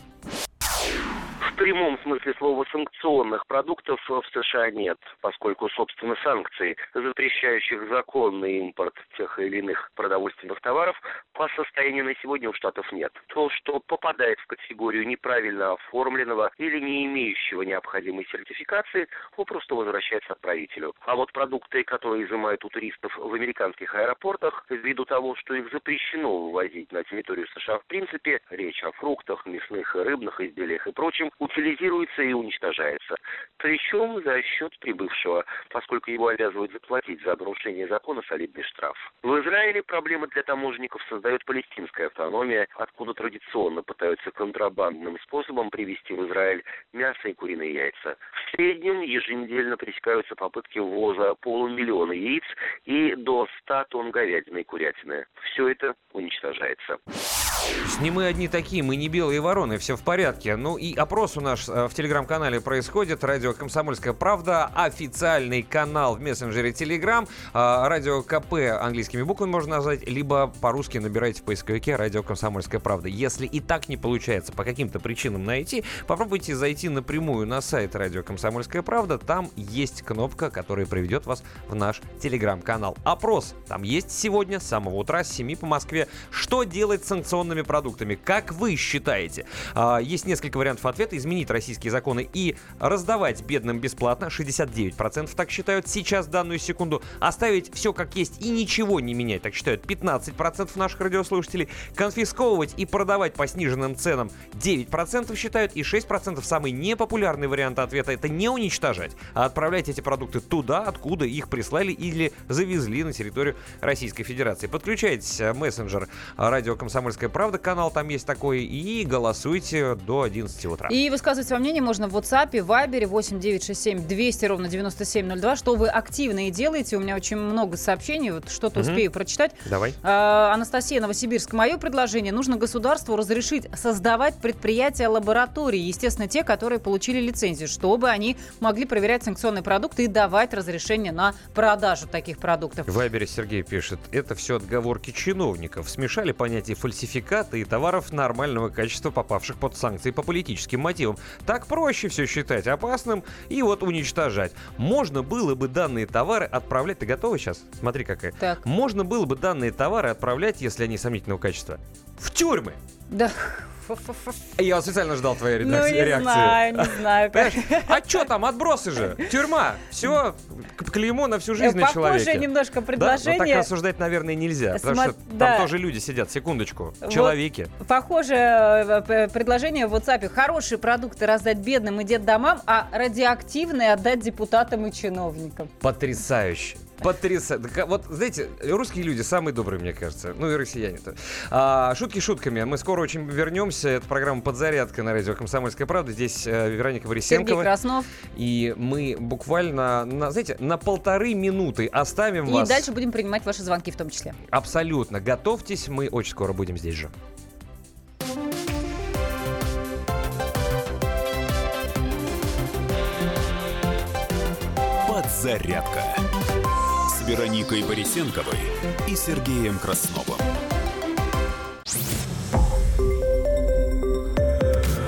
прямом смысле слова санкционных продуктов в США нет, поскольку, собственно, санкций, запрещающих законный импорт тех или иных продовольственных товаров, по состоянию на сегодня у Штатов нет. То, что попадает в категорию неправильно оформленного или не имеющего необходимой сертификации, попросту возвращается отправителю. А вот продукты, которые изымают у туристов в американских аэропортах, ввиду того, что их запрещено вывозить на территорию США в принципе, речь о фруктах, мясных и рыбных изделиях и прочем, утилизируется и уничтожается. Причем за счет прибывшего, поскольку его обязывают заплатить за нарушение закона солидный штраф. В Израиле проблемы для таможенников создает палестинская автономия, откуда традиционно пытаются контрабандным способом привезти в Израиль мясо и куриные яйца. В среднем еженедельно пресекаются попытки ввоза полумиллиона яиц и до 100 тонн говядины и курятины. Все это уничтожается. Не мы одни такие, мы не белые вороны, все в порядке. Ну и опрос у нас э, в телеграм-канале происходит. Радио «Комсомольская правда», официальный канал в мессенджере Телеграм. Радио КП английскими буквами можно назвать, либо по-русски набирайте в поисковике «Радио Комсомольская правда». Если и так не получается по каким-то причинам найти, попробуйте зайти напрямую на сайт «Радио Комсомольская правда». Там есть кнопка, которая приведет вас в наш телеграм-канал. Опрос там есть сегодня с самого утра, с 7 по Москве. Что делать с санкционными продуктами? Как вы считаете? А, есть несколько вариантов ответа. Изменить российские законы и раздавать бедным бесплатно. 69% так считают сейчас, данную секунду. Оставить все как есть и ничего не менять, так считают 15% наших радиослушателей. Конфисковывать и продавать по сниженным ценам 9% считают. И 6% самый непопулярный вариант ответа это не уничтожать, а отправлять эти продукты туда, откуда их прислали или завезли на территорию Российской Федерации. Подключайтесь в мессенджер радио «Комсомольская правда», канал там есть такой, и голосуйте до 11 утра. И высказывать свое мнение можно в WhatsApp, Viber 8967 200 ровно 9702, что вы активно и делаете. У меня очень много сообщений, вот что-то Мгм. успею прочитать. Давай. А, Анастасия Новосибирск. Мое предложение. Нужно государству разрешить создавать предприятия лаборатории, естественно, те, которые получили лицензию, чтобы они могли проверять санкционные продукты и давать разрешение на продажу таких продуктов. В Вайбере Сергей пишет, это все отговорки чиновников. Смешали понятие фальсификата и товаров нормального качества, попавших под санкции по политическим мотивам. Так проще все считать опасным и вот уничтожать. Можно было бы данные товары отправлять... Ты готова сейчас? Смотри какая. Так. Можно было бы данные товары отправлять, если они сомнительного качества, в тюрьмы. Да. Я специально ждал твоей Ну, реакции. не реакции. знаю, не знаю. как. А что там, отбросы же? Тюрьма. Все, клеймо на всю жизнь на Похожее человеке. немножко Да, но так предложение. рассуждать, наверное, нельзя. Потому Сма- что там да. тоже люди сидят, секундочку. Вот. Человеки. Похожее э, предложение в WhatsApp. Хорошие продукты раздать бедным и детдомам, а радиоактивные отдать депутатам и чиновникам. Потрясающе. Потрясающе. Вот, знаете, русские люди самые добрые, мне кажется. Ну и россияне-то. А, шутки шутками. Мы скоро очень вернемся. Это программа «Подзарядка» на радио «Комсомольская правда». Здесь э, Вероника Борисенкова. Сергей Краснов. И мы буквально, на, знаете, на полторы минуты оставим И вас. дальше будем принимать ваши звонки в том числе. Абсолютно. Готовьтесь, мы очень скоро будем здесь же. Подзарядка Вероникой Борисенковой и Сергеем Красновым.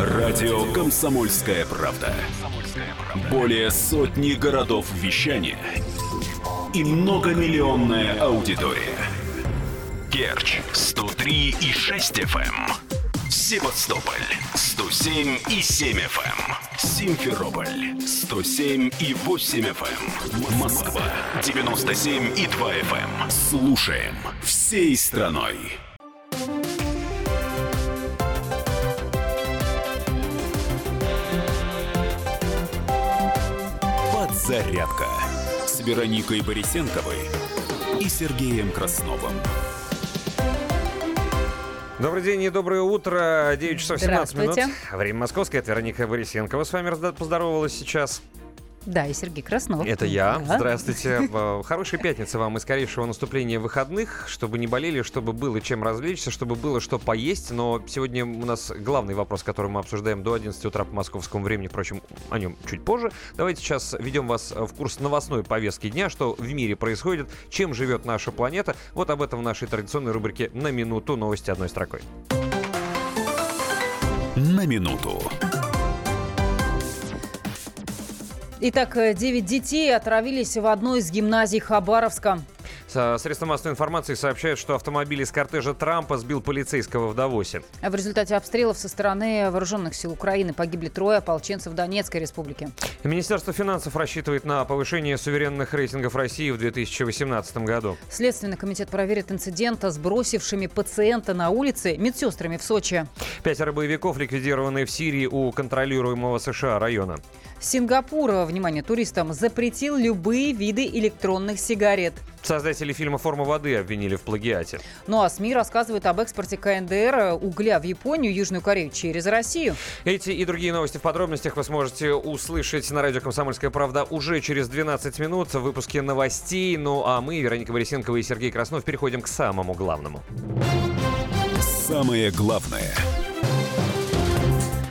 Радио «Комсомольская правда». Более сотни городов вещания и многомиллионная аудитория. Керчь 103 и 6 FM. Эм. Севастополь 107 и 7 FM. Эм. Симферополь 107 и 8 FM. Эм. Москва 97 и 2 FM. Слушаем всей страной. Подзарядка с Вероникой Борисенковой и Сергеем Красновым. Добрый день и доброе утро. 9 часов 17 минут. Время московское. Это Вероника Борисенкова с вами поздоровалась сейчас. Да, и Сергей Краснов. Это я. Да. Здравствуйте. Хорошей пятницы вам и скорейшего наступления выходных, чтобы не болели, чтобы было чем развлечься, чтобы было что поесть. Но сегодня у нас главный вопрос, который мы обсуждаем до 11 утра по московскому времени, впрочем, о нем чуть позже. Давайте сейчас ведем вас в курс новостной повестки дня, что в мире происходит, чем живет наша планета. Вот об этом в нашей традиционной рубрике «На минуту» новости одной строкой. На минуту. Итак, 9 детей отравились в одной из гимназий Хабаровска. Средства массовой информации сообщают, что автомобиль из кортежа Трампа сбил полицейского в Давосе. В результате обстрелов со стороны вооруженных сил Украины погибли трое ополченцев Донецкой республики. Министерство финансов рассчитывает на повышение суверенных рейтингов России в 2018 году. Следственный комитет проверит инцидент с бросившими пациента на улице медсестрами в Сочи. Пятеро боевиков ликвидированы в Сирии у контролируемого США района. Сингапур, внимание туристам, запретил любые виды электронных сигарет. Создатели фильма «Форма воды» обвинили в плагиате. Ну а СМИ рассказывают об экспорте КНДР угля в Японию, Южную Корею через Россию. Эти и другие новости в подробностях вы сможете услышать на радио «Комсомольская правда» уже через 12 минут в выпуске новостей. Ну а мы, Вероника Борисенкова и Сергей Краснов, переходим к самому главному. Самое главное –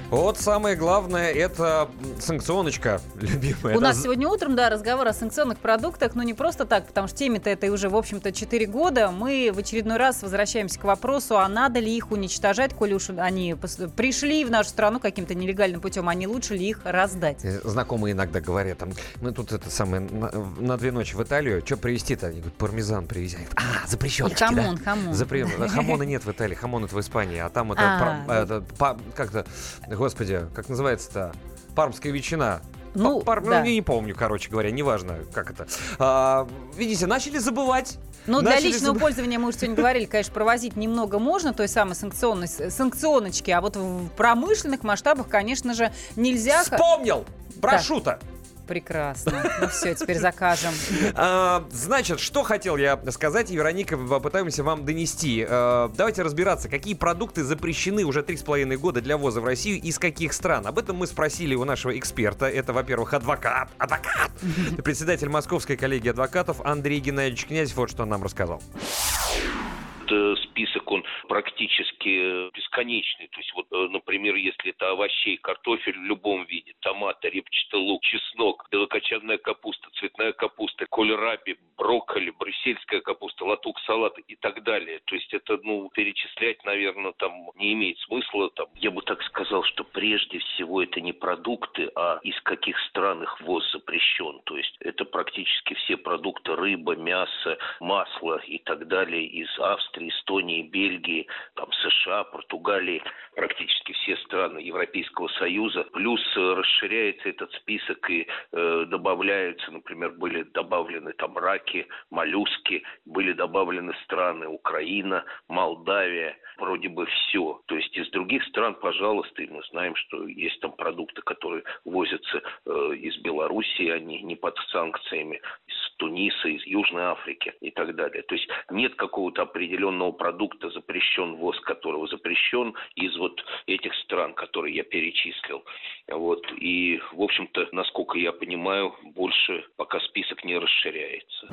вот самое главное, это санкционочка любимая. У нас сегодня утром, да, разговор о санкционных продуктах, но не просто так, потому что теме-то это уже, в общем-то, 4 года. Мы в очередной раз возвращаемся к вопросу, а надо ли их уничтожать, коли уж они пришли в нашу страну каким-то нелегальным путем, а не лучше ли их раздать? Э, знакомые иногда говорят, там, мы тут это самое, на, на две ночи в Италию, что привезти-то? Они говорят, пармезан привези. А, запрещеночки, хамон, да? хамон. Запре... Хамона нет в Италии, хамон это в Испании, а там это, а, пар... это па... как-то господи, как называется-то? Пармская ветчина. Ну, Пар, да. ну, не помню, короче говоря, неважно, как это. А, видите, начали забывать. Ну, для личного заб... пользования мы уже сегодня говорили, конечно, провозить немного можно, той самой санкционной, санкционочки, а вот в промышленных масштабах, конечно же, нельзя... Вспомнил! Прошу-то! Да. Прекрасно. Ну все, теперь закажем. А, значит, что хотел я сказать, и Вероника, попытаемся вам донести. А, давайте разбираться, какие продукты запрещены уже три с половиной года для ввоза в Россию, из каких стран. Об этом мы спросили у нашего эксперта. Это, во-первых, адвокат, адвокат, председатель Московской коллегии адвокатов Андрей Геннадьевич Князь. Вот что он нам рассказал список, практически бесконечный. То есть, вот, э, например, если это овощей, картофель в любом виде, томаты, репчатый лук, чеснок, белокочанная капуста, цветная капуста, кольраби, брокколи, брюссельская капуста, латук, салат и так далее. То есть это, ну, перечислять, наверное, там не имеет смысла. Там. Я бы так сказал, что прежде всего это не продукты, а из каких стран их ввоз запрещен. То есть это практически все продукты рыба, мясо, масло и так далее из Австрии, Эстонии, Бельгии, там, США, Португалии, практически все страны Европейского Союза. Плюс э, расширяется этот список и э, добавляются, например, были добавлены там раки, моллюски, были добавлены страны Украина, Молдавия, вроде бы все. То есть из других стран, пожалуйста, и мы знаем, что есть там продукты, которые возятся э, из Белоруссии, они не под санкциями, из Туниса, из Южной Африки и так далее. То есть нет какого-то определенного продукта, запрещен ввоз которого запрещен из вот этих стран, которые я перечислил. Вот. И, в общем-то, насколько я понимаю, больше пока список не расширяется.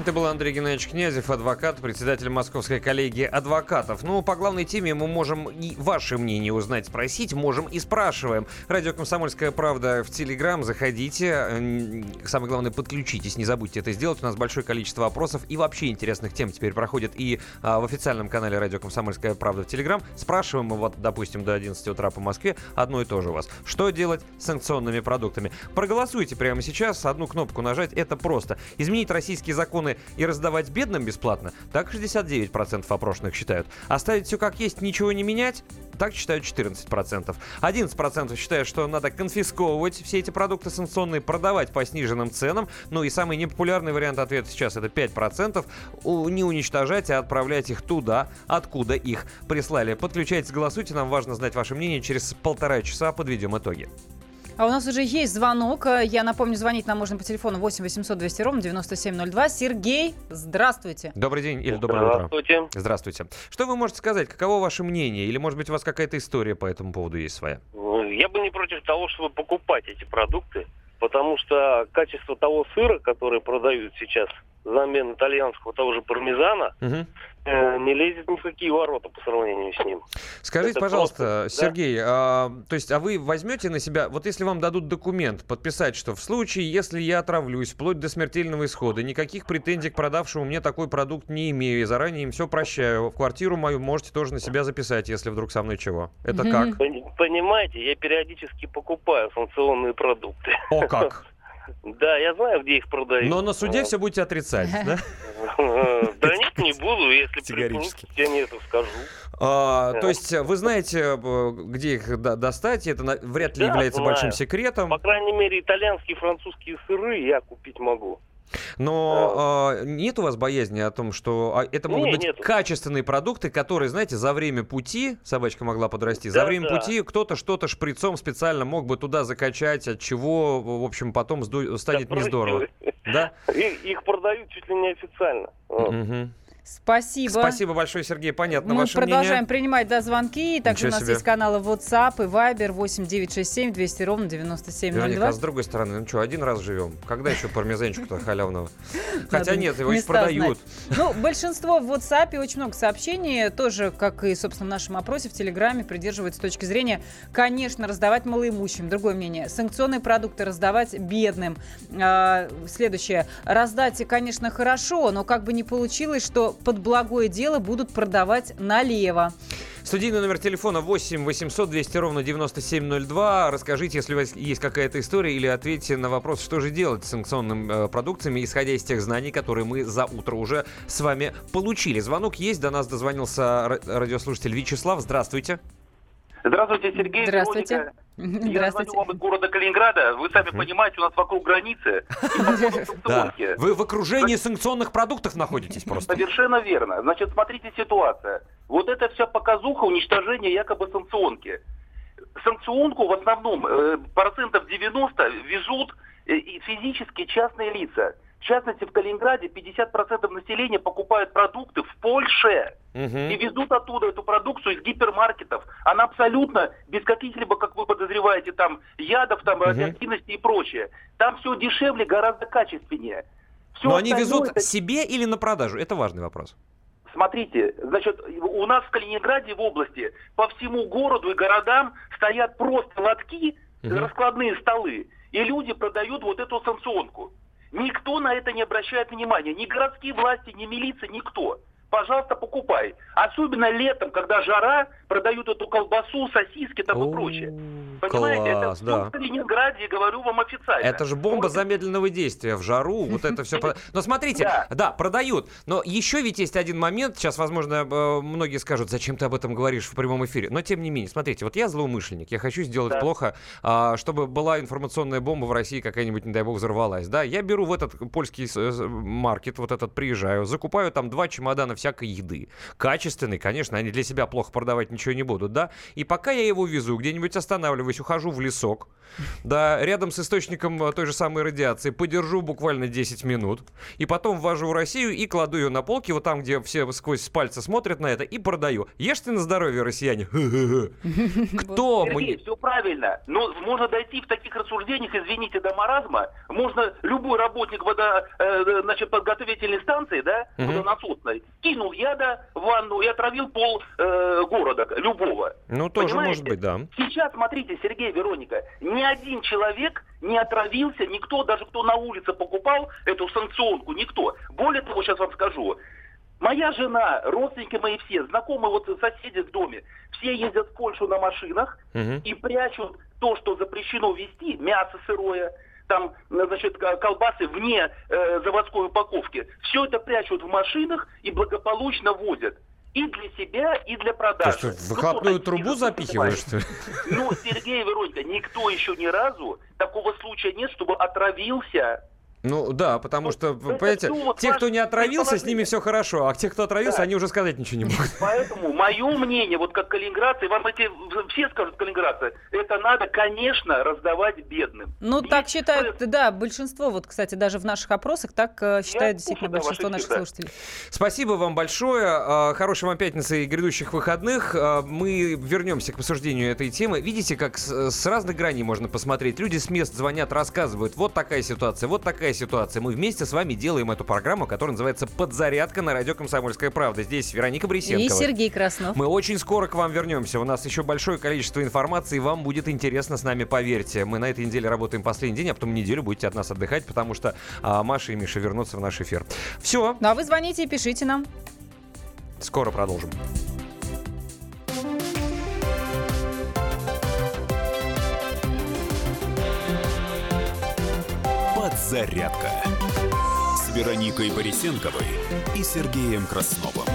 Это был Андрей Геннадьевич Князев, адвокат, председатель Московской коллегии адвокатов. Ну, по главной теме мы можем и ваше мнение узнать, спросить, можем и спрашиваем. Радио «Комсомольская правда» в Телеграм, заходите. Самое главное, подключитесь, не забудьте это сделать. У нас большое количество вопросов и вообще интересных тем теперь проходит и а, в официальном канале радио «Комсомольская правда» в Телеграм. Спрашиваем мы вот, допустим, до 11 утра по Москве одно и то же вас. Что делать с санкционными продуктами? Проголосуйте прямо сейчас, одну кнопку нажать, это просто. Изменить российские законы и раздавать бедным бесплатно, так 69% опрошенных считают. Оставить все как есть, ничего не менять, так считают 14%. 11% считают, что надо конфисковывать все эти продукты санкционные, продавать по сниженным ценам. Ну и самый непопулярный вариант ответа сейчас это 5%. Не уничтожать, а отправлять их туда, откуда их прислали. Подключайтесь, голосуйте, нам важно знать ваше мнение. Через полтора часа подведем итоги. А у нас уже есть звонок. Я напомню, звонить нам можно по телефону 8 800 200 ровно 9702. Сергей, здравствуйте. Добрый день или доброе здравствуйте. утро. Здравствуйте. Что вы можете сказать? Каково ваше мнение? Или, может быть, у вас какая-то история по этому поводу есть своя? Я бы не против того, чтобы покупать эти продукты, потому что качество того сыра, который продают сейчас взамен итальянского того же пармезана, угу. Э, не лезет ни в какие ворота по сравнению с ним. Скажите, Это пожалуйста, просто, Сергей, да? а, то есть, а вы возьмете на себя, вот если вам дадут документ, подписать, что в случае, если я отравлюсь, вплоть до смертельного исхода, никаких претензий к продавшему мне такой продукт не имею, и заранее им все прощаю, в квартиру мою можете тоже на себя записать, если вдруг со мной чего. Это угу. как? Понимаете, я периодически покупаю санкционные продукты. О, как? Да, я знаю, где их продают. Но на суде все будете отрицать, да? Да нет, не буду, если при нету, скажу. А, то есть вы знаете, э, где их достать, это вряд ли является большим секретом. По крайней мере, итальянские и французские сыры я купить могу. Но э, нет у вас боязни о том, что а, это могут не, быть нету. качественные продукты, которые, знаете, за время пути, собачка могла подрасти, да, за время да. пути кто-то что-то шприцом специально мог бы туда закачать, от чего, в общем, потом сду- станет да, не здорово. Да? Их, их продают чуть ли не официально. Угу. Спасибо. Спасибо большое, Сергей. Понятно Мы ваше продолжаем мнение. принимать да, звонки. Также Ничего у нас себе. есть каналы WhatsApp и Viber 8967 200 ровно 9702. Вероника, а с другой стороны, ну что, один раз живем. Когда еще пармезанчику-то халявного? Хотя нет, его еще продают. Ну, большинство в WhatsApp очень много сообщений. Тоже, как и, собственно, в нашем опросе в Телеграме, придерживается точки зрения, конечно, раздавать малоимущим. Другое мнение. Санкционные продукты раздавать бедным. А, следующее. Раздать, конечно, хорошо, но как бы не получилось, что под благое дело будут продавать налево. Студийный номер телефона 8 800 200 ровно 9702. Расскажите, если у вас есть какая-то история, или ответьте на вопрос, что же делать с санкционными э, продукциями, исходя из тех знаний, которые мы за утро уже с вами получили. Звонок есть, до нас дозвонился радиослушатель Вячеслав. Здравствуйте. Здравствуйте, Сергей. Здравствуйте. Вероника. Я звоню вам из города Калининграда. Вы сами понимаете, у нас вокруг границы. Да. Вы в окружении санкционных продуктов находитесь просто. Совершенно верно. Значит, смотрите ситуация. Вот это вся показуха уничтожения якобы санкционки. Санкционку в основном э, процентов 90 везут э, физические частные лица. В частности, в Калининграде 50% населения покупают продукты в Польше угу. и везут оттуда эту продукцию из гипермаркетов. Она абсолютно без каких-либо, как вы подозреваете, там ядов, там угу. радиоактивности и прочее. Там все дешевле, гораздо качественнее. Все Но они везут это... себе или на продажу? Это важный вопрос. Смотрите, значит, у нас в Калининграде в области по всему городу и городам стоят просто лотки, угу. раскладные столы, и люди продают вот эту санкционку. Никто на это не обращает внимания. Ни городские власти, ни милиция, никто пожалуйста, покупай. Особенно летом, когда жара, продают эту колбасу, сосиски там и прочее. Понимаете, класс, это да. в Калининграде, говорю вам официально. Это же бомба вот. замедленного действия в жару, вот это все. Но смотрите, да. да, продают. Но еще ведь есть один момент, сейчас, возможно, э, многие скажут, зачем ты об этом говоришь в прямом эфире. Но тем не менее, смотрите, вот я злоумышленник, я хочу сделать да. плохо, а, чтобы была информационная бомба в России какая-нибудь, не дай бог, взорвалась. Да, я беру в этот польский маркет, вот этот приезжаю, закупаю там два чемодана всякой еды. Качественный, конечно, они для себя плохо продавать ничего не будут, да? И пока я его везу, где-нибудь останавливаюсь, ухожу в лесок, да, рядом с источником э, той же самой радиации, подержу буквально 10 минут, и потом ввожу в Россию и кладу ее на полки, вот там, где все сквозь пальцы смотрят на это, и продаю. Ешьте на здоровье, россияне. Кто? Сергей, все правильно. Но можно дойти в таких рассуждениях, извините, до маразма. Можно любой работник вода, э, значит, подготовительной станции, да, водонасосной, кинул яда в ванну и отравил пол э, города, любого. Ну, тоже может быть, да. Сейчас, смотрите, Сергей, Вероника, ни один человек не отравился, никто, даже кто на улице покупал эту санкционку, никто. Более того, сейчас вам скажу, Моя жена, родственники мои все, знакомые вот соседи в доме, все ездят в Польшу на машинах Мгм. и прячут то, что запрещено везти, мясо сырое, там, э, значит, ко- колбасы вне э, заводской упаковки. Все это прячут в машинах и благополучно возят. И для себя, и для продажи. что, в выхлопную трубу запихиваешь, что ли? Ну, Сергей Вероника, никто еще ни разу такого случая нет, чтобы отравился. Ну да, потому что, вы понимаете, вот те, кто не отравился, с ними все хорошо, а те, кто отравился, Да. они уже сказать ничего не могут. Поэтому мое мнение, вот как калининградцы, вам эти все скажут калининградцы, это надо, конечно, раздавать бедным. Ну, так считают, да, большинство, вот, кстати, даже в наших опросах так э, считают действительно большинство наших да. слушателей. Спасибо вам большое. А, Хорошей вам пятницы и грядущих выходных. А, Мы вернемся к обсуждению этой темы. Видите, как с, с разных граней можно посмотреть. Люди с мест звонят, рассказывают. Вот такая ситуация, вот такая ситуация. Мы вместе с вами делаем эту программу, которая называется «Подзарядка» на радио «Комсомольская правда». Здесь Вероника Бресенкова. И Сергей Краснов. Мы очень скоро к вам вернемся. У нас еще большое количество информации. Вам будет интересно с нами, поверьте. Мы на этой неделе работаем последний день, а потом неделю будете от нас отдыхать, потому что а, Маша и Миша вернутся в наш эфир. Все, Ну, а вы звоните и пишите нам. скоро продолжим. Подзарядка с Вероникой Борисенковой и Сергеем Красновым.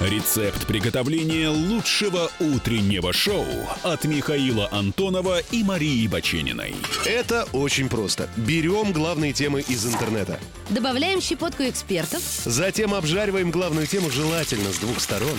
Рецепт приготовления лучшего утреннего шоу от Михаила Антонова и Марии Бачениной. Это очень просто. Берем главные темы из интернета. Добавляем щепотку экспертов, Затем обжариваем главную тему желательно с двух сторон.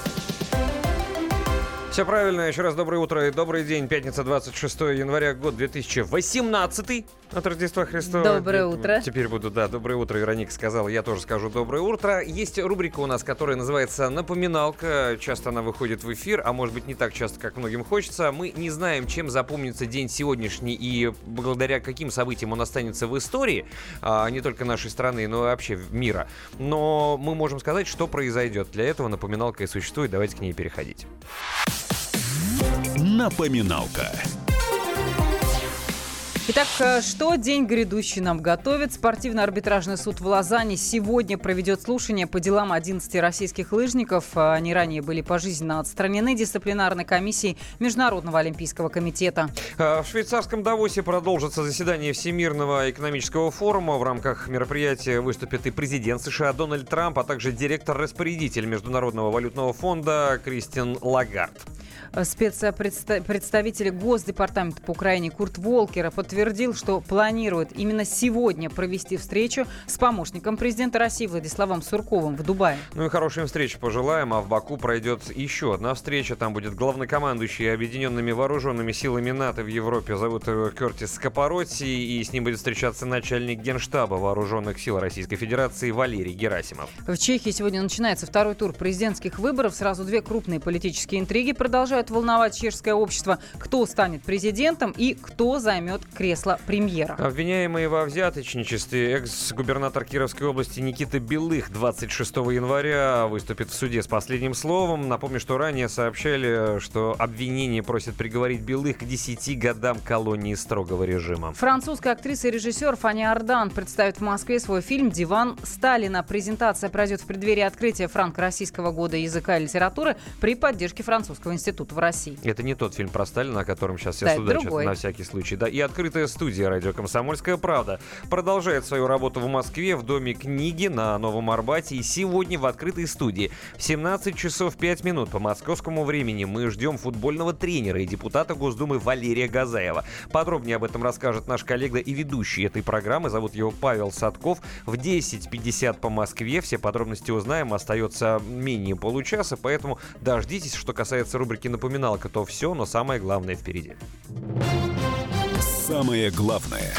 Все правильно. Еще раз доброе утро и добрый день. Пятница, 26 января, год 2018 от Рождества Христова. Доброе утро. Теперь буду, да, доброе утро. Вероника сказала, я тоже скажу доброе утро. Есть рубрика у нас, которая называется «Напоминалка». Часто она выходит в эфир, а может быть не так часто, как многим хочется. Мы не знаем, чем запомнится день сегодняшний и благодаря каким событиям он останется в истории, а, не только нашей страны, но и вообще мира. Но мы можем сказать, что произойдет. Для этого напоминалка и существует. Давайте к ней переходить. Напоминалка. Итак, э, что день грядущий нам готовит? Спортивно-арбитражный суд в Лозанне сегодня проведет слушание по делам 11 российских лыжников. Э, Они ранее были пожизненно отстранены дисциплинарной комиссией Международного олимпийского комитета. А, В швейцарском Давосе продолжится заседание Всемирного экономического форума. В рамках мероприятия выступит и президент США Дональд Трамп, а также директор-распорядитель Международного валютного фонда Кристин Лагард. Э, Спецпредставитель Госдепартамента по Украине Курт Волкера подтвердил, что планирует именно сегодня провести встречу с помощником президента России Владиславом Сурковым в Дубае. Ну и хорошей встречи пожелаем, а в Баку пройдет еще одна встреча. Там будет главнокомандующий объединенными вооруженными силами НАТО в Европе. Зовут его Кертис Скопороти, и с ним будет встречаться начальник генштаба вооруженных сил Российской Федерации Валерий Герасимов. В Чехии сегодня начинается второй тур президентских выборов. Сразу две крупные политические интриги продолжают продолжают волновать чешское общество. Кто станет президентом и кто займет кресло премьера. Обвиняемый во взяточничестве экс-губернатор Кировской области Никита Белых 26 января выступит в суде с последним словом. Напомню, что ранее сообщали, что обвинение просит приговорить Белых к 10 годам колонии строгого режима. Французская актриса и режиссер Фанни Ардан представит в Москве свой фильм «Диван Сталина». Презентация пройдет в преддверии открытия франко-российского года языка и литературы при поддержке Французского института в России. Это не тот фильм про Сталина, о котором сейчас все Да, другой. на всякий случай. Да. И открытая студия «Радио Комсомольская правда» продолжает свою работу в Москве в Доме книги на Новом Арбате. И сегодня в открытой студии в 17 часов 5 минут по московскому времени мы ждем футбольного тренера и депутата Госдумы Валерия Газаева. Подробнее об этом расскажет наш коллега и ведущий этой программы. Зовут его Павел Садков. В 10.50 по Москве. Все подробности узнаем. Остается менее получаса, поэтому дождитесь. Что касается рубрики «Напоминалка», то все, но самое главное впереди. Самое главное.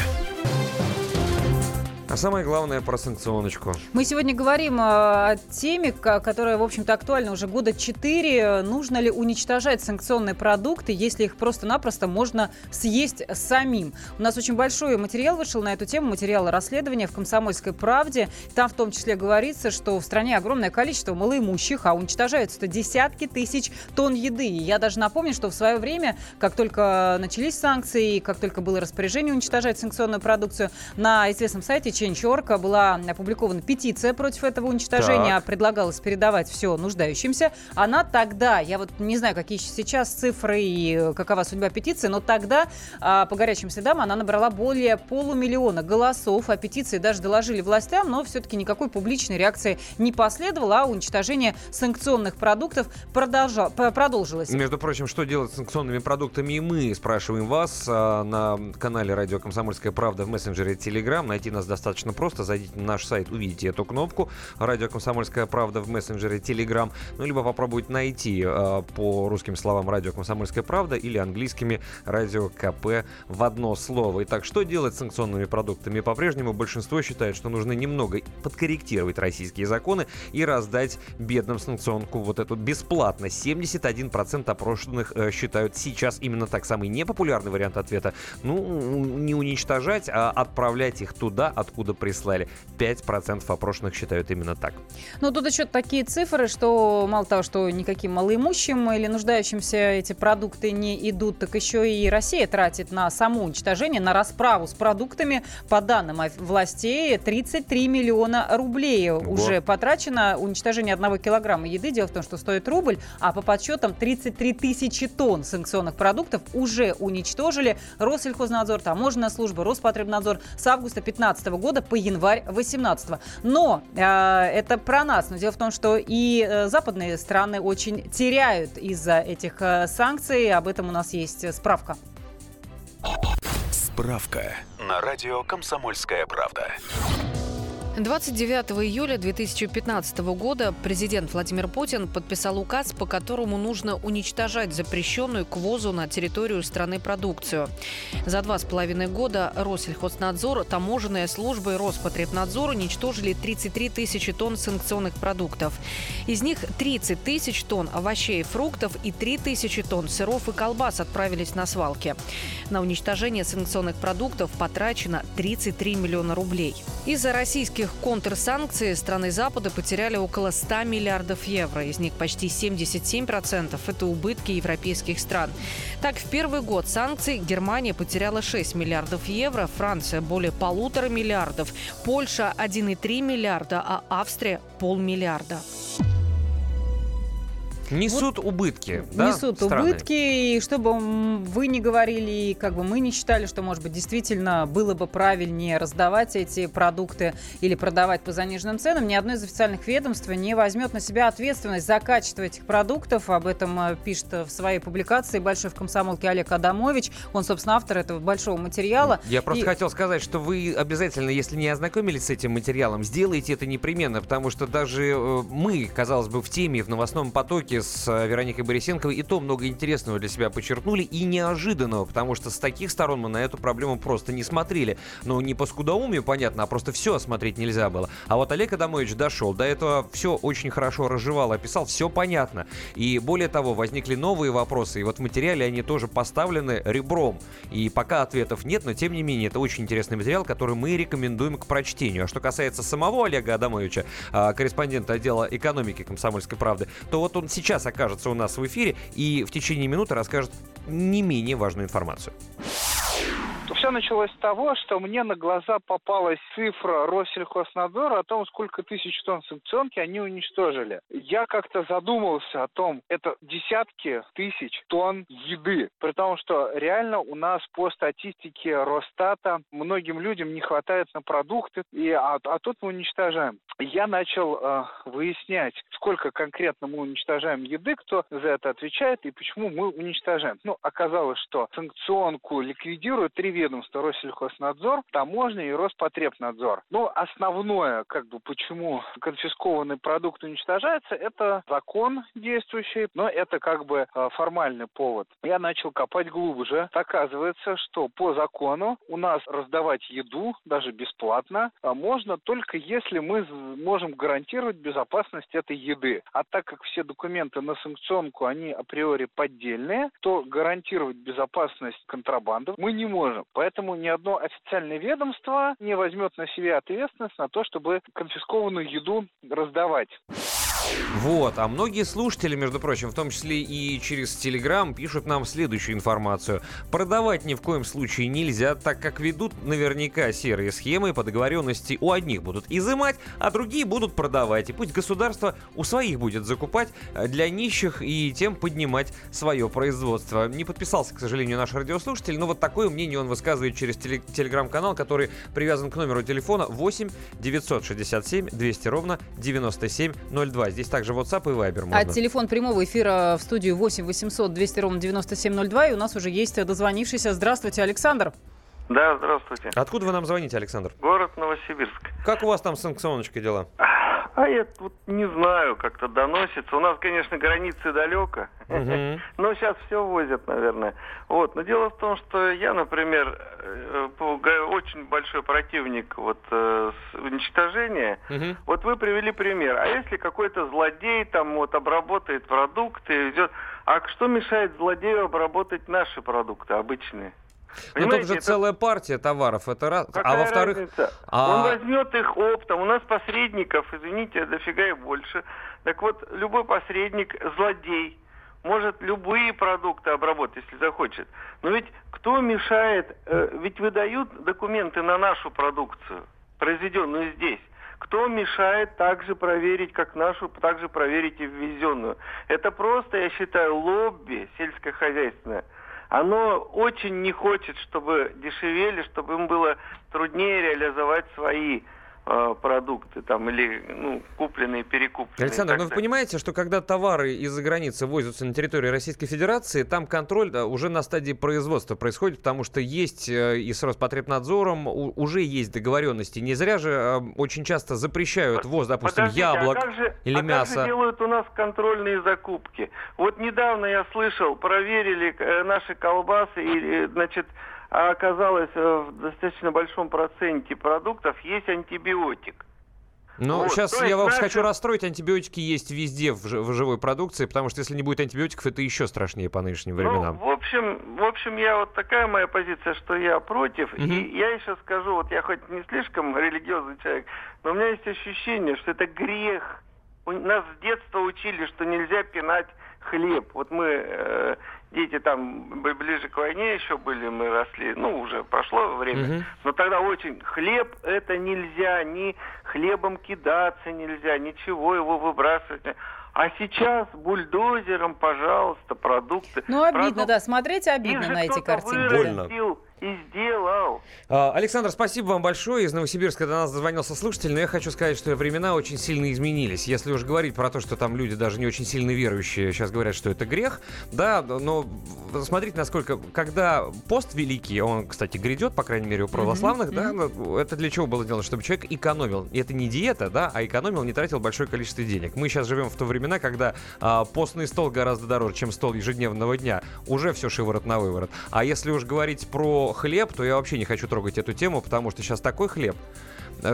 А самое главное про санкционочку. Мы сегодня говорим э, о теме, которая, в общем-то, актуальна уже года четыре. Нужно ли уничтожать санкционные продукты, если их просто-напросто можно съесть самим? У нас очень большой материал вышел на эту тему, материал расследования в «Комсомольской правде». Там в том числе говорится, что в стране огромное количество малоимущих, а уничтожаются десятки тысяч тонн еды. И я даже напомню, что в свое время, как только начались санкции, как только было распоряжение уничтожать санкционную продукцию, на известном сайте Change.org была опубликована петиция против этого уничтожения. Так. Предлагалось передавать все нуждающимся. Она тогда, я вот не знаю, какие сейчас цифры и э, какова судьба петиции, но тогда а, по горячим следам она набрала более полумиллиона голосов. О петиции даже доложили властям, но все-таки никакой публичной реакции не последовало, а уничтожение санкционных продуктов продолжал- продолжилось. Между прочим, что делать с санкционными продуктами, и мы спрашиваем вас а, на канале Радио Комсомольская правда в мессенджере Telegram. Найти нас достаточно просто. Зайдите на наш сайт, увидите эту кнопку Радио Комсомольская правда в мессенджере Telegram. Ну, либо попробуйте найти а, по русским словам Радио Комсомольская правда или английскими Радио КП в одно слово. Итак, что делать с санкционными продуктами? По-прежнему большинство считает, что нужно немного подкорректировать российские законы и раздать бедным санкционку вот эту бесплатно. 71% опрошенных э, считают сейчас именно так. Самый непопулярный вариант ответа – ну, не уничтожать, а отправлять их туда, откуда прислали. 5% опрошенных считают именно так. Ну, тут еще такие цифры, что мало того, что никаким малоимущим или нуждающимся эти продукты не идут, так еще и Россия тратит на само уничтожение, на расправу с продуктами, по данным властей, 33 миллиона рублей уже потрачено. Уничтожение одного килограмма еды, дело в том, что стоит рубль, а по подсчетам 33 тысячи тонн санкционных продуктов уже уничтожили Россельхознадзор, таможенная служба, Роспотребнадзор с августа 2015 года по январь 2018. Но э, это про нас. Но дело в том, что и э, западные страны очень теряют из-за этих э, санкций. Об этом у нас есть э, справка. Справка на радио «Комсомольская правда». 29 июля 2015 года президент Владимир Путин подписал указ, по которому нужно уничтожать запрещенную к ввозу на территорию страны продукцию. За два с половиной года Россельхознадзор, таможенная служба и Роспотребнадзор уничтожили 33 тысячи тонн санкционных продуктов. Из них 30 тысяч тонн овощей и фруктов и 3 тысячи тонн сыров и колбас отправились на свалки. На уничтожение санкционных продуктов потрачено 33 миллиона рублей. Из-за российских контрсанкций страны Запада потеряли около 100 миллиардов евро. Из них почти 77% – это убытки европейских стран. Так, в первый год санкций Германия потеряла 6 миллиардов евро, Франция – более полутора миллиардов, Польша – 1,3 миллиарда, а Австрия – полмиллиарда. Несут убытки, да, Несут страны? убытки, и чтобы вы не говорили, и как бы мы не считали, что, может быть, действительно было бы правильнее раздавать эти продукты или продавать по заниженным ценам, ни одно из официальных ведомств не возьмет на себя ответственность за качество этих продуктов. Об этом э, пишет в своей публикации большой в комсомолке Олег Адамович. Он, собственно, автор этого большого материала. Я просто И- хотел сказать, что вы обязательно, если не ознакомились с этим материалом, сделайте это непременно, потому что даже э, мы, казалось бы, в теме, в новостном потоке выпуске с э, Вероникой Борисенковой и то много интересного для себя подчеркнули и неожиданного, потому что с таких сторон мы на эту проблему просто не смотрели. Ну, не по скудоумию, понятно, а просто все осмотреть нельзя было. А вот Олег Адамович дошел, до этого все очень хорошо разжевал, описал, все понятно. И более того, возникли новые вопросы, и вот в материале они тоже поставлены ребром. И пока ответов нет, но тем не менее, это очень интересный материал, который мы рекомендуем к прочтению. А что касается самого Олега Адамовича, а, корреспондента отдела экономики «Комсомольской правды», то вот он сейчас окажется у нас в эфире и в течение минуты расскажет не менее важную информацию. Все началось с того, что мне на глаза попалась цифра Россельхознадзора о том, сколько тысяч тонн санкционки они уничтожили. Я как-то задумался о том, это десятки тысяч тонн еды. При том, что реально у нас по статистике Росстата многим людям не хватает на продукты, и, а, а тут мы уничтожаем. Я начал э, выяснять, сколько конкретно мы уничтожаем еды, кто за это отвечает и почему мы уничтожаем. Ну, оказалось, что санкционку ликвидируют три ведомства Россельхознадзор, таможня и Роспотребнадзор. Но основное, как бы, почему конфискованный продукт уничтожается, это закон действующий, но это как бы э, формальный повод. Я начал копать глубже. Оказывается, что по закону у нас раздавать еду, даже бесплатно, а можно только если мы можем гарантировать безопасность этой еды. А так как все документы на санкционку, они априори поддельные, то гарантировать безопасность контрабанды мы не можем. Поэтому ни одно официальное ведомство не возьмет на себя ответственность на то, чтобы конфискованную еду раздавать. Вот, а многие слушатели, между прочим, в том числе и через Телеграм, пишут нам следующую информацию. Продавать ни в коем случае нельзя, так как ведут наверняка серые схемы по договоренности у одних будут изымать, а другие будут продавать. И пусть государство у своих будет закупать э, для нищих и тем поднимать свое производство. Не подписался, к сожалению, наш радиослушатель, но вот такое мнение он высказывает через телеграм-канал, который привязан к номеру телефона 8 967 200 ровно 9702. Здесь также WhatsApp и Viber можно. А телефон прямого эфира в студию 8 800 200 ровно 9702. И у нас уже есть дозвонившийся. Здравствуйте, Александр. Да, здравствуйте. Откуда вы нам звоните, Александр? Город Новосибирск. Как у вас там с санкционочкой дела? А я тут не знаю, как-то доносится. У нас, конечно, границы далеко, но сейчас все возят, наверное. Вот. Но дело в том, что я, например, э, очень большой противник вот э, уничтожения. Вот вы привели пример. А если какой-то злодей там вот обработает продукты, идет, а что мешает злодею обработать наши продукты обычные? Ну, тут же это... целая партия товаров, это раз. А Какая а во-вторых... А... Он возьмет их оптом. У нас посредников, извините, дофига и больше. Так вот, любой посредник злодей. Может любые продукты обработать, если захочет. Но ведь кто мешает... Э, ведь выдают документы на нашу продукцию, произведенную здесь. Кто мешает также проверить, как нашу, также проверить и ввезенную? Это просто, я считаю, лобби сельскохозяйственное оно очень не хочет, чтобы дешевели, чтобы им было труднее реализовать свои продукты там или ну, купленные, перекупленные. Александр, ну вы понимаете, что когда товары из-за границы возятся на территории Российской Федерации, там контроль да, уже на стадии производства происходит, потому что есть э, и с Роспотребнадзором у, уже есть договоренности. Не зря же э, очень часто запрещают ввоз, допустим, Подождите, а яблок а как же, или а мяса. Как же делают у нас контрольные закупки? Вот недавно я слышал, проверили э, наши колбасы и, значит, а оказалось в достаточно большом проценте продуктов есть антибиотик. Ну, вот, сейчас я вас наши... хочу расстроить. Антибиотики есть везде в, в живой продукции, потому что если не будет антибиотиков, это еще страшнее по нынешним временам. Ну, в общем, в общем, я вот такая моя позиция, что я против. Угу. И я еще скажу, вот я хоть не слишком религиозный человек, но у меня есть ощущение, что это грех. Нас с детства учили, что нельзя пинать хлеб. Вот мы, э, дети там ближе к войне еще были, мы росли, ну, уже прошло время, угу. но тогда очень, хлеб это нельзя, ни хлебом кидаться нельзя, ничего его выбрасывать. А сейчас бульдозером, пожалуйста, продукты. Ну, обидно, продукты. да, смотреть обидно на эти картинки. Больно. И сделал. А, Александр, спасибо вам большое. Из Новосибирска до нас дозвонился слушатель, но я хочу сказать, что времена очень сильно изменились. Если уж говорить про то, что там люди даже не очень сильно верующие сейчас говорят, что это грех, да, но смотрите, насколько, когда пост великий, он, кстати, грядет, по крайней мере, у православных, mm-hmm. да, это для чего было сделано? Чтобы человек экономил. И это не диета, да, а экономил, не тратил большое количество денег. Мы сейчас живем в то времена, когда а, постный стол гораздо дороже, чем стол ежедневного дня. Уже все шиворот на выворот. А если уж говорить про хлеб, то я вообще не хочу трогать эту тему, потому что сейчас такой хлеб,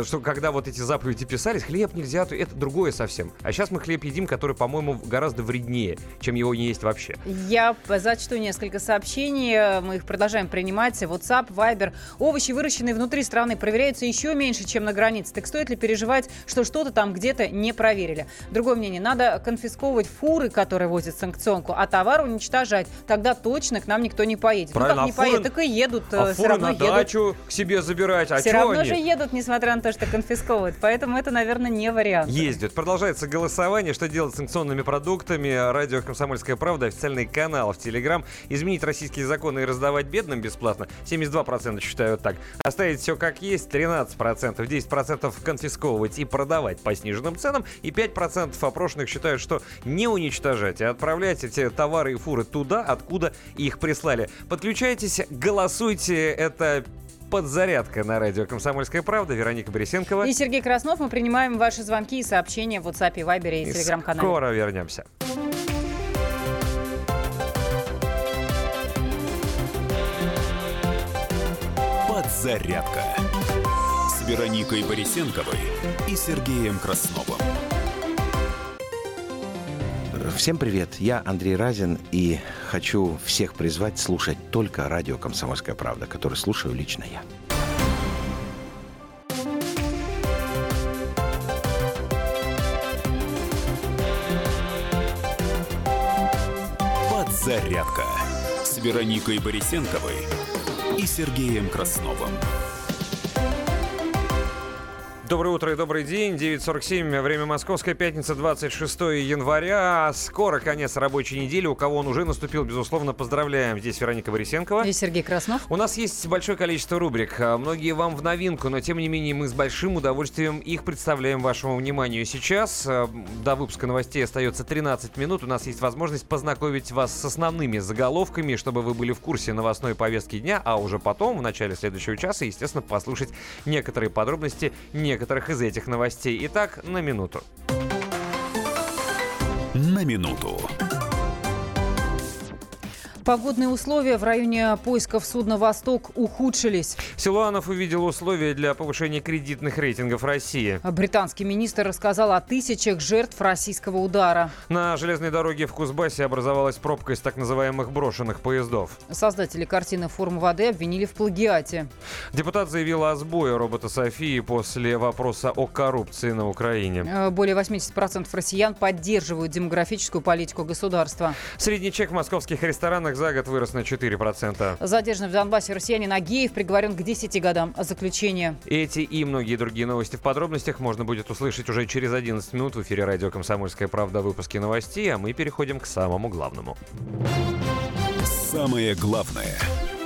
что когда вот эти заповеди писались, хлеб нельзя, то это другое совсем. А сейчас мы хлеб едим, который, по-моему, гораздо вреднее, чем его не есть вообще. Я зачту несколько сообщений, мы их продолжаем принимать. WhatsApp, Viber. Овощи, выращенные внутри страны, проверяются еще меньше, чем на границе. Так стоит ли переживать, что что-то там где-то не проверили? Другое мнение. Надо конфисковывать фуры, которые возят санкционку, а товар уничтожать. Тогда точно к нам никто не поедет. Правильно, ну как а не фуры... поедет, так и едут. А э, все фуры равно на едут. дачу к себе забирать. А все равно они? же едут, несмотря на то, что конфисковывают. Поэтому это, наверное, не вариант. Ездят. Продолжается голосование. Что делать с санкционными продуктами? Радио «Комсомольская правда», официальный канал в Телеграм. Изменить российские законы и раздавать бедным бесплатно? 72% считают так. Оставить все как есть? 13%. 10% конфисковывать и продавать по сниженным ценам. И 5% опрошенных считают, что не уничтожать, а отправлять эти товары и фуры туда, откуда их прислали. Подключайтесь, голосуйте. Это подзарядка на радио «Комсомольская правда». Вероника Борисенкова. И Сергей Краснов. Мы принимаем ваши звонки и сообщения в WhatsApp, Viber и, и Telegram-канале. скоро вернемся. Подзарядка с Вероникой Борисенковой и Сергеем Красновым. Всем привет, я Андрей Разин и хочу всех призвать слушать только радио «Комсомольская правда», которое слушаю лично я. Подзарядка с Вероникой Борисенковой и Сергеем Красновым. Доброе утро и добрый день. 9.47, время Московская, пятница, 26 января. Скоро конец рабочей недели. У кого он уже наступил, безусловно, поздравляем. Здесь Вероника Борисенкова. И Сергей Краснов. У нас есть большое количество рубрик. А, многие вам в новинку, но тем не менее мы с большим удовольствием их представляем вашему вниманию сейчас. А, до выпуска новостей остается 13 минут. У нас есть возможность познакомить вас с основными заголовками, чтобы вы были в курсе новостной повестки дня, а уже потом, в начале следующего часа, естественно, послушать некоторые подробности, некоторые некоторых из этих новостей. Итак, на минуту. На минуту. Погодные условия в районе поисков судна «Восток» ухудшились. Силуанов увидел условия для повышения кредитных рейтингов России. Британский министр рассказал о тысячах жертв российского удара. На железной дороге в Кузбассе образовалась пробка из так называемых брошенных поездов. Создатели картины «Форм воды» обвинили в плагиате. Депутат заявил о сбое робота Софии после вопроса о коррупции на Украине. Э, более 80% россиян поддерживают демографическую политику государства. Средний чек в московских ресторанах за год вырос на 4%. Задержанный в Донбассе россиянин Агеев приговорен к 10 годам заключения. Эти и многие другие новости в подробностях можно будет услышать уже через 11 минут в эфире радио «Комсомольская правда» в выпуске новостей, а мы переходим к самому главному. Самое главное –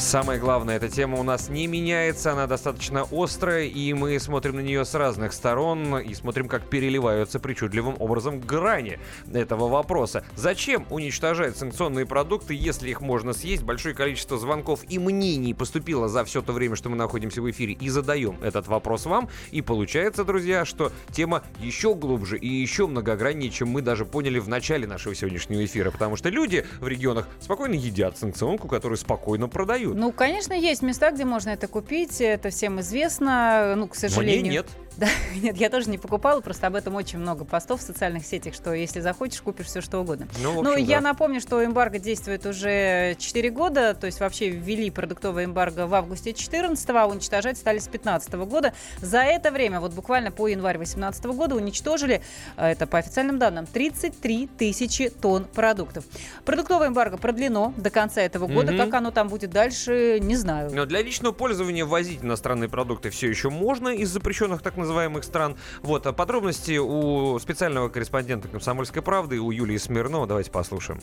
Самое главное, эта тема у нас не меняется, она достаточно острая, и мы смотрим на нее с разных сторон и смотрим, как переливаются причудливым образом грани этого вопроса. Зачем уничтожать санкционные продукты, если их можно съесть? Большое количество звонков и мнений поступило за все то время, что мы находимся в эфире, и задаем этот вопрос вам. И получается, друзья, что тема еще глубже и еще многограннее, чем мы даже поняли в начале нашего сегодняшнего эфира, потому что люди в регионах спокойно едят санкционку, которую спокойно продают продают. Ну, конечно, есть места, где можно это купить, это всем известно, ну, к сожалению. Мне нет. Да, нет, я тоже не покупала, просто об этом очень много постов в социальных сетях, что если захочешь, купишь все что угодно. Ну, общем, ну я да. напомню, что эмбарго действует уже 4 года, то есть вообще ввели продуктовое эмбарго в августе 14 а уничтожать стали с 15 года. За это время, вот буквально по январь 18 года, уничтожили, э, это по официальным данным, 33 тысячи тонн продуктов. Продуктовое эмбарго продлено до конца этого года. Угу. Как оно там будет дальше, не знаю. Но для личного пользования возить иностранные продукты все еще можно из запрещенных так называемых называемых стран. Вот, а подробности у специального корреспондента «Комсомольской правды» у Юлии Смирнова. Давайте послушаем.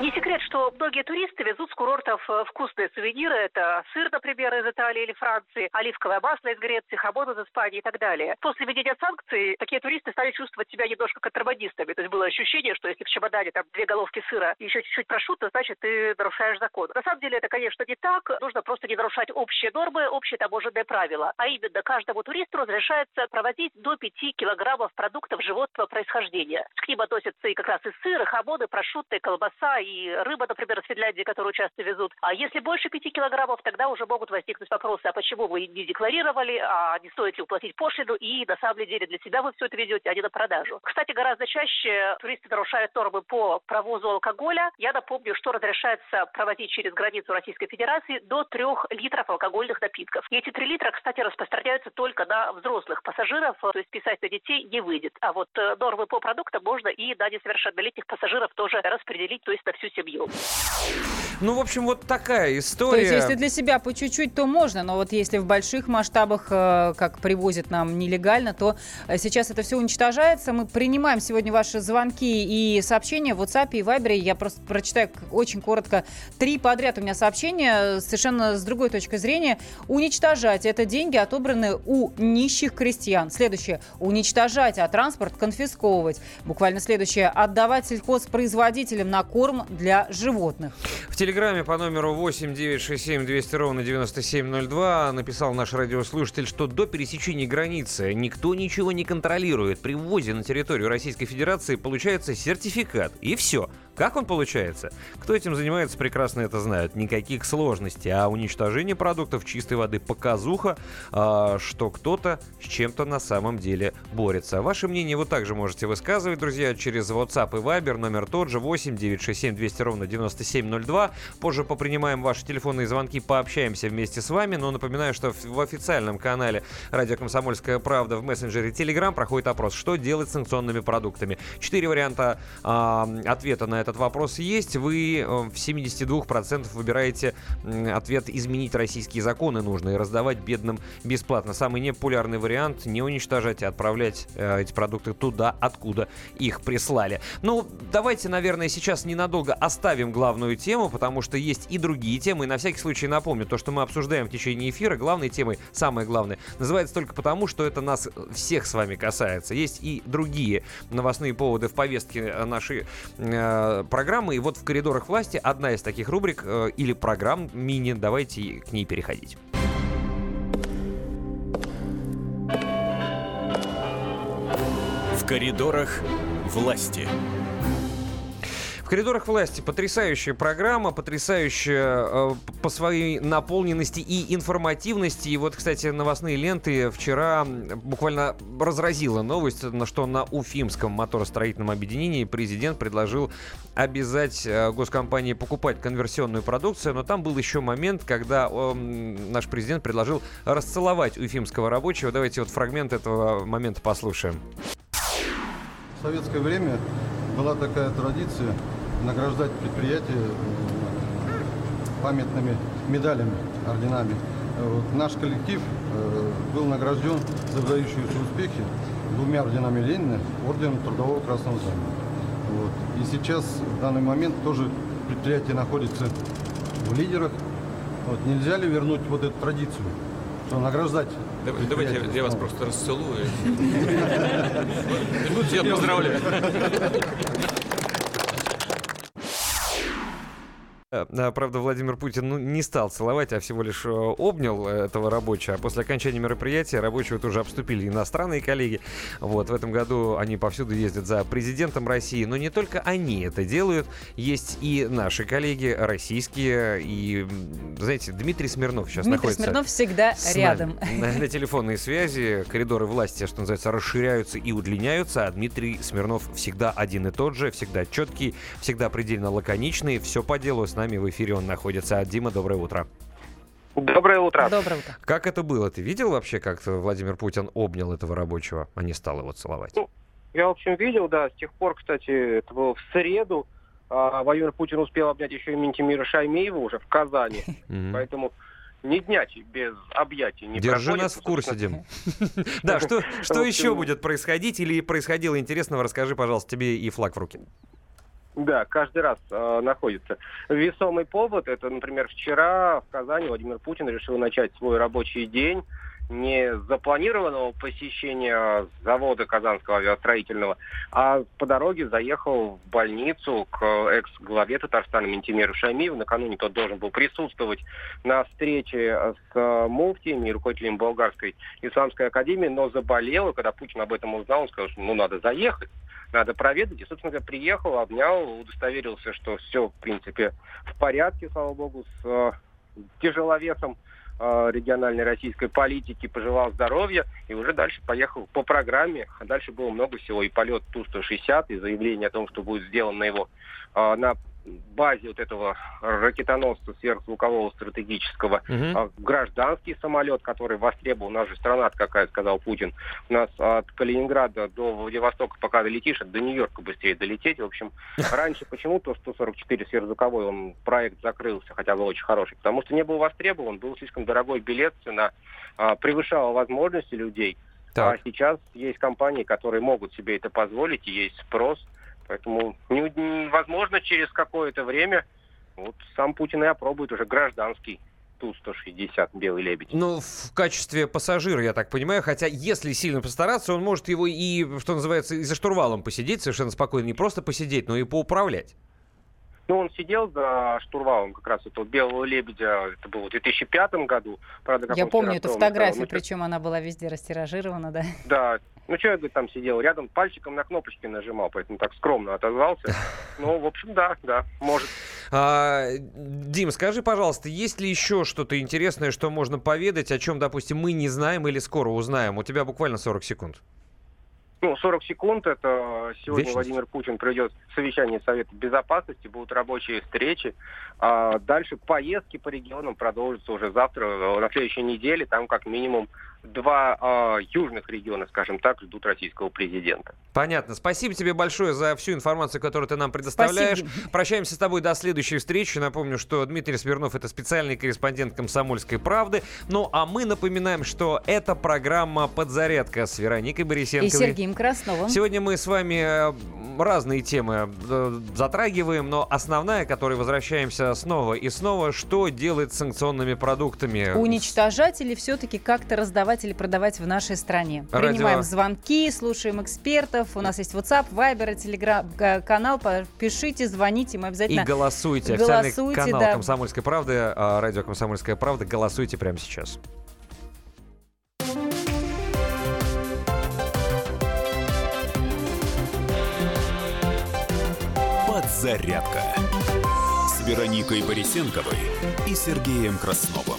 Не секрет, что многие туристы везут с курортов э, вкусные сувениры. Это сыр, например, из Италии или Франции, оливковое масло из Греции, хамон из Испании и так далее. После введения санкций такие туристы стали чувствовать себя немножко контрабандистами. То есть было ощущение, что если в чемодане там две головки сыра и еще чуть-чуть прошута, значит, ты нарушаешь закон. На самом деле это, конечно, не так. Нужно просто не нарушать общие нормы, общие таможенные правила. А именно, каждому туристу разрешается проводить до 5 килограммов продуктов животного происхождения. К ним относятся и как раз и сыр, и хамоны, прошутто, и колбаса, и рыба, например, из Финляндии, которую часто везут. А если больше 5 килограммов, тогда уже могут возникнуть вопросы, а почему вы не декларировали, а не стоит ли уплатить пошлину, и на самом деле для себя вы все это везете, а не на продажу. Кстати, гораздо чаще туристы нарушают нормы по провозу алкоголя. Я напомню, что разрешается проводить через границу Российской Федерации до 3 литров алкогольных напитков. И эти 3 литра, кстати, распространяются только на взрослых пассажиров, то есть писать на детей не выйдет. А вот э, нормы по продуктам можно и на несовершеннолетних пассажиров тоже распределить, то есть на всю семью. Ну, в общем, вот такая история. То есть, если для себя по чуть-чуть, то можно, но вот если в больших масштабах, э, как привозят нам нелегально, то э, сейчас это все уничтожается. Мы принимаем сегодня ваши звонки и сообщения в WhatsApp и Viber. Я просто прочитаю очень коротко. Три подряд у меня сообщения, совершенно с другой точки зрения. Уничтожать. Это деньги, отобранные у нищих крестьян. Следующее. Уничтожать, а транспорт конфисковывать. Буквально следующее. Отдавать сельхозпроизводителям на корм для животных. В Телеграме по номеру 8 967 200 ровно 9702 написал наш радиослушатель, что до пересечения границы никто ничего не контролирует. При ввозе на территорию Российской Федерации получается сертификат. И все. Как он получается? Кто этим занимается, прекрасно это знают. Никаких сложностей. А уничтожение продуктов чистой воды показуха, а, что кто-то с чем-то на самом деле борется. Ваше мнение вы также можете высказывать, друзья, через WhatsApp и Viber. Номер тот же 8 967 200 ровно 9702. Позже попринимаем ваши телефонные звонки, пообщаемся вместе с вами. Но напоминаю, что в официальном канале «Радио Комсомольская правда» в мессенджере Telegram проходит опрос, что делать с санкционными продуктами. Четыре варианта а, ответа на этот вопрос есть. Вы э, в 72% выбираете ответ «изменить российские законы нужно и раздавать бедным бесплатно». Самый непопулярный вариант – не уничтожать, а отправлять э, эти продукты туда, откуда их прислали. Ну, давайте, наверное, сейчас ненадолго оставим главную тему, потому что есть и другие темы. И на всякий случай напомню, то, что мы обсуждаем в течение эфира, главной темой, самое главное, называется только потому, что это нас всех с вами касается. Есть и другие новостные поводы в повестке нашей э, программы. И вот в коридорах власти одна из таких рубрик э, или программ мини. Давайте к ней переходить. В коридорах власти коридорах власти потрясающая программа, потрясающая э, по своей наполненности и информативности. И вот, кстати, новостные ленты вчера буквально разразила новость, на что на Уфимском моторостроительном объединении президент предложил обязать э, госкомпании покупать конверсионную продукцию. Но там был еще момент, когда э, наш президент предложил расцеловать уфимского рабочего. Давайте вот фрагмент этого момента послушаем. В советское время была такая традиция награждать предприятия памятными медалями, орденами. Вот наш коллектив э, был награжден за выдающиеся успехи двумя орденами Ленина, орденом Трудового Красного Знамени. Вот. И сейчас, в данный момент, тоже предприятие находится в лидерах. Вот. Нельзя ли вернуть вот эту традицию, что награждать Давайте я вас просто расцелую. Я поздравляю. правда, Владимир Путин ну, не стал целовать, а всего лишь э, обнял этого рабочего. А после окончания мероприятия рабочего тоже обступили иностранные коллеги. Вот, в этом году они повсюду ездят за президентом России. Но не только они это делают. Есть и наши коллеги российские. И, знаете, Дмитрий Смирнов сейчас Дмитрий находится... Смирнов всегда рядом. На, на телефонной связи. Коридоры власти, что называется, расширяются и удлиняются. А Дмитрий Смирнов всегда один и тот же, всегда четкий, всегда предельно лаконичный. Все по делу с нами в эфире он находится. Дима, доброе утро. Доброе утро. Доброе утро. Как это было? Ты видел вообще, как Владимир Путин обнял этого рабочего, а не стал его целовать? Ну, я, в общем, видел, да. С тех пор, кстати, это было в среду. А Владимир Путин успел обнять еще и Ментимира Шаймеева уже в Казани. Поэтому ни дня без объятий не Держи нас в курсе, Дим. Да, что, что еще будет происходить или происходило интересного, расскажи, пожалуйста, тебе и флаг в руки. Да, каждый раз э, находится. Весомый повод, это, например, вчера в Казани Владимир Путин решил начать свой рабочий день не запланированного посещения завода Казанского авиастроительного, а по дороге заехал в больницу к экс-главе Татарстана Ментимеру Шаймиеву. Накануне тот должен был присутствовать на встрече с муфтиями и руководителем Болгарской исламской академии, но заболел, и когда Путин об этом узнал, он сказал, что ну надо заехать надо проведать. И, собственно говоря, приехал, обнял, удостоверился, что все, в принципе, в порядке, слава богу, с э, тяжеловесом региональной российской политики, пожелал здоровья и уже дальше поехал по программе. А дальше было много всего. И полет Ту-160, и заявление о том, что будет сделано его э, на базе вот этого ракетоносца сверхзвукового стратегического угу. гражданский самолет, который востребован. У нас же страна какая, сказал Путин. У нас от Калининграда до Владивостока, пока долетишь, до Нью-Йорка быстрее долететь. В общем, раньше почему-то 144 сверхзвуковой он проект закрылся, хотя бы очень хороший, потому что не был востребован, был слишком дорогой билет, цена а, превышала возможности людей. Так. А сейчас есть компании, которые могут себе это позволить, и есть спрос – Поэтому невозможно через какое-то время вот сам Путин и опробует уже гражданский Ту-160 «Белый лебедь». Ну, в качестве пассажира, я так понимаю, хотя если сильно постараться, он может его и, что называется, и за штурвалом посидеть совершенно спокойно, не просто посидеть, но и поуправлять. Ну, он сидел за штурвалом как раз этого «Белого лебедя», это было в 2005 году. Правда, Я помню эту фотографию, причем она была везде растиражирована, да? Да, ну, человек, говорит, там сидел рядом, пальчиком на кнопочки нажимал, поэтому так скромно отозвался. Ну, в общем, да, да, может. А, Дим, скажи, пожалуйста, есть ли еще что-то интересное, что можно поведать, о чем, допустим, мы не знаем или скоро узнаем? У тебя буквально 40 секунд. Ну, 40 секунд, это сегодня Вечность. Владимир Путин придет в совещание Совета Безопасности, будут рабочие встречи. А дальше поездки по регионам продолжатся уже завтра, на следующей неделе, там как минимум два э, южных региона, скажем так, ждут российского президента. Понятно. Спасибо тебе большое за всю информацию, которую ты нам предоставляешь. Спасибо. Прощаемся с тобой до следующей встречи. Напомню, что Дмитрий Смирнов это специальный корреспондент «Комсомольской правды». Ну, а мы напоминаем, что это программа «Подзарядка» с Вероникой Борисенковой. И Сергеем Красновым. Сегодня мы с вами э, разные темы э, затрагиваем, но основная, к которой возвращаемся снова и снова, что делать с санкционными продуктами? Уничтожать или все-таки как-то раздавать продавать или продавать в нашей стране. Радио... Принимаем звонки, слушаем экспертов. У нас есть WhatsApp, Viber, Telegram-канал. Пишите, звоните, мы обязательно... И голосуйте. голосуйте Официальный канал да. «Комсомольской правды», а, радио «Комсомольская правда». Голосуйте прямо сейчас. Подзарядка с Вероникой Борисенковой и Сергеем Красновым.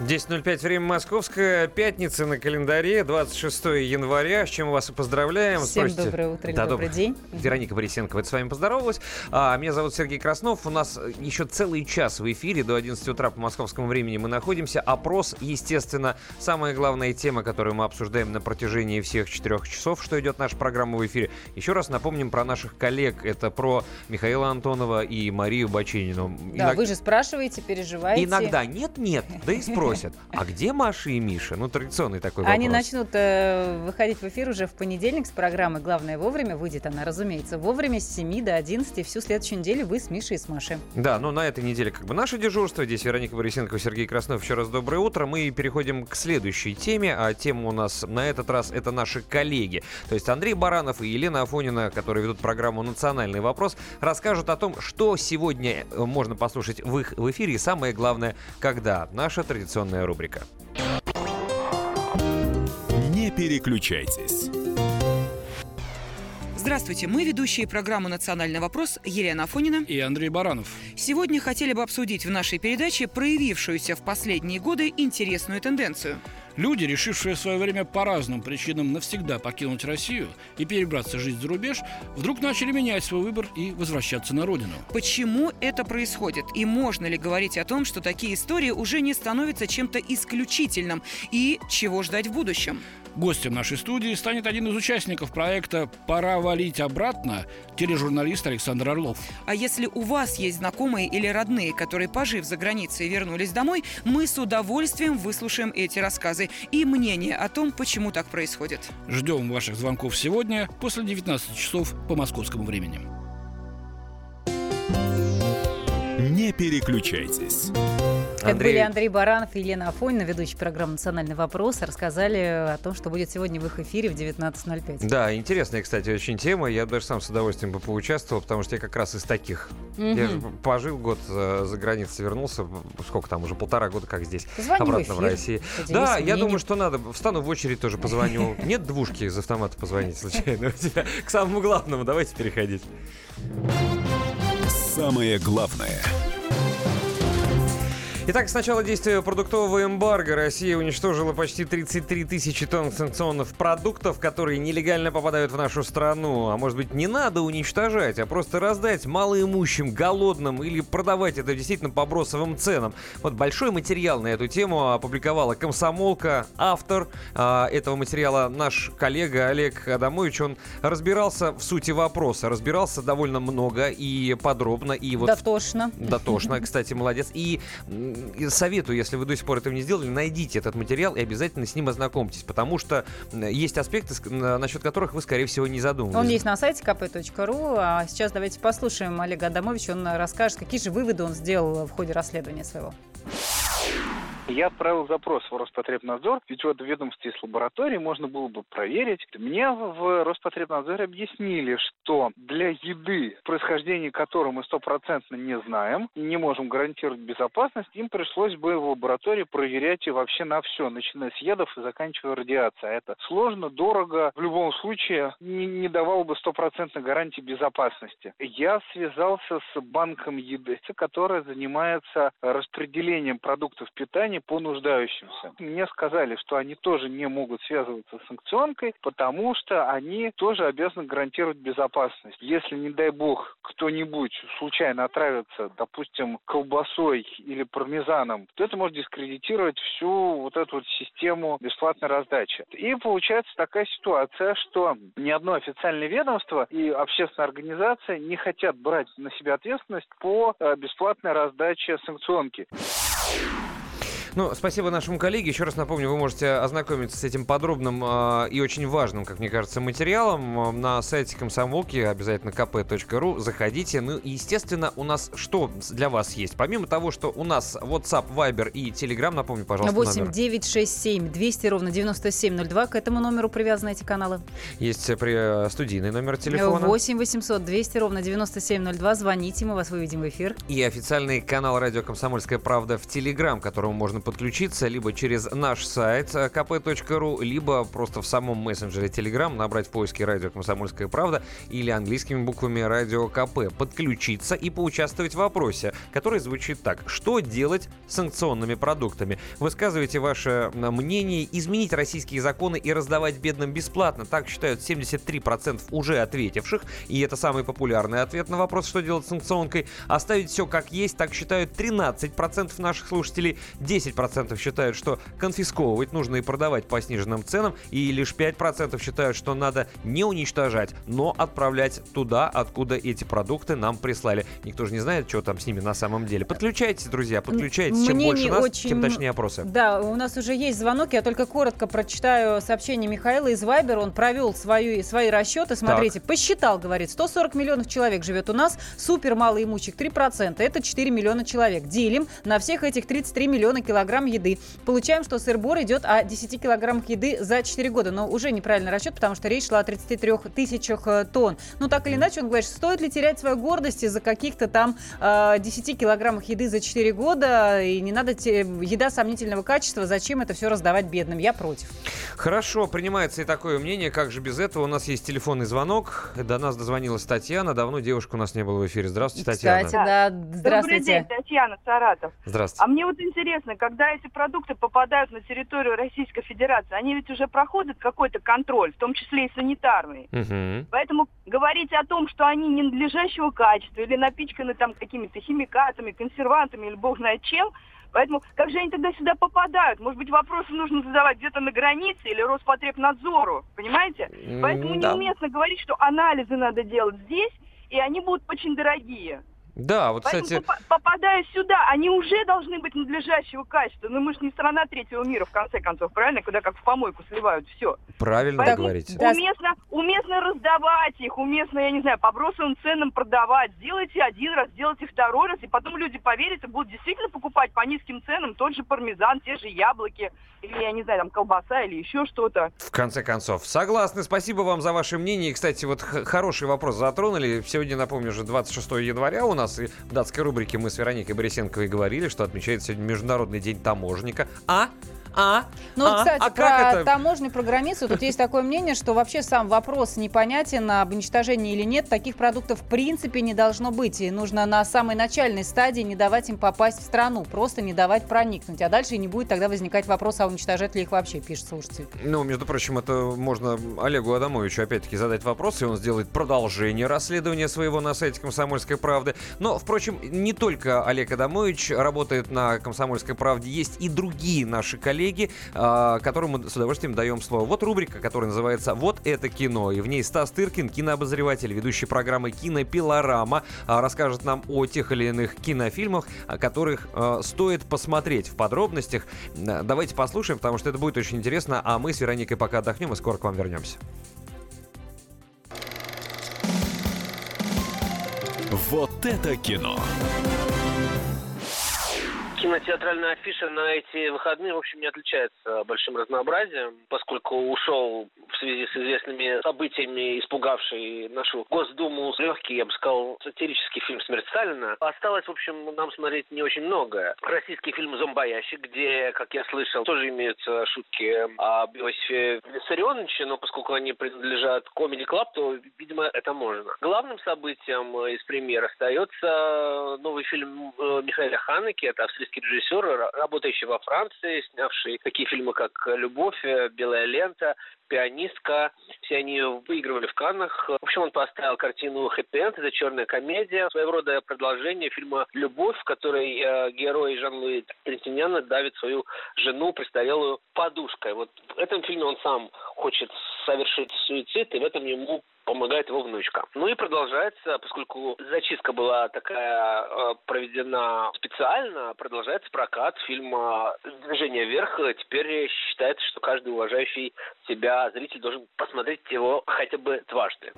10.05, время московское, пятница на календаре, 26 января, с чем вас и поздравляем. Всем Спросите... доброе утро да, добрый день. Вероника Борисенкова, с вами поздоровалась. А, меня зовут Сергей Краснов, у нас еще целый час в эфире, до 11 утра по московскому времени мы находимся. Опрос, естественно, самая главная тема, которую мы обсуждаем на протяжении всех четырех часов, что идет наша программа в эфире. Еще раз напомним про наших коллег, это про Михаила Антонова и Марию Баченину. Да, Иног... вы же спрашиваете, переживаете. Иногда нет-нет, да и спросим спросят, а где Маша и Миша? Ну, традиционный такой вопрос. Они начнут э, выходить в эфир уже в понедельник с программы «Главное вовремя». Выйдет она, разумеется, вовремя с 7 до 11. Всю следующую неделю вы с Мишей и с Машей. Да, но на этой неделе как бы наше дежурство. Здесь Вероника Борисенко, Сергей Краснов. Еще раз доброе утро. Мы переходим к следующей теме. А тема у нас на этот раз это наши коллеги. То есть Андрей Баранов и Елена Афонина, которые ведут программу «Национальный вопрос», расскажут о том, что сегодня э, можно послушать в их в эфире и самое главное, когда. Наша традиционная традиционная рубрика. Не переключайтесь. Здравствуйте, мы ведущие программы «Национальный вопрос» Елена Афонина и Андрей Баранов. Сегодня хотели бы обсудить в нашей передаче проявившуюся в последние годы интересную тенденцию – Люди, решившие в свое время по разным причинам навсегда покинуть Россию и перебраться жить за рубеж, вдруг начали менять свой выбор и возвращаться на родину. Почему это происходит? И можно ли говорить о том, что такие истории уже не становятся чем-то исключительным? И чего ждать в будущем? Гостем нашей студии станет один из участников проекта «Пора валить обратно» тележурналист Александр Орлов. А если у вас есть знакомые или родные, которые, пожив за границей, вернулись домой, мы с удовольствием выслушаем эти рассказы и мнение о том, почему так происходит. Ждем ваших звонков сегодня после 19 часов по московскому времени. Не переключайтесь. Это Андрей... были Андрей Баранов и Елена Афонина, ведущие программы «Национальный вопрос», рассказали о том, что будет сегодня в их эфире в 19.05. Да, интересная, кстати, очень тема. Я даже сам с удовольствием бы поучаствовал, потому что я как раз из таких. Mm-hmm. Я же пожил год за, за границей, вернулся, сколько там, уже полтора года как здесь, Позвони обратно в, в России. Да, мнением. я думаю, что надо. Встану в очередь тоже позвоню. Нет двушки из автомата позвонить случайно К самому главному давайте переходить. Самое главное – Итак, с начала действия продуктового эмбарго Россия уничтожила почти 33 тысячи тонн санкционных продуктов, которые нелегально попадают в нашу страну. А может быть, не надо уничтожать, а просто раздать малоимущим, голодным или продавать это действительно по бросовым ценам. Вот большой материал на эту тему опубликовала комсомолка. Автор а, этого материала наш коллега Олег Адамович. Он разбирался в сути вопроса. Разбирался довольно много и подробно. И вот дотошно. Дотошно, кстати, молодец. И советую, если вы до сих пор этого не сделали, найдите этот материал и обязательно с ним ознакомьтесь, потому что есть аспекты, насчет которых вы, скорее всего, не задумывались. Он есть на сайте kp.ru, а сейчас давайте послушаем Олега Адамовича, он расскажет, какие же выводы он сделал в ходе расследования своего. Я отправил запрос в Роспотребнадзор, ведь в этом ведомстве есть лаборатории, можно было бы проверить. Мне в Роспотребнадзоре объяснили, что для еды, происхождение которой мы стопроцентно не знаем, не можем гарантировать безопасность, им пришлось бы в лаборатории проверять и вообще на все, начиная с ядов и заканчивая радиацией. А это сложно, дорого, в любом случае не, не давало бы стопроцентной гарантии безопасности. Я связался с банком еды, которая занимается распределением продуктов питания компании по нуждающимся. Мне сказали, что они тоже не могут связываться с санкционкой, потому что они тоже обязаны гарантировать безопасность. Если, не дай бог, кто-нибудь случайно отравится, допустим, колбасой или пармезаном, то это может дискредитировать всю вот эту вот систему бесплатной раздачи. И получается такая ситуация, что ни одно официальное ведомство и общественная организация не хотят брать на себя ответственность по э, бесплатной раздаче санкционки. Ну, спасибо нашему коллеге. Еще раз напомню, вы можете ознакомиться с этим подробным э, и очень важным, как мне кажется, материалом э, на сайте комсомолки, обязательно kp.ru. Заходите. Ну, и, естественно, у нас что для вас есть? Помимо того, что у нас WhatsApp, Viber и Telegram, напомню, пожалуйста, 8 номер. 967 200 ровно 9702. К этому номеру привязаны эти каналы. Есть э, при, э, студийный номер телефона. 8 800 200 ровно 9702. Звоните, мы вас выведем в эфир. И официальный канал радио «Комсомольская правда» в Telegram, к которому можно подключиться либо через наш сайт э, kp.ru, либо просто в самом мессенджере Telegram набрать в поиске «Радио Комсомольская правда» или английскими буквами «Радио КП». Подключиться и поучаствовать в вопросе, который звучит так. Что делать с санкционными продуктами? Высказывайте ваше мнение, изменить российские законы и раздавать бедным бесплатно. Так считают 73% уже ответивших. И это самый популярный ответ на вопрос, что делать с санкционкой. Оставить все как есть, так считают 13% наших слушателей. 10 10% считают, что конфисковывать нужно и продавать по сниженным ценам, и лишь 5% считают, что надо не уничтожать, но отправлять туда, откуда эти продукты нам прислали. Никто же не знает, что там с ними на самом деле. Подключайтесь, друзья, подключайтесь. Чем больше нас, очень... тем точнее опросы. Да, у нас уже есть звонок. Я только коротко прочитаю сообщение Михаила из Вайбер. Он провел свою, свои расчеты. Смотрите, так. посчитал, говорит, 140 миллионов человек живет у нас, супер малоимущих 3%. Это 4 миллиона человек. Делим на всех этих 33 миллиона километров килограмм еды. Получаем, что сыр-бор идет о 10 килограммах еды за 4 года. Но уже неправильный расчет, потому что речь шла о 33 тысячах э, тонн. Ну, так или иначе, он говорит, стоит ли терять свою гордость из-за каких-то там э, 10 килограммах еды за 4 года, и не надо те, еда сомнительного качества, зачем это все раздавать бедным? Я против. Хорошо, принимается и такое мнение, как же без этого. У нас есть телефонный звонок. До нас дозвонилась Татьяна. Давно девушка у нас не было в эфире. Здравствуйте, Татьяна. Кстати, да, здравствуйте. Добрый день, Татьяна, Саратов. Здравствуйте. А мне вот интересно, когда эти продукты попадают на территорию Российской Федерации, они ведь уже проходят какой-то контроль, в том числе и санитарный. Угу. Поэтому говорить о том, что они ненадлежащего качества или напичканы там какими-то химикатами, консервантами или бог знает чем, Поэтому как же они тогда сюда попадают? Может быть, вопросы нужно задавать где-то на границе или Роспотребнадзору, понимаете? Поэтому да. неуместно говорить, что анализы надо делать здесь, и они будут очень дорогие. Да, вот, Поэтому, кстати... попа- попадая сюда, они уже должны быть надлежащего качества. Но мы же не страна третьего мира, в конце концов, правильно? Куда как в помойку сливают все. Правильно Поэтому говорите. Уместно, уместно раздавать их, уместно, я не знаю, по бросовым ценам продавать. Сделайте один раз, сделайте второй раз, и потом люди поверят и будут действительно покупать по низким ценам тот же пармезан, те же яблоки, или, я не знаю, там колбаса или еще что-то. В конце концов, согласны. Спасибо вам за ваше мнение. И, кстати, вот хороший вопрос затронули. Сегодня, напомню, уже 26 января у нас. И в датской рубрике мы с Вероникой Борисенковой говорили, что отмечается сегодня Международный день таможенника. А? А? Ну, а? кстати, а про это? таможню, про границу, тут есть такое мнение, что вообще сам вопрос непонятен, об уничтожении или нет. Таких продуктов в принципе не должно быть. И нужно на самой начальной стадии не давать им попасть в страну, просто не давать проникнуть. А дальше не будет тогда возникать вопрос, а уничтожать ли их вообще, пишет слушатель. Ну, между прочим, это можно Олегу Адамовичу опять-таки задать вопрос, и он сделает продолжение расследования своего на сайте «Комсомольской правды». Но, впрочем, не только Олег Адамович работает на «Комсомольской правде», есть и другие наши коллеги, а, которым с удовольствием даем слово. Вот рубрика, которая называется «Вот это кино», и в ней Стас Тыркин, кинообозреватель, ведущий программы «Кинопилорама», а, расскажет нам о тех или иных кинофильмах, а, которых стоит посмотреть в подробностях. Давайте послушаем, потому что это будет очень интересно, а мы с Вероникой пока отдохнем и скоро к вам вернемся. Вот это кино. Кинотеатральная афиша на эти выходные, в общем, не отличается большим разнообразием, поскольку ушел в связи с известными событиями, испугавший нашу Госдуму, легкий, я бы сказал, сатирический фильм «Смерть Сталина». Осталось, в общем, нам смотреть не очень многое. Российский фильм «Зомбоящик», где, как я слышал, тоже имеются шутки об Иосифе Виссарионовиче, но поскольку они принадлежат Comedy Club, то, видимо, это можно. Главным событием из премьер остается новый фильм э, Михаила Ханеки, это австрийский режиссер, ра- работающий во Франции, снявший такие фильмы, как «Любовь», «Белая лента», «Пианистка». Все они выигрывали в Каннах. В общем, он поставил картину «Хэппи Энд». Это черная комедия, своего рода продолжение фильма «Любовь», в которой э, герой Жан-Луи Трентиняна давит свою жену престарелую подушкой. Вот в этом фильме он сам хочет совершить суицид, и в этом ему помогает его внучка. Ну и продолжается, поскольку зачистка была такая э, проведена специально, продолжается прокат фильма «Движение вверх». Теперь считается, что каждый уважающий себя зритель должен посмотреть его хотя бы дважды.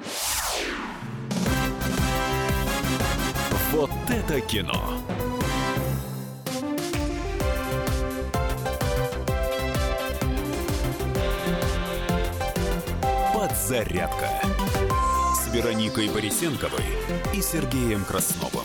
Вот это кино. Подзарядка с Вероникой Борисенковой и Сергеем Красновым.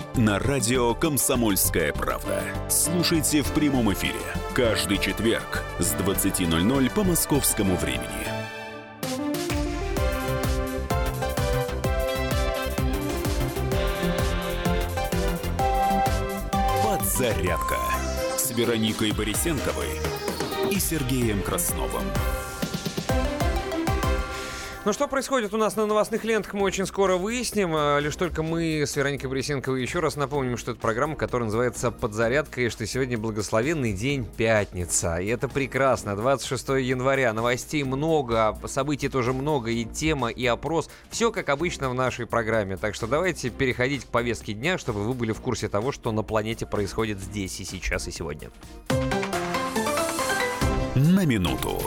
на радио «Комсомольская правда». Слушайте в прямом эфире каждый четверг с 20.00 по московскому времени. Подзарядка с Вероникой Борисенковой и Сергеем Красновым. Ну что происходит у нас на новостных лентах, мы очень скоро выясним. А, лишь только мы с Вероникой Борисенковой еще раз напомним, что это программа, которая называется «Подзарядка», и что сегодня благословенный день пятница. И это прекрасно. 26 января. Новостей много, событий тоже много, и тема, и опрос. Все как обычно в нашей программе. Так что давайте переходить к повестке дня, чтобы вы были в курсе того, что на планете происходит здесь и сейчас и сегодня. На минуту.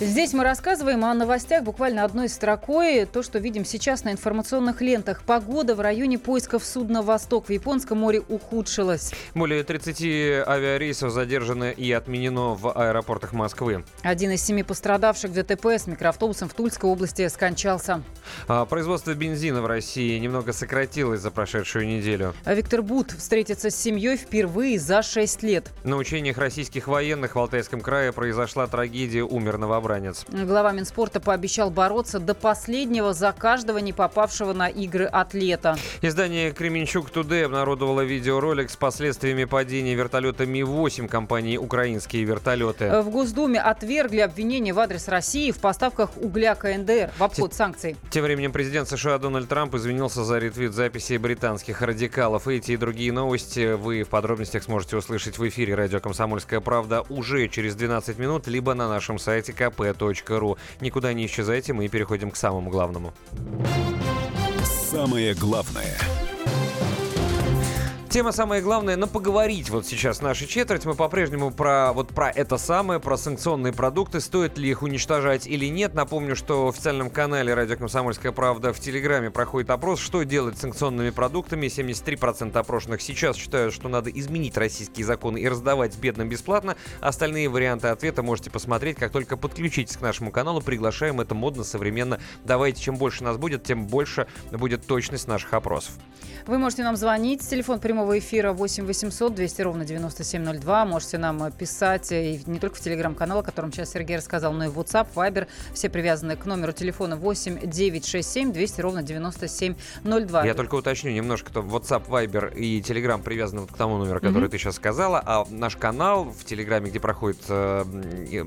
Здесь мы рассказываем о новостях буквально одной строкой. То, что видим сейчас на информационных лентах. Погода в районе поисков судна «Восток» в Японском море ухудшилась. Более 30 авиарейсов задержано и отменено в аэропортах Москвы. Один из семи пострадавших в ДТП с микроавтобусом в Тульской области скончался. А производство бензина в России немного сократилось за прошедшую неделю. А Виктор Бут встретится с семьей впервые за 6 лет. На учениях российских военных в Алтайском крае произошла трагедия, умер новобранец новобранец. Глава Минспорта пообещал бороться до последнего за каждого не попавшего на игры атлета. Издание «Кременчук Тудей» обнародовало видеоролик с последствиями падения вертолета Ми-8 компании «Украинские вертолеты». В Госдуме отвергли обвинения в адрес России в поставках угля КНДР в обход санкций. Тем временем президент США Дональд Трамп извинился за ретвит записей британских радикалов. Эти и другие новости вы в подробностях сможете услышать в эфире радио «Комсомольская правда» уже через 12 минут, либо на нашем сайте КП kp.ru. Никуда не исчезайте, мы переходим к самому главному. Самое главное – Тема самая главная, но поговорить вот сейчас наша четверть. Мы по-прежнему про вот про это самое, про санкционные продукты, стоит ли их уничтожать или нет. Напомню, что в официальном канале «Радио Комсомольская правда» в Телеграме проходит опрос, что делать с санкционными продуктами. 73% опрошенных сейчас считают, что надо изменить российские законы и раздавать бедным бесплатно. Остальные варианты ответа можете посмотреть, как только подключитесь к нашему каналу. Приглашаем, это модно, современно. Давайте, чем больше нас будет, тем больше будет точность наших опросов. Вы можете нам звонить. Телефон прямого эфира 8 800 200 ровно 9702. Можете нам писать и не только в телеграм-канал, о котором сейчас Сергей рассказал, но и в WhatsApp, Viber. Все привязаны к номеру телефона 8 967 200 ровно 9702. Я только уточню немножко, то WhatsApp, Viber и Telegram привязаны вот к тому номеру, который mm-hmm. ты сейчас сказала, а наш канал в Телеграме, где проходит э,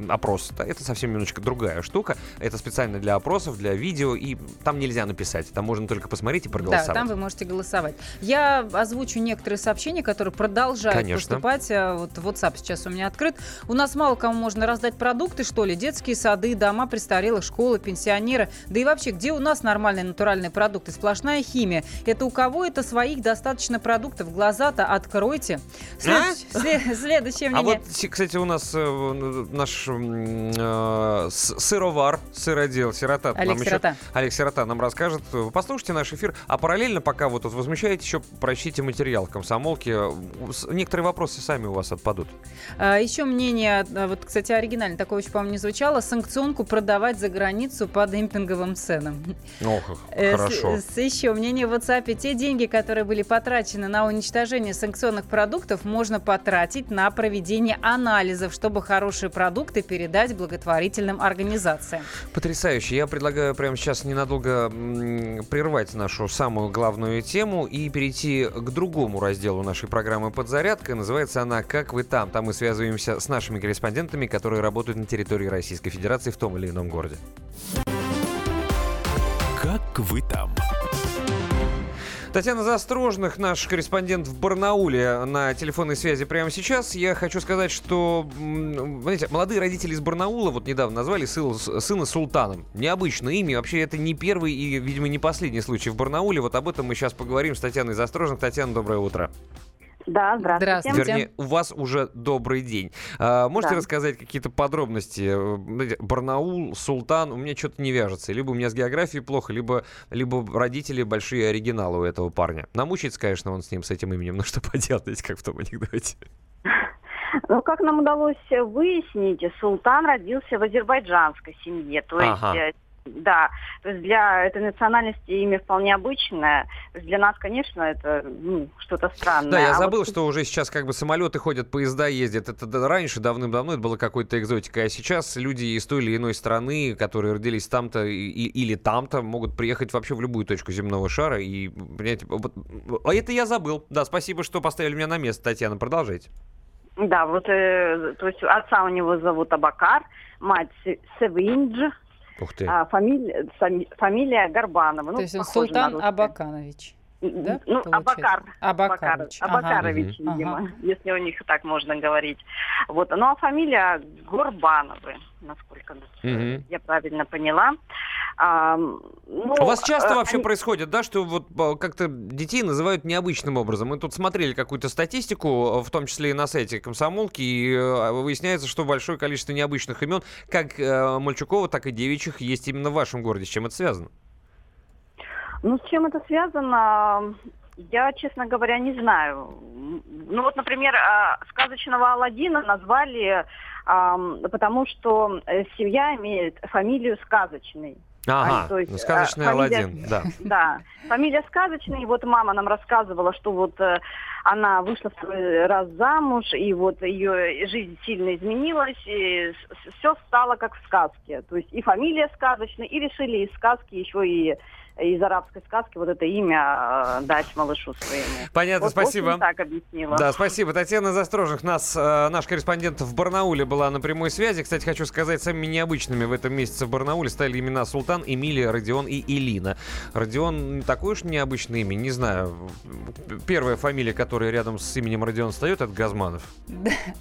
опрос, это совсем немножечко другая штука. Это специально для опросов, для видео, и там нельзя написать, там можно только посмотреть и проголосовать. Да, там вы можете голосовать. Я озвучу некоторые сообщения, которые продолжают Конечно. поступать. Э, вот WhatsApp сейчас у меня открыт. У нас мало кому можно раздать продукты, что ли, детские сады, дома престарелых, школы, пенсионеры. Да и вообще, где у нас нормальные натуральные продукты? Сплошная химия. Это у кого это своих достаточно продуктов? Глаза-то откройте. А? След... Следующее мнение. А вот, кстати, у нас э, наш э, сыровар, сыродел, сирота. Олег нам Сирота. Еще, Олег Сирота нам расскажет. Послушайте наш эфир. А параллельно, пока вот тут Приезжайте еще, прочтите материал комсомолки. Некоторые вопросы сами у вас отпадут. А, еще мнение, а, вот, кстати, оригинально, такое еще, по-моему, не звучало, санкционку продавать за границу по демпинговым ценам. Ох, э, хорошо. С, с, еще мнение в WhatsApp. Те деньги, которые были потрачены на уничтожение санкционных продуктов, можно потратить на проведение анализов, чтобы хорошие продукты передать благотворительным организациям. Потрясающе. Я предлагаю прямо сейчас ненадолго прервать нашу самую главную тему и перейти к другому разделу нашей программы «Подзарядка». Называется она «Как вы там?». Там мы связываемся с нашими корреспондентами, которые работают на территории Российской Федерации в том или ином городе. «Как вы там?». Татьяна Застрожных, наш корреспондент в Барнауле, на телефонной связи прямо сейчас. Я хочу сказать, что, знаете, молодые родители из Барнаула вот недавно назвали сына Султаном. Необычное имя. Вообще, это не первый и, видимо, не последний случай в Барнауле. Вот об этом мы сейчас поговорим с Татьяной Застрожных. Татьяна, доброе утро. Да, здравствуйте. здравствуйте. Вернее, у вас уже добрый день. А, можете да. рассказать какие-то подробности? Барнаул, Султан, у меня что-то не вяжется. Либо у меня с географией плохо, либо, либо родители большие оригиналы у этого парня. Намучается, конечно, он с ним, с этим именем, но что поделать, как в том анекдоте. Ну, как нам удалось выяснить, Султан родился в азербайджанской семье. То ага. есть э, да, то есть для этой национальности имя вполне обычное. Для нас, конечно, это ну, что-то странное. Да, я а забыл, вот... что уже сейчас как бы самолеты ходят, поезда ездят. Это раньше, давным-давно, это было какой-то экзотикой. А сейчас люди из той или иной страны, которые родились там-то и, или там-то, могут приехать вообще в любую точку земного шара. И, понимаете, а это я забыл. Да, спасибо, что поставили меня на место, Татьяна. Продолжайте. Да, вот, э, то есть отца у него зовут Абакар, мать Севиндж, Ух ты. а фамилия, фамилия Горбанова. То ну, есть он Султан Абаканович. Да, ну, Абакар. Абакарович. Абакарович, ага. видимо, ага. если у них так можно говорить. Вот. Ну, а фамилия Горбановы, насколько угу. я правильно поняла. А, ну, у вас часто а, вообще они... происходит, да, что вот а, как-то детей называют необычным образом? Мы тут смотрели какую-то статистику, в том числе и на сайте комсомолки, и выясняется, что большое количество необычных имен, как Мальчукова, так и девичьих, есть именно в вашем городе. С чем это связано? Ну, с чем это связано, я, честно говоря, не знаю. Ну вот, например, а, сказочного Алладина назвали, потому что э, семья имеет фамилию сказочный. Ага, а, то есть, ну, сказочный фамилия, Аладдин, да. Да, фамилия сказочный. Вот мама нам рассказывала, что вот э, она вышла второй раз замуж, и вот ее жизнь сильно изменилась, и все стало как в сказке. То есть и фамилия сказочная, и решили из сказки еще и из арабской сказки вот это имя э, дать малышу своему. Понятно, вот, спасибо. так объяснила. Да, спасибо. Татьяна Застрожих, нас, э, наш корреспондент в Барнауле была на прямой связи. Кстати, хочу сказать, самыми необычными в этом месяце в Барнауле стали имена Султан, Эмилия, Родион и Илина. Родион такое уж необычное имя, не знаю. Первая фамилия, которая рядом с именем Родион встает, это Газманов.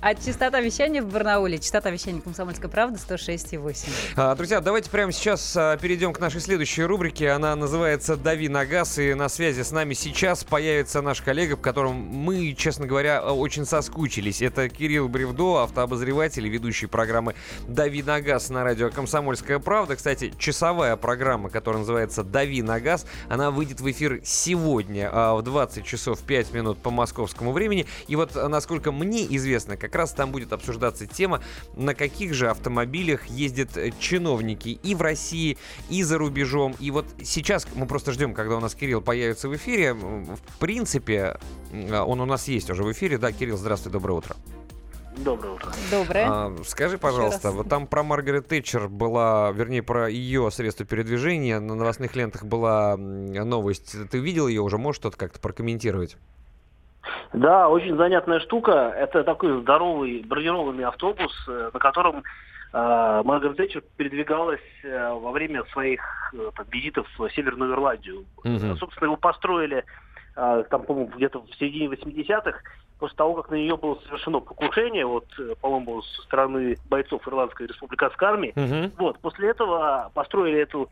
А частота вещания в Барнауле, частота вещания «Комсомольской правды» 106,8. А, друзья, давайте прямо сейчас а, перейдем к нашей следующей рубрике. Она называется «Дави на газ», и на связи с нами сейчас появится наш коллега, в котором мы, честно говоря, очень соскучились. Это Кирилл Бревдо, автообозреватель и ведущий программы «Дави на газ» на радио «Комсомольская правда». Кстати, часовая программа, которая называется «Дави на газ», она выйдет в эфир сегодня а, в 20 часов 5 минут по московскому времени. И вот, насколько мне известно, как раз там будет обсуждаться тема, на каких же автомобилях ездят чиновники и в России, и за рубежом. И вот сейчас сейчас мы просто ждем, когда у нас Кирилл появится в эфире. В принципе, он у нас есть уже в эфире. Да, Кирилл, здравствуй, доброе утро. Доброе утро. Доброе. А, скажи, пожалуйста, вот там про Маргарет Тэтчер была, вернее, про ее средства передвижения на новостных лентах была новость. Ты видел ее уже? Можешь что-то как-то прокомментировать? Да, очень занятная штука. Это такой здоровый бронированный автобус, э, на котором а, Маргарет Тэтчер передвигалась э, во время своих э, там, визитов в Северную Ирландию. Угу. Собственно, его построили а, там, по-моему, где-то в середине 80-х, после того, как на нее было совершено покушение, вот, э, по-моему, со стороны бойцов Ирландской республиканской армии. Угу. Вот, после этого построили эту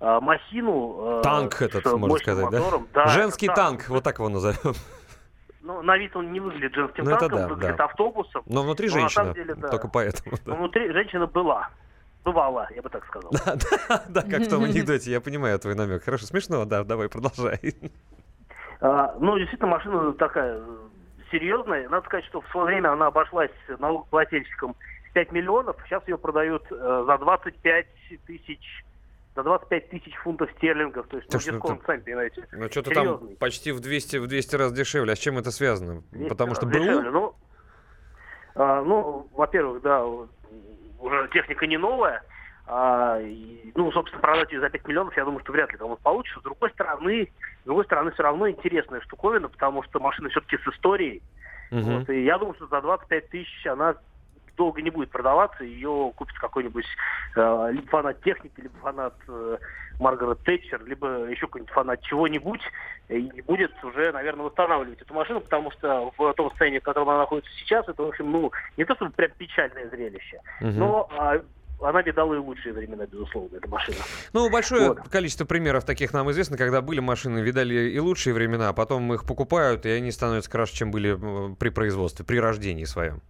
а, махину. Танк этот, можно сказать, мотором. да? да Женский танк, танк, вот так его назовем. Ну, на вид он не выглядит женским ну, танком, да, выглядит да. автобусом. Но внутри но женщина, деле, да. только поэтому. Да. Но внутри женщина была. Бывала, я бы так сказал. Да, да, да, как в том анекдоте, я понимаю твой намек. Хорошо, смешно, да, давай, продолжай. А, ну, действительно, машина такая серьезная. Надо сказать, что в свое время она обошлась налогоплательщикам 5 миллионов. Сейчас ее продают э, за 25 тысяч за 25 тысяч фунтов стерлингов. То есть, ну, дисконт, сами понимаете, Ну, что-то там почти в 200, в 200 раз дешевле. А с чем это связано? Потому что БУ? Ну, а, ну, во-первых, да, уже техника не новая. А, и, ну, собственно, продать ее за 5 миллионов, я думаю, что вряд ли кому-то получится. С другой стороны, с другой стороны, все равно интересная штуковина, потому что машина все-таки с историей. Угу. Вот, и я думаю, что за 25 тысяч она долго не будет продаваться, ее купит какой-нибудь э, либо фанат техники, либо фанат э, Маргарет Тэтчер, либо еще какой-нибудь фанат чего-нибудь, и будет уже, наверное, восстанавливать эту машину, потому что в том состоянии, в котором она находится сейчас, это, в общем, ну, не то чтобы прям печальное зрелище, угу. но а, она видала и лучшие времена, безусловно, эта машина. Ну, большое вот. количество примеров таких нам известно, когда были машины, видали и лучшие времена, а потом их покупают, и они становятся краше, чем были при производстве, при рождении своем.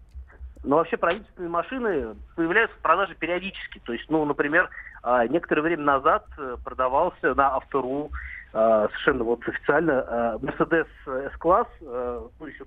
Но вообще правительственные машины появляются в продаже периодически. То есть, ну, например, а, некоторое время назад э, продавался на Автору а, совершенно вот официально а, Mercedes S-класс, ну, еще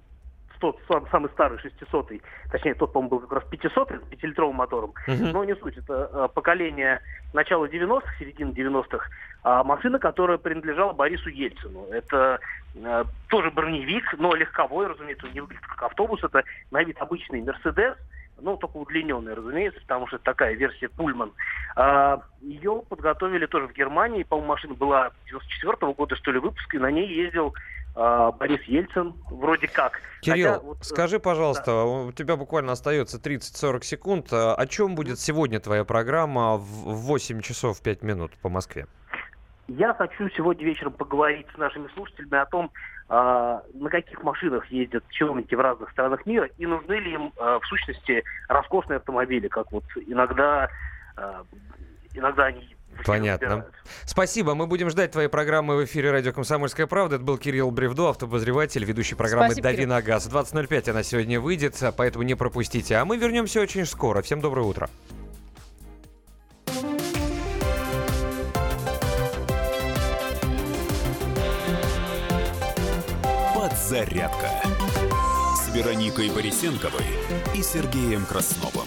тот самый старый 600 точнее, тот, по-моему, был как раз 500 с 5-литровым мотором. Uh-huh. Но не суть, это поколение начала 90-х, середины 90-х, а машина, которая принадлежала Борису Ельцину. Это э, тоже броневик, но легковой, разумеется, он не выглядит как автобус, это на вид обычный Мерседес, ну, только удлиненный, разумеется, потому что это такая версия Пульман. А, ее подготовили тоже в Германии, по-моему, машина была 94 -го года, что ли, выпуска, и на ней ездил Борис Ельцин, вроде как. Кирилл, Хотя, вот, э, скажи, пожалуйста, да. у тебя буквально остается 30-40 секунд. О чем будет сегодня твоя программа в 8 часов 5 минут по Москве? Я хочу сегодня вечером поговорить с нашими слушателями о том, а, на каких машинах ездят чиновники в разных странах мира и нужны ли им а, в сущности роскошные автомобили, как вот иногда, а, иногда они Понятно. Спасибо. Мы будем ждать твоей программы в эфире «Радио Комсомольская правда». Это был Кирилл Бревдо, автообозреватель, ведущий программы Спасибо, «Дави на газ». 20.05 она сегодня выйдет, поэтому не пропустите. А мы вернемся очень скоро. Всем доброе утро. «Подзарядка» с Вероникой Борисенковой и Сергеем Красновым.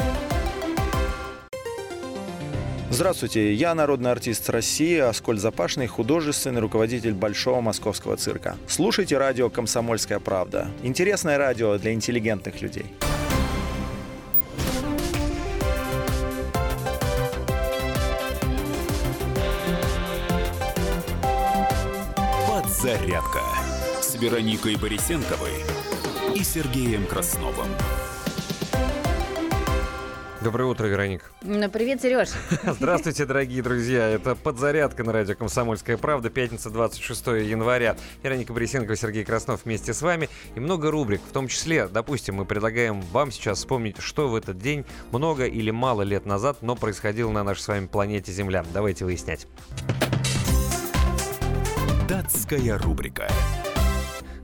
Здравствуйте, я народный артист России Аскольд Запашный, художественный руководитель Большого Московского цирка. Слушайте радио «Комсомольская правда». Интересное радио для интеллигентных людей. Подзарядка Вероникой Борисенковой и Сергеем Красновым. Доброе утро, Вероник. Ну, привет, Сереж. Здравствуйте, дорогие друзья. Это «Подзарядка» на радио «Комсомольская правда». Пятница, 26 января. Вероника Борисенкова, Сергей Краснов вместе с вами. И много рубрик. В том числе, допустим, мы предлагаем вам сейчас вспомнить, что в этот день много или мало лет назад, но происходило на нашей с вами планете Земля. Давайте выяснять. Датская рубрика.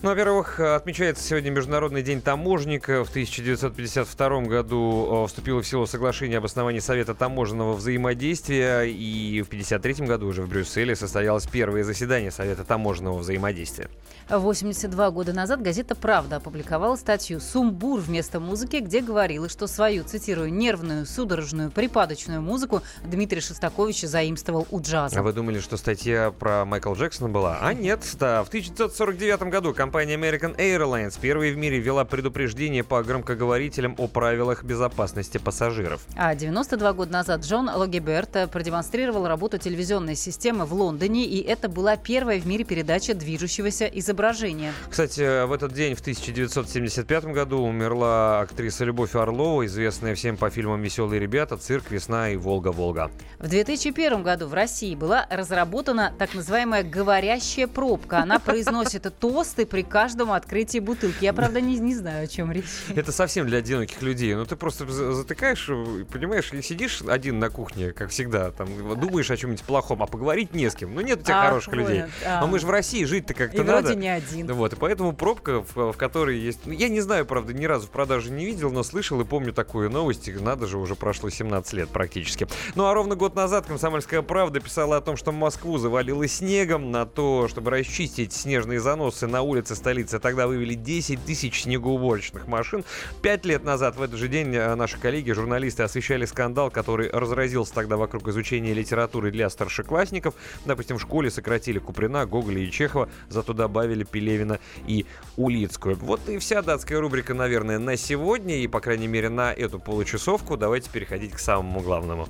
Ну, во-первых, отмечается сегодня Международный день таможника. В 1952 году э, вступило в силу соглашение об основании Совета таможенного взаимодействия, и в 1953 году уже в Брюсселе состоялось первое заседание Совета таможенного взаимодействия. 82 года назад газета «Правда» опубликовала статью «Сумбур вместо музыки», где говорилось, что свою, цитирую, нервную, судорожную, припадочную музыку Дмитрий Шостакович заимствовал у джаза. А вы думали, что статья про Майкла Джексона была? А нет, да. В 1949 году компания American Airlines первой в мире ввела предупреждение по громкоговорителям о правилах безопасности пассажиров. А 92 года назад Джон Логи Бэрд продемонстрировал работу телевизионной системы в Лондоне, и это была первая в мире передача движущегося изображения. Кстати, в этот день, в 1975 году, умерла актриса Любовь Орлова, известная всем по фильмам «Веселые ребята», «Цирк», «Весна» и «Волга-Волга». В 2001 году в России была разработана так называемая «говорящая пробка». Она произносит тосты при каждом открытии бутылки. Я, правда, не, не знаю, о чем речь. Это совсем для одиноких людей. Ну, ты просто затыкаешь, понимаешь, и сидишь один на кухне, как всегда, там, думаешь о чем-нибудь плохом, а поговорить не с кем. Ну, нет у тебя а, хороших понял. людей. А. Но мы же в России жить-то как-то надо. вроде не один. Вот, и поэтому пробка, в, в которой есть... Ну, я не знаю, правда, ни разу в продаже не видел, но слышал и помню такую новость. Надо же, уже прошло 17 лет практически. Ну, а ровно год назад «Комсомольская правда» писала о том, что Москву завалило снегом на то, чтобы расчистить снежные заносы на улице столицы. Тогда вывели 10 тысяч снегоуборочных машин. Пять лет назад в этот же день э, наши коллеги, журналисты, освещали скандал, который разразился тогда вокруг изучения литературы для старшеклассников. Допустим, в школе сократили Куприна, Гоголя и Чехова, зато добавили Пелевина и Улицкую. Вот и вся датская рубрика, наверное, на сегодня, и, по крайней мере, на эту получасовку. Давайте переходить к самому главному.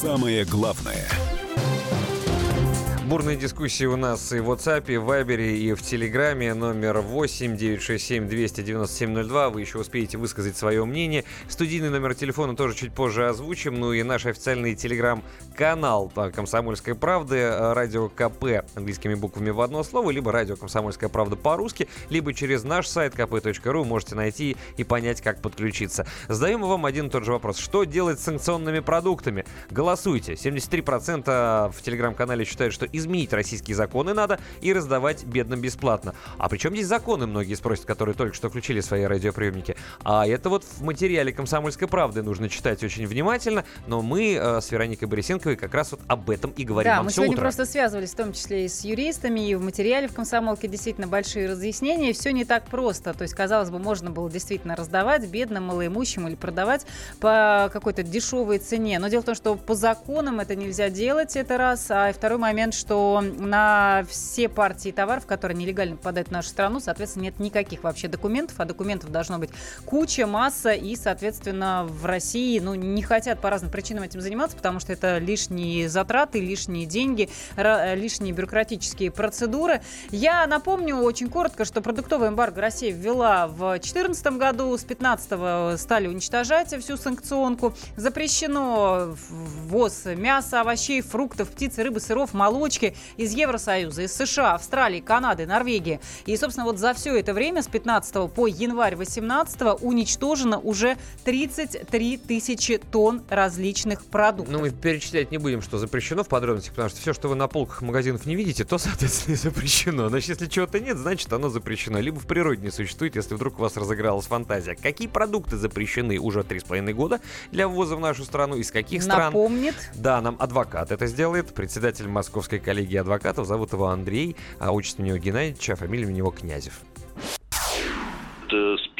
Самое главное – Бурные дискуссии у нас и в WhatsApp, и в Viber, и в Телеграме. Номер 8 967 297 02. Вы еще успеете высказать свое мнение. Студийный номер телефона тоже чуть позже озвучим. Ну и наш официальный телеграм-канал «Комсомольская правда», э, радио КП английскими буквами в одно слово, либо радио «Комсомольская правда» по-русски, либо через наш сайт kp.ru можете найти и понять, как подключиться. Задаем вам один и тот же вопрос. Что делать с санкционными продуктами? Голосуйте. 73% в телеграм-канале считают, что изменить российские законы надо и раздавать бедным бесплатно. А при чем здесь законы, многие спросят, которые только что включили свои радиоприемники. А это вот в материале «Комсомольской правды» нужно читать очень внимательно, но мы э, с Вероникой Борисенковой как раз вот об этом и говорим Да, вам мы сегодня утро. просто связывались в том числе и с юристами, и в материале в «Комсомолке» действительно большие разъяснения, все не так просто. То есть, казалось бы, можно было действительно раздавать бедным, малоимущим или продавать по какой-то дешевой цене. Но дело в том, что по законам это нельзя делать, это раз. А второй момент, что что на все партии товаров, которые нелегально попадают в нашу страну, соответственно, нет никаких вообще документов, а документов должно быть куча, масса, и, соответственно, в России ну, не хотят по разным причинам этим заниматься, потому что это лишние затраты, лишние деньги, лишние бюрократические процедуры. Я напомню очень коротко, что продуктовый эмбарго Россия ввела в 2014 году, с 2015 стали уничтожать всю санкционку. Запрещено ввоз мяса, овощей, фруктов, птицы, рыбы, сыров, молочки из Евросоюза, из США, Австралии, Канады, Норвегии. И, собственно, вот за все это время с 15 по январь 18 уничтожено уже 33 тысячи тонн различных продуктов. Ну, мы перечислять не будем, что запрещено в подробностях, потому что все, что вы на полках магазинов не видите, то, соответственно, и запрещено. Значит, если чего-то нет, значит, оно запрещено. Либо в природе не существует, если вдруг у вас разыгралась фантазия. Какие продукты запрещены уже 3,5 года для ввоза в нашу страну? Из каких стран? Напомнит. Да, нам адвокат это сделает. Председатель Московской коллегии адвокатов. Зовут его Андрей, а отчество у него Геннадьевич, а фамилия у него Князев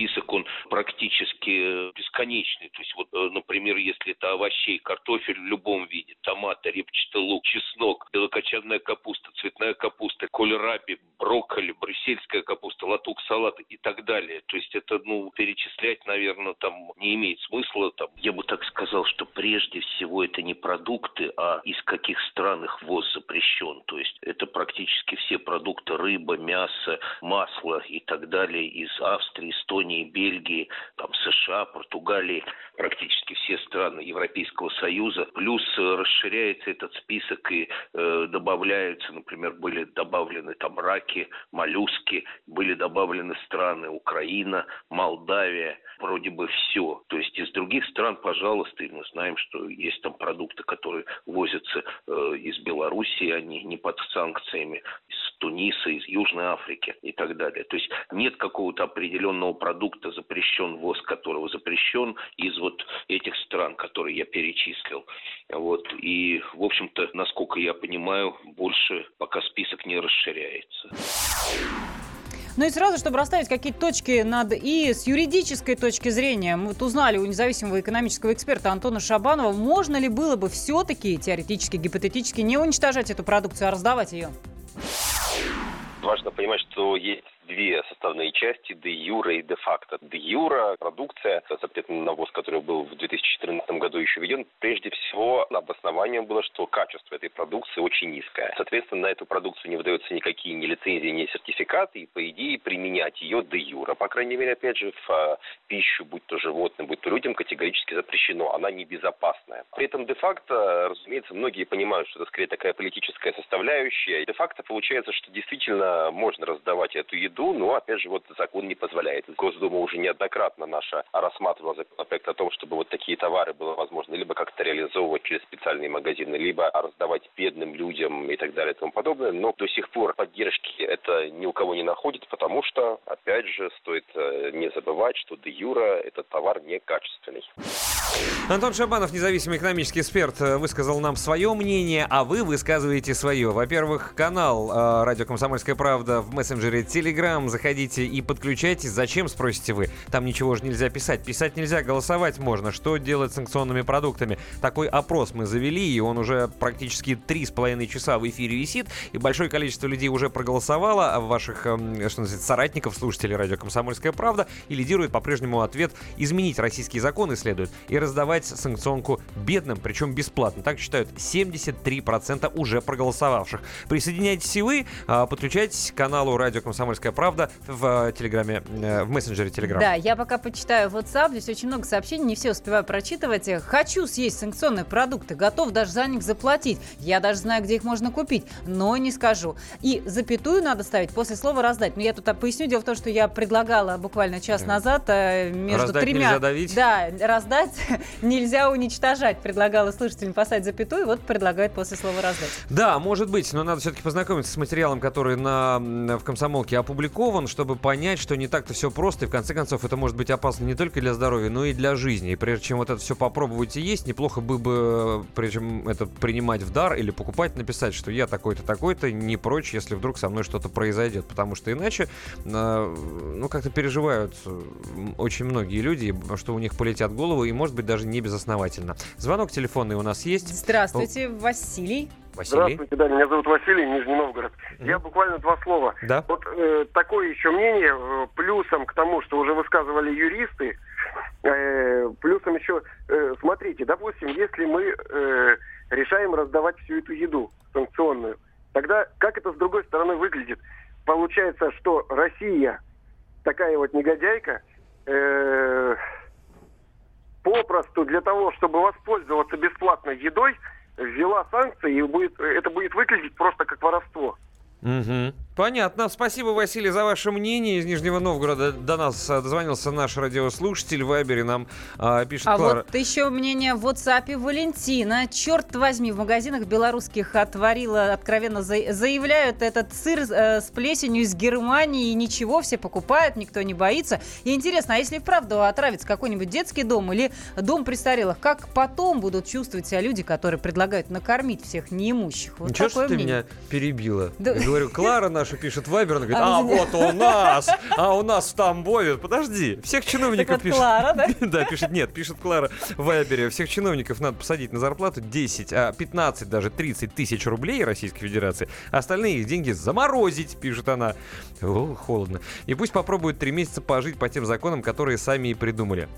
список, он практически бесконечный. То есть, вот, э, например, если это овощей, картофель в любом виде, томаты, репчатый лук, чеснок, белокочанная капуста, цветная капуста, кольраби, брокколи, брюссельская капуста, латук, салат и так далее. То есть это, ну, перечислять, наверное, там не имеет смысла. Там. Я бы так сказал, что прежде всего это не продукты, а из каких стран их ввоз запрещен. То есть это практически все продукты, рыба, мясо, масло и так далее из Австрии, Эстонии, Бельгии, там, США, Португалии, практически все страны Европейского Союза. Плюс э, расширяется этот список и э, добавляются, например, были добавлены там раки, моллюски, были добавлены страны Украина, Молдавия, вроде бы все. То есть из других стран, пожалуйста, мы знаем, что есть там продукты, которые возятся э, из Белоруссии, они не под санкциями, из Туниса, из Южной Африки и так далее. То есть нет какого-то определенного продукта, запрещен ввоз которого запрещен из вот этих стран, которые я перечислил. Вот. И, в общем-то, насколько я понимаю, больше пока список не расширяется. Ну и сразу, чтобы расставить какие-то точки над «и» с юридической точки зрения, мы вот узнали у независимого экономического эксперта Антона Шабанова, можно ли было бы все-таки теоретически, гипотетически не уничтожать эту продукцию, а раздавать ее? Важно понимать, что есть две составные части – де юра и де факто. Де юра продукция, запретный навоз, который был в 2014 году еще введен, прежде всего обоснованием было, что качество этой продукции очень низкое. Соответственно, на эту продукцию не выдаются никакие ни лицензии, ни сертификаты, и по идее применять ее де юра, по крайней мере, опять же, в а, пищу, будь то животным, будь то людям, категорически запрещено. Она небезопасная. При этом де-факто, разумеется, многие понимают, что это скорее такая политическая составляющая. Де-факто получается, что действительно можно раздавать эту еду виду, но, опять же, вот закон не позволяет. Госдума уже неоднократно наша рассматривала законопроект о том, чтобы вот такие товары было возможно либо как-то реализовывать через специальные магазины, либо раздавать бедным людям и так далее и тому подобное. Но до сих пор поддержки это ни у кого не находит, потому что, опять же, стоит э, не забывать, что де юра этот товар некачественный. Антон Шабанов, независимый экономический эксперт, э, высказал нам свое мнение, а вы высказываете свое. Во-первых, канал э, «Радио Комсомольская правда» в мессенджере Telegram Телеграм, заходите и подключайтесь. Зачем, спросите вы? Там ничего же нельзя писать. Писать нельзя, голосовать можно. Что делать с санкционными продуктами? Такой опрос мы завели, и он уже практически три с половиной часа в эфире висит, и большое количество людей уже проголосовало, а ваших, эм, что называется, соратников, слушателей радио «Комсомольская правда», и лидирует по-прежнему ответ изменить российские законы следует и раздавать санкционку бедным, причем бесплатно. Так считают 73% уже проголосовавших. Присоединяйтесь и вы, а, подключайтесь к каналу радио «Комсомольская правда» в э, Телеграме, э, в мессенджере Телеграм. Да, я пока почитаю WhatsApp, здесь очень много сообщений, не все успеваю прочитывать. Хочу съесть санкционные продукты, готов даже за них заплатить. Я даже знаю, где их можно купить, но не скажу. И запятую надо ставить после слова «раздать». Но я тут поясню, дело в том, что я предлагала буквально час назад э, между раздать тремя... нельзя давить? Да, раздать нельзя уничтожать. Предлагала слушателям поставить запятую, вот предлагают после слова «раздать». Да, может быть, но надо все-таки познакомиться с материалом, который на, в комсомолке опубликован опубликован, чтобы понять, что не так-то все просто, и в конце концов это может быть опасно не только для здоровья, но и для жизни. И прежде чем вот это все попробовать и есть, неплохо бы, бы прежде чем это принимать в дар или покупать, написать, что я такой-то, такой-то, не прочь, если вдруг со мной что-то произойдет. Потому что иначе, э, ну, как-то переживают очень многие люди, что у них полетят головы, и, может быть, даже не безосновательно. Звонок телефонный у нас есть. Здравствуйте, Василий. Василий. Здравствуйте, да, меня зовут Василий, Нижний Новгород. Mm-hmm. Я буквально два слова. Да. Вот э, такое еще мнение, э, плюсом к тому, что уже высказывали юристы, э, плюсом еще, э, смотрите, допустим, если мы э, решаем раздавать всю эту еду санкционную, тогда как это с другой стороны выглядит? Получается, что Россия такая вот негодяйка, э, попросту для того, чтобы воспользоваться бесплатной едой, ввела санкции, и будет, это будет выглядеть просто как воровство. Угу. Понятно. Спасибо, Василий, за ваше мнение. Из Нижнего Новгорода до нас дозвонился наш радиослушатель. В Вайбере нам а, пишет а Клара. вот еще мнение в WhatsApp Валентина. Черт возьми, в магазинах белорусских отварила, откровенно заявляют, этот сыр э, с плесенью из Германии, и ничего, все покупают, никто не боится. И интересно, а если вправду отравится какой-нибудь детский дом или дом престарелых, как потом будут чувствовать себя люди, которые предлагают накормить всех неимущих? Вот Ничего, что ты меня перебила? Да. Говорю, Клара наша пишет Вайбер, она говорит, а, а вот у нас, а у нас в Тамбове. Подожди, всех чиновников так пишет. Клара, да? да, пишет, нет, пишет Клара в Вайбере. Всех чиновников надо посадить на зарплату 10, а 15, даже 30 тысяч рублей Российской Федерации. Остальные их деньги заморозить, пишет она. О, холодно. И пусть попробуют три месяца пожить по тем законам, которые сами и придумали.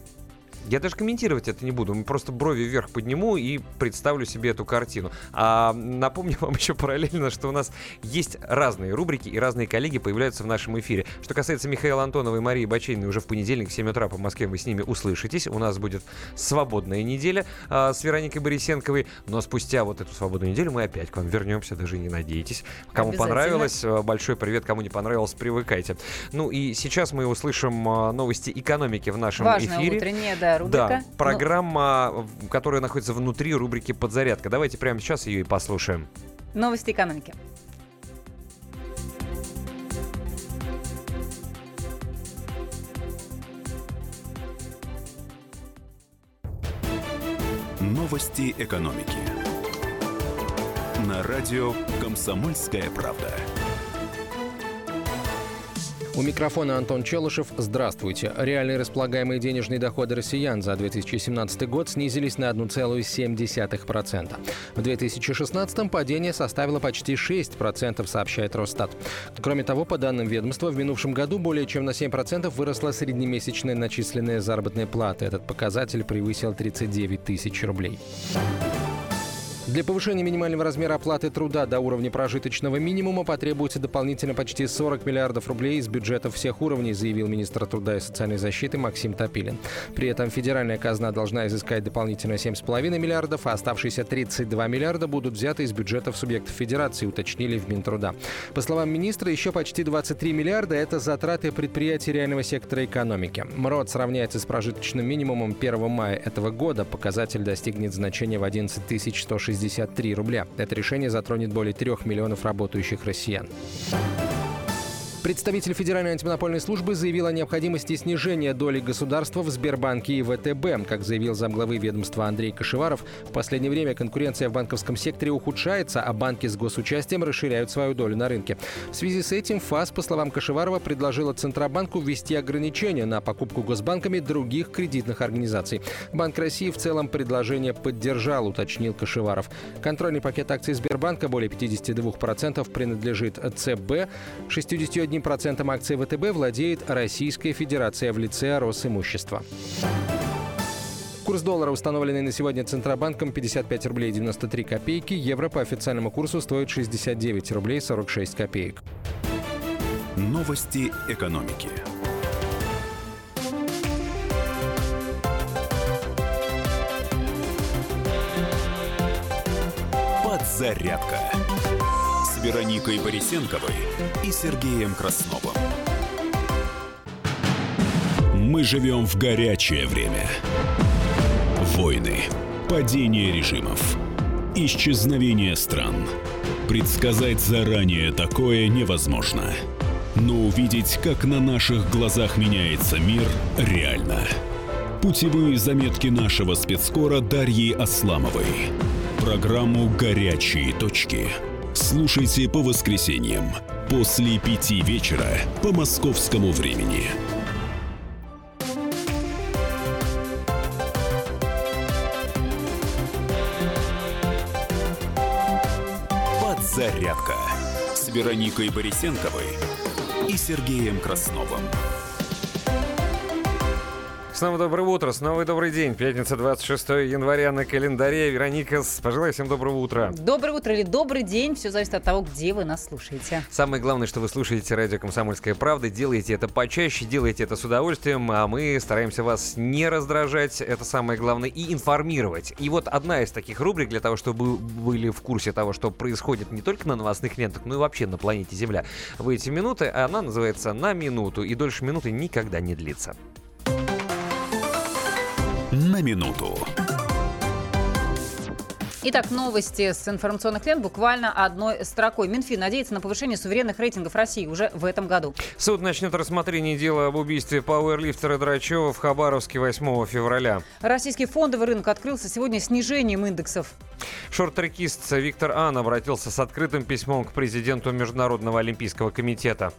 Я даже комментировать это не буду. Просто брови вверх подниму и представлю себе эту картину. А напомню вам еще параллельно, что у нас есть разные рубрики и разные коллеги появляются в нашем эфире. Что касается Михаила Антонова и Марии Бачейной, уже в понедельник в 7 утра по Москве вы с ними услышитесь. У нас будет свободная неделя а, с Вероникой Борисенковой. Но спустя вот эту свободную неделю мы опять к вам вернемся, даже не надейтесь. Кому понравилось, а, большой привет. Кому не понравилось, привыкайте. Ну и сейчас мы услышим а, новости экономики в нашем Важная эфире. Утренняя, да, рубрика. Да, программа, ну... которая находится внутри рубрики «Подзарядка». Давайте прямо сейчас ее и послушаем. Новости экономики. Новости экономики. На радио «Комсомольская правда». У микрофона Антон Челышев. Здравствуйте. Реальные располагаемые денежные доходы россиян за 2017 год снизились на 1,7%. В 2016 падение составило почти 6%, сообщает Росстат. Кроме того, по данным ведомства, в минувшем году более чем на 7% выросла среднемесячная начисленная заработная плата. Этот показатель превысил 39 тысяч рублей. Для повышения минимального размера оплаты труда до уровня прожиточного минимума потребуется дополнительно почти 40 миллиардов рублей из бюджетов всех уровней, заявил министр труда и социальной защиты Максим Топилин. При этом федеральная казна должна изыскать дополнительно 7,5 миллиардов, а оставшиеся 32 миллиарда будут взяты из бюджетов субъектов федерации, уточнили в Минтруда. По словам министра, еще почти 23 миллиарда – это затраты предприятий реального сектора экономики. МРОД сравняется с прожиточным минимумом 1 мая этого года. Показатель достигнет значения в 11 160 63 рубля. Это решение затронет более 3 миллионов работающих россиян. Представитель Федеральной антимонопольной службы заявил о необходимости снижения доли государства в Сбербанке и ВТБ. Как заявил замглавы ведомства Андрей Кашеваров, в последнее время конкуренция в банковском секторе ухудшается, а банки с госучастием расширяют свою долю на рынке. В связи с этим ФАС, по словам Кашеварова, предложила Центробанку ввести ограничения на покупку госбанками других кредитных организаций. Банк России в целом предложение поддержал, уточнил Кашеваров. Контрольный пакет акций Сбербанка более 52% принадлежит ЦБ, 61 1% акций ВТБ владеет Российская Федерация в лице Росимущества. Курс доллара, установленный на сегодня Центробанком, 55 рублей 93 копейки. Евро по официальному курсу стоит 69 рублей 46 копеек. Новости экономики. Подзарядка Вероникой Борисенковой и Сергеем Красновым. Мы живем в горячее время. Войны, падение режимов, исчезновение стран. Предсказать заранее такое невозможно. Но увидеть, как на наших глазах меняется мир, реально. Путевые заметки нашего спецкора Дарьи Асламовой. Программу «Горячие точки» слушайте по воскресеньям после пяти вечера по московскому времени. «Зарядка» с Вероникой Борисенковой и Сергеем Красновым. Снова доброе утро, снова добрый день. Пятница, 26 января на календаре. Вероника, пожелай всем доброго утра. Доброе утро или добрый день. Все зависит от того, где вы нас слушаете. Самое главное, что вы слушаете радио «Комсомольская правда». Делайте это почаще, делайте это с удовольствием, а мы стараемся вас не раздражать, это самое главное, и информировать. И вот одна из таких рубрик для того, чтобы вы были в курсе того, что происходит не только на новостных лентах, но и вообще на планете Земля в эти минуты, она называется «На минуту», и дольше минуты никогда не длится на минуту. Итак, новости с информационных лент буквально одной строкой. Минфин надеется на повышение суверенных рейтингов России уже в этом году. Суд начнет рассмотрение дела об убийстве пауэрлифтера Драчева в Хабаровске 8 февраля. Российский фондовый рынок открылся сегодня снижением индексов. Шорт-трекист Виктор Ан обратился с открытым письмом к президенту Международного олимпийского комитета.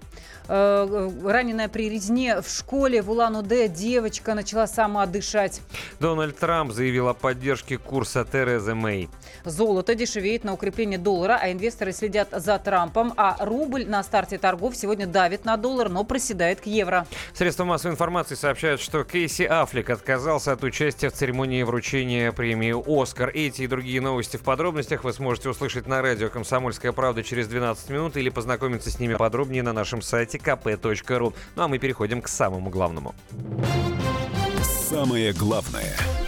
Э, раненая при резне в школе в Улан-Удэ девочка начала сама дышать. Дональд Трамп заявил о поддержке курса Терезы Мэй. Золото дешевеет на укрепление доллара, а инвесторы следят за Трампом, а рубль на старте торгов сегодня давит на доллар, но проседает к евро. Средства массовой информации сообщают, что Кейси Аффлек отказался от участия в церемонии вручения премии «Оскар». Эти и другие новости в подробностях вы сможете услышать на радио «Комсомольская правда» через 12 минут или познакомиться с ними подробнее на нашем сайте kp.ru. Ну а мы переходим к самому главному. Самое главное –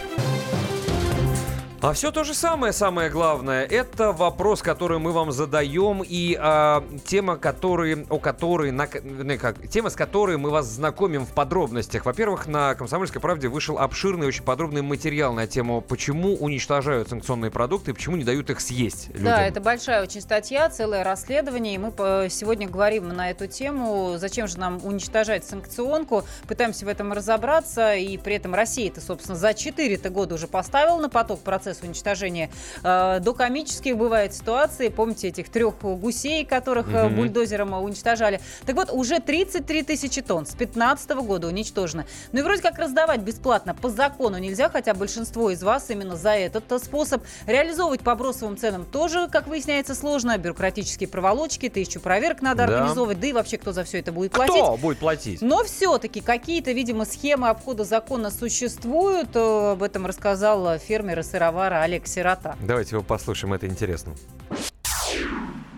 а все то же самое, самое главное, это вопрос, который мы вам задаем, и а, тема, который, о которой, на, ну, как, тема, с которой мы вас знакомим в подробностях. Во-первых, на «Комсомольской правде» вышел обширный, очень подробный материал на тему, почему уничтожают санкционные продукты почему не дают их съесть людям. Да, это большая очень статья, целое расследование, и мы сегодня говорим на эту тему, зачем же нам уничтожать санкционку, пытаемся в этом разобраться, и при этом Россия это, собственно, за 4 года уже поставила на поток процесс процесс уничтожения. Э, до комических бывают ситуации. Помните этих трех гусей, которых угу. бульдозером уничтожали? Так вот, уже 33 тысячи тонн с 2015 года уничтожено. Ну и вроде как раздавать бесплатно по закону нельзя, хотя большинство из вас именно за этот способ реализовывать по бросовым ценам тоже, как выясняется, сложно. Бюрократические проволочки, тысячу проверок надо да. организовывать, да и вообще кто за все это будет платить? Кто будет платить? Но все-таки какие-то, видимо, схемы обхода закона существуют. Об этом рассказал фермер и сыровар товара Олег Сирота. Давайте его послушаем, это интересно.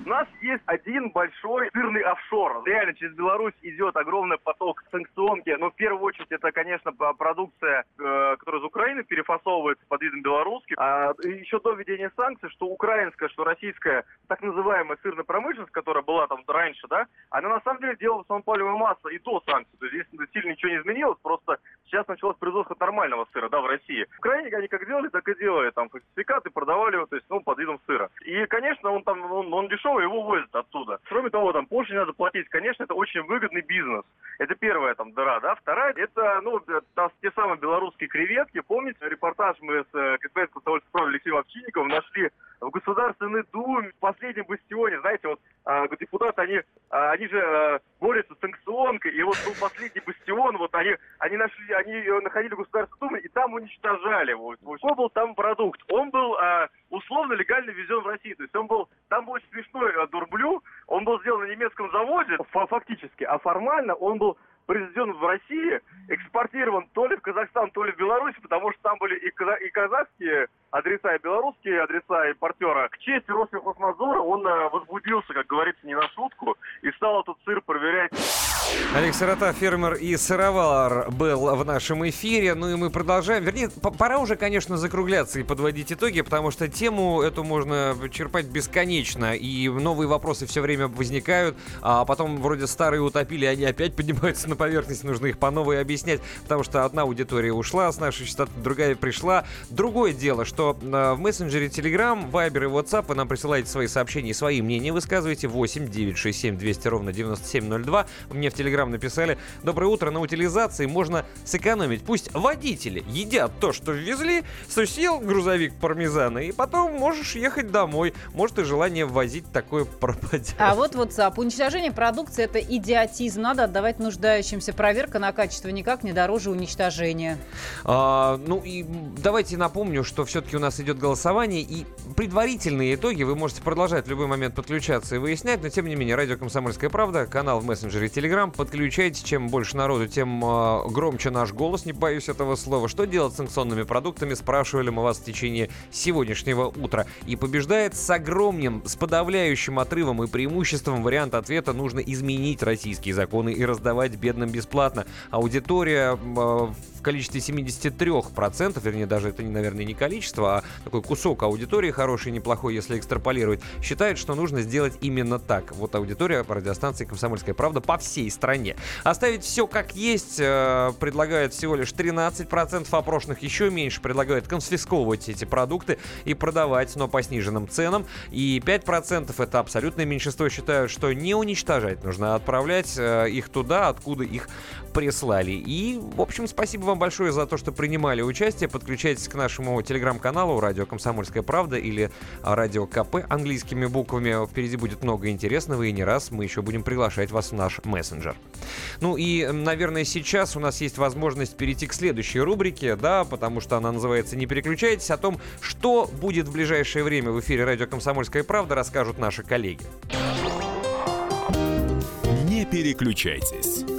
У нас есть один большой сырный офшор. Реально через Беларусь идет огромный поток санкционки. Но в первую очередь это, конечно, продукция, э, которая из Украины перефасовывается под видом белорусских. А еще до введения санкций, что украинская, что российская так называемая сырная промышленность, которая была там раньше, да, она на самом деле делала самопалевую массу и до санкций. То есть здесь сильно ничего не изменилось, просто сейчас началось производство нормального сыра, да, в России. В Украине они как делали, так и делали. Там фальсификаты продавали его, то есть, ну, под видом сыра. И, конечно, он там, он, он дешевый, его возят оттуда. Кроме того, там пошлин надо платить. Конечно, это очень выгодный бизнес. Это первая там дыра, да. Вторая, это, ну, та, те самые белорусские креветки. Помните, репортаж мы с э, КСП справа Алексеем Овчинниковым нашли в Государственной Думе, в последнем бастионе, знаете, вот а, депутаты, они, а, они же а, борются с санкционкой, и вот был последний бастион, вот они, они нашли, они находили в Государственной Думе, и там уничтожали. Вот. Какой был там продукт? Он был а, условно легально везен в Россию, то есть он был, там был очень смешной а, дурблю, он был сделан на немецком заводе, фактически, а формально он был произведен в России, экспортирован то ли в Казахстан, то ли в Беларусь, потому что там были и, и казахские адреса, и белорусские адреса импортера. К чести Росвехознадзора он э, возбудился, как говорится, не на шутку, и стал этот сыр проверять. Олег Сирота, фермер и сыровар, был в нашем эфире. Ну и мы продолжаем. Вернее, пора уже, конечно, закругляться и подводить итоги, потому что тему эту можно черпать бесконечно. И новые вопросы все время возникают, а потом вроде старые утопили, они опять поднимаются на поверхность, нужно их по новой объяснять, потому что одна аудитория ушла с нашей частоты, другая пришла. Другое дело, что э, в мессенджере Telegram, Viber и WhatsApp вы нам присылаете свои сообщения, свои мнения высказываете 8 967 200 ровно 9702. Мне в Telegram написали, доброе утро, на утилизации можно сэкономить. Пусть водители едят то, что ввезли, сусил грузовик пармезана, и потом можешь ехать домой. Может и желание возить такое пропадет. А вот WhatsApp. Уничтожение продукции это идиотизм. Надо отдавать нуждающимся нуждающимся проверка на качество никак не дороже уничтожения. А, ну и давайте напомню, что все-таки все-таки у нас идет голосование, и предварительные итоги вы можете продолжать в любой момент подключаться и выяснять, но тем не менее, радио «Комсомольская правда», канал в мессенджере Telegram, подключайте, чем больше народу, тем э, громче наш голос, не боюсь этого слова. Что делать с санкционными продуктами, спрашивали мы вас в течение сегодняшнего утра. И побеждает с огромным, с подавляющим отрывом и преимуществом вариант ответа нужно изменить российские законы и раздавать бедным бесплатно. Аудитория э, в количестве 73%, вернее, даже это, наверное, не количество, а такой кусок аудитории, хороший, неплохой, если экстраполировать, считает, что нужно сделать именно так. Вот аудитория радиостанции «Комсомольская правда» по всей стране. Оставить все как есть э, предлагают всего лишь 13%, опрошенных еще меньше предлагают конфисковывать эти продукты и продавать, но по сниженным ценам. И 5% это абсолютное меньшинство считают, что не уничтожать нужно, а отправлять э, их туда, откуда их прислали. И, в общем, спасибо вам большое за то, что принимали участие. Подключайтесь к нашему телеграм-каналу «Радио Комсомольская правда» или «Радио КП» английскими буквами. Впереди будет много интересного, и не раз мы еще будем приглашать вас в наш мессенджер. Ну и, наверное, сейчас у нас есть возможность перейти к следующей рубрике, да, потому что она называется «Не переключайтесь», о том, что будет в ближайшее время в эфире «Радио Комсомольская правда», расскажут наши коллеги. Не переключайтесь.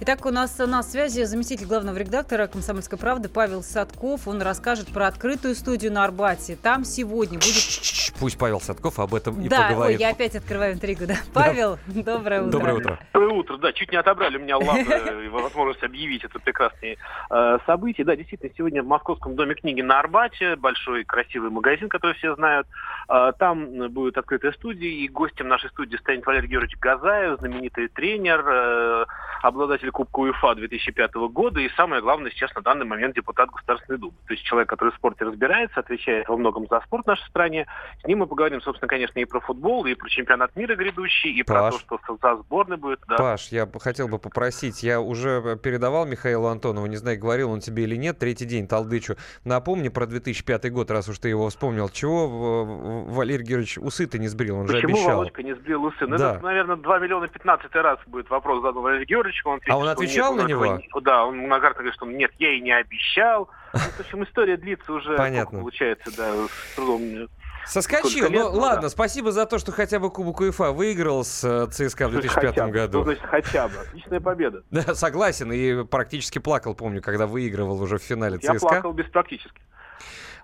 Итак, у нас на связи заместитель главного редактора «Комсомольской правды» Павел Садков. Он расскажет про открытую студию на Арбате. Там сегодня будет... Пусть Павел Садков об этом и да, поговорит. Ой, я опять открываю интригу, да. Павел, да. доброе утро. Доброе утро. Доброе утро, да. Чуть не отобрали у меня лавры возможность объявить это прекрасное э, событие. Да, действительно, сегодня в Московском доме книги на Арбате большой красивый магазин, который все знают. Э, там будет открытая студия, и гостем нашей студии станет Валерий Георгиевич Газаев, знаменитый тренер, э, обладатель Кубка УЕФА 2005 года и, самое главное, сейчас на данный момент депутат Государственной Думы. То есть человек, который в спорте разбирается, отвечает во многом за спорт в нашей стране. С ним мы поговорим, собственно, конечно, и про футбол, и про чемпионат мира грядущий, и Паш. про то, что за сборной будет. Да. Паш, я хотел бы попросить, я уже передавал Михаилу Антонову, не знаю, говорил он тебе или нет, третий день толдычу. Напомни про 2005 год, раз уж ты его вспомнил. Чего Валерий Георгиевич усы-то не сбрил? Он Почему же обещал. Володька не сбрил усы? Ну, да. это, наверное, 2 миллиона 15 раз будет вопрос задан Валерию Георгиевичу. Он а он отвечал нет, на него? Не, да, он многократно говорит, что нет, я и не обещал. Ну, в общем, история длится уже, Понятно. получается, да, с трудом. Соскочил. Лет, ну, ну, ладно, да. спасибо за то, что хотя бы Кубок УЕФА выиграл с э, ЦСКА в 2005 хотя бы. году. Что значит хотя бы? Отличная победа. Да, согласен. И практически плакал, помню, когда выигрывал уже в финале Я ЦСКА. плакал без практически.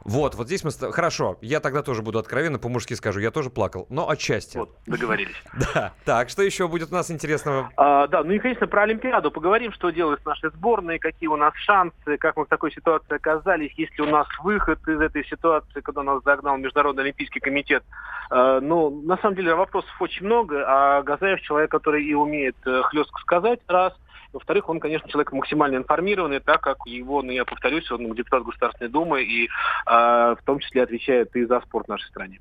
Вот, вот здесь мы... Хорошо, я тогда тоже буду откровенно, по-мужски скажу, я тоже плакал, но отчасти. Вот, договорились. Да. Так, что еще будет у нас интересного? А, да, ну и, конечно, про Олимпиаду поговорим, что делают наши сборные, какие у нас шансы, как мы в такой ситуации оказались, есть ли у нас выход из этой ситуации, когда нас загнал Международный Олимпийский комитет. А, ну, на самом деле вопросов очень много, а Газаев человек, который и умеет э, хлестко сказать, раз – во-вторых, он, конечно, человек максимально информированный, так как его, ну, я повторюсь, он депутат Государственной Думы и э, в том числе отвечает и за спорт в нашей стране.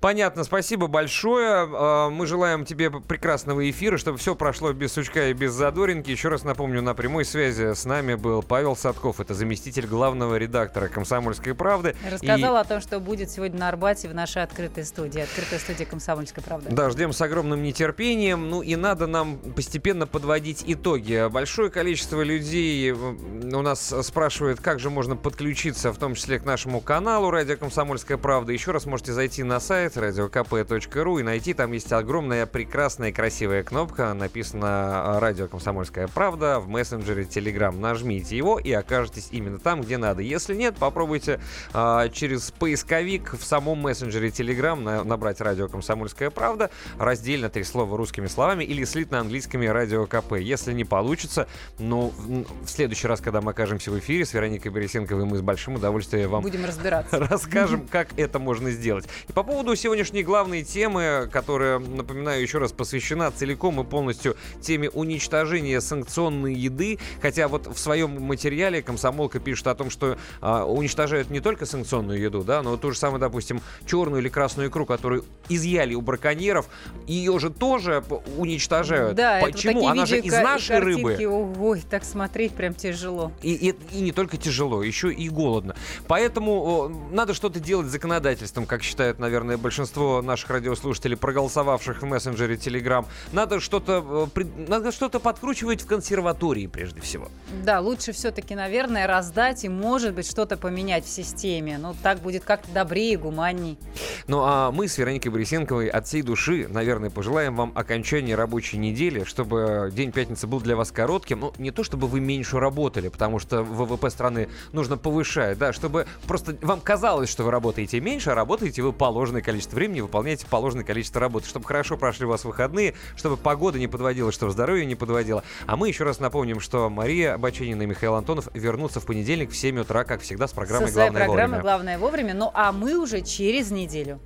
Понятно, спасибо большое. Мы желаем тебе прекрасного эфира, чтобы все прошло без сучка и без задоринки. Еще раз напомню, на прямой связи с нами был Павел Садков, это заместитель главного редактора «Комсомольской правды». Рассказал и... о том, что будет сегодня на Арбате в нашей открытой студии, открытая студия «Комсомольской правды». Да, ждем с огромным нетерпением. Ну и надо нам постепенно подводить итоги. Большое количество людей у нас спрашивает, как же можно подключиться, в том числе к нашему каналу «Радио Комсомольская правда». Еще раз можете зайти на сайт radiokp.ru и найти там есть огромная, прекрасная, красивая кнопка. Написано «Радио Комсомольская правда» в мессенджере Telegram. Нажмите его и окажетесь именно там, где надо. Если нет, попробуйте а, через поисковик в самом мессенджере Telegram на, набрать «Радио Комсомольская правда», раздельно три слова русскими словами или слитно английскими «Радио КП». Если не получится, ну, в следующий раз, когда мы окажемся в эфире с Вероникой Борисенковой, мы с большим удовольствием вам Будем разбираться. расскажем, как это можно сделать. И по поводу сегодняшней главной темы, которая, напоминаю еще раз, посвящена целиком и полностью теме уничтожения санкционной еды, хотя вот в своем материале комсомолка пишет о том, что а, уничтожают не только санкционную еду, да, но ту же самую, допустим, черную или красную икру, которую изъяли у браконьеров, ее же тоже уничтожают. Да, Почему? Она же из нашей рыбы. Ой, так смотреть прям тяжело. И, и, и не только тяжело, еще и голодно. Поэтому надо что-то делать с законодательством, как считают наверное, большинство наших радиослушателей, проголосовавших в мессенджере Telegram. Надо что-то, э, надо что-то подкручивать в консерватории прежде всего. Да, лучше все-таки, наверное, раздать и, может быть, что-то поменять в системе. Ну, так будет как-то добрее, гуманней. Ну, а мы с Вероникой Борисенковой от всей души, наверное, пожелаем вам окончания рабочей недели, чтобы день пятницы был для вас коротким. Ну, не то, чтобы вы меньше работали, потому что ВВП страны нужно повышать, да, чтобы просто вам казалось, что вы работаете меньше, а работаете вы положенное количество времени, выполняете положенное количество работы, чтобы хорошо прошли у вас выходные, чтобы погода не подводила, чтобы здоровье не подводило. А мы еще раз напомним, что Мария Баченина и Михаил Антонов вернутся в понедельник в 7 утра, как всегда, с программой Со «Главное программой вовремя». «Главное вовремя». Ну, а мы уже через неделю.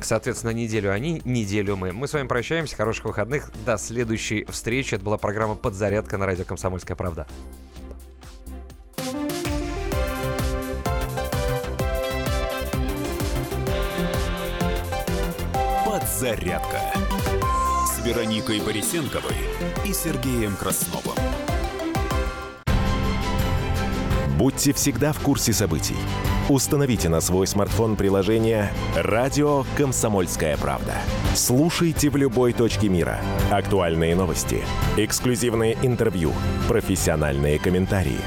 Соответственно, неделю они, неделю мы. Мы с вами прощаемся. Хороших выходных. До следующей встречи. Это была программа «Подзарядка» на радио «Комсомольская правда». «Подзарядка» с Вероникой Борисенковой и Сергеем Красновым. Будьте всегда в курсе событий. Установите на свой смартфон приложение «Радио Комсомольская правда». Слушайте в любой точке мира. Актуальные новости, эксклюзивные интервью, профессиональные комментарии.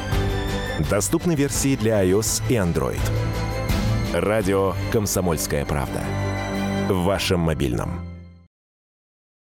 Доступны версии для iOS и Android. «Радио Комсомольская правда» в вашем мобильном.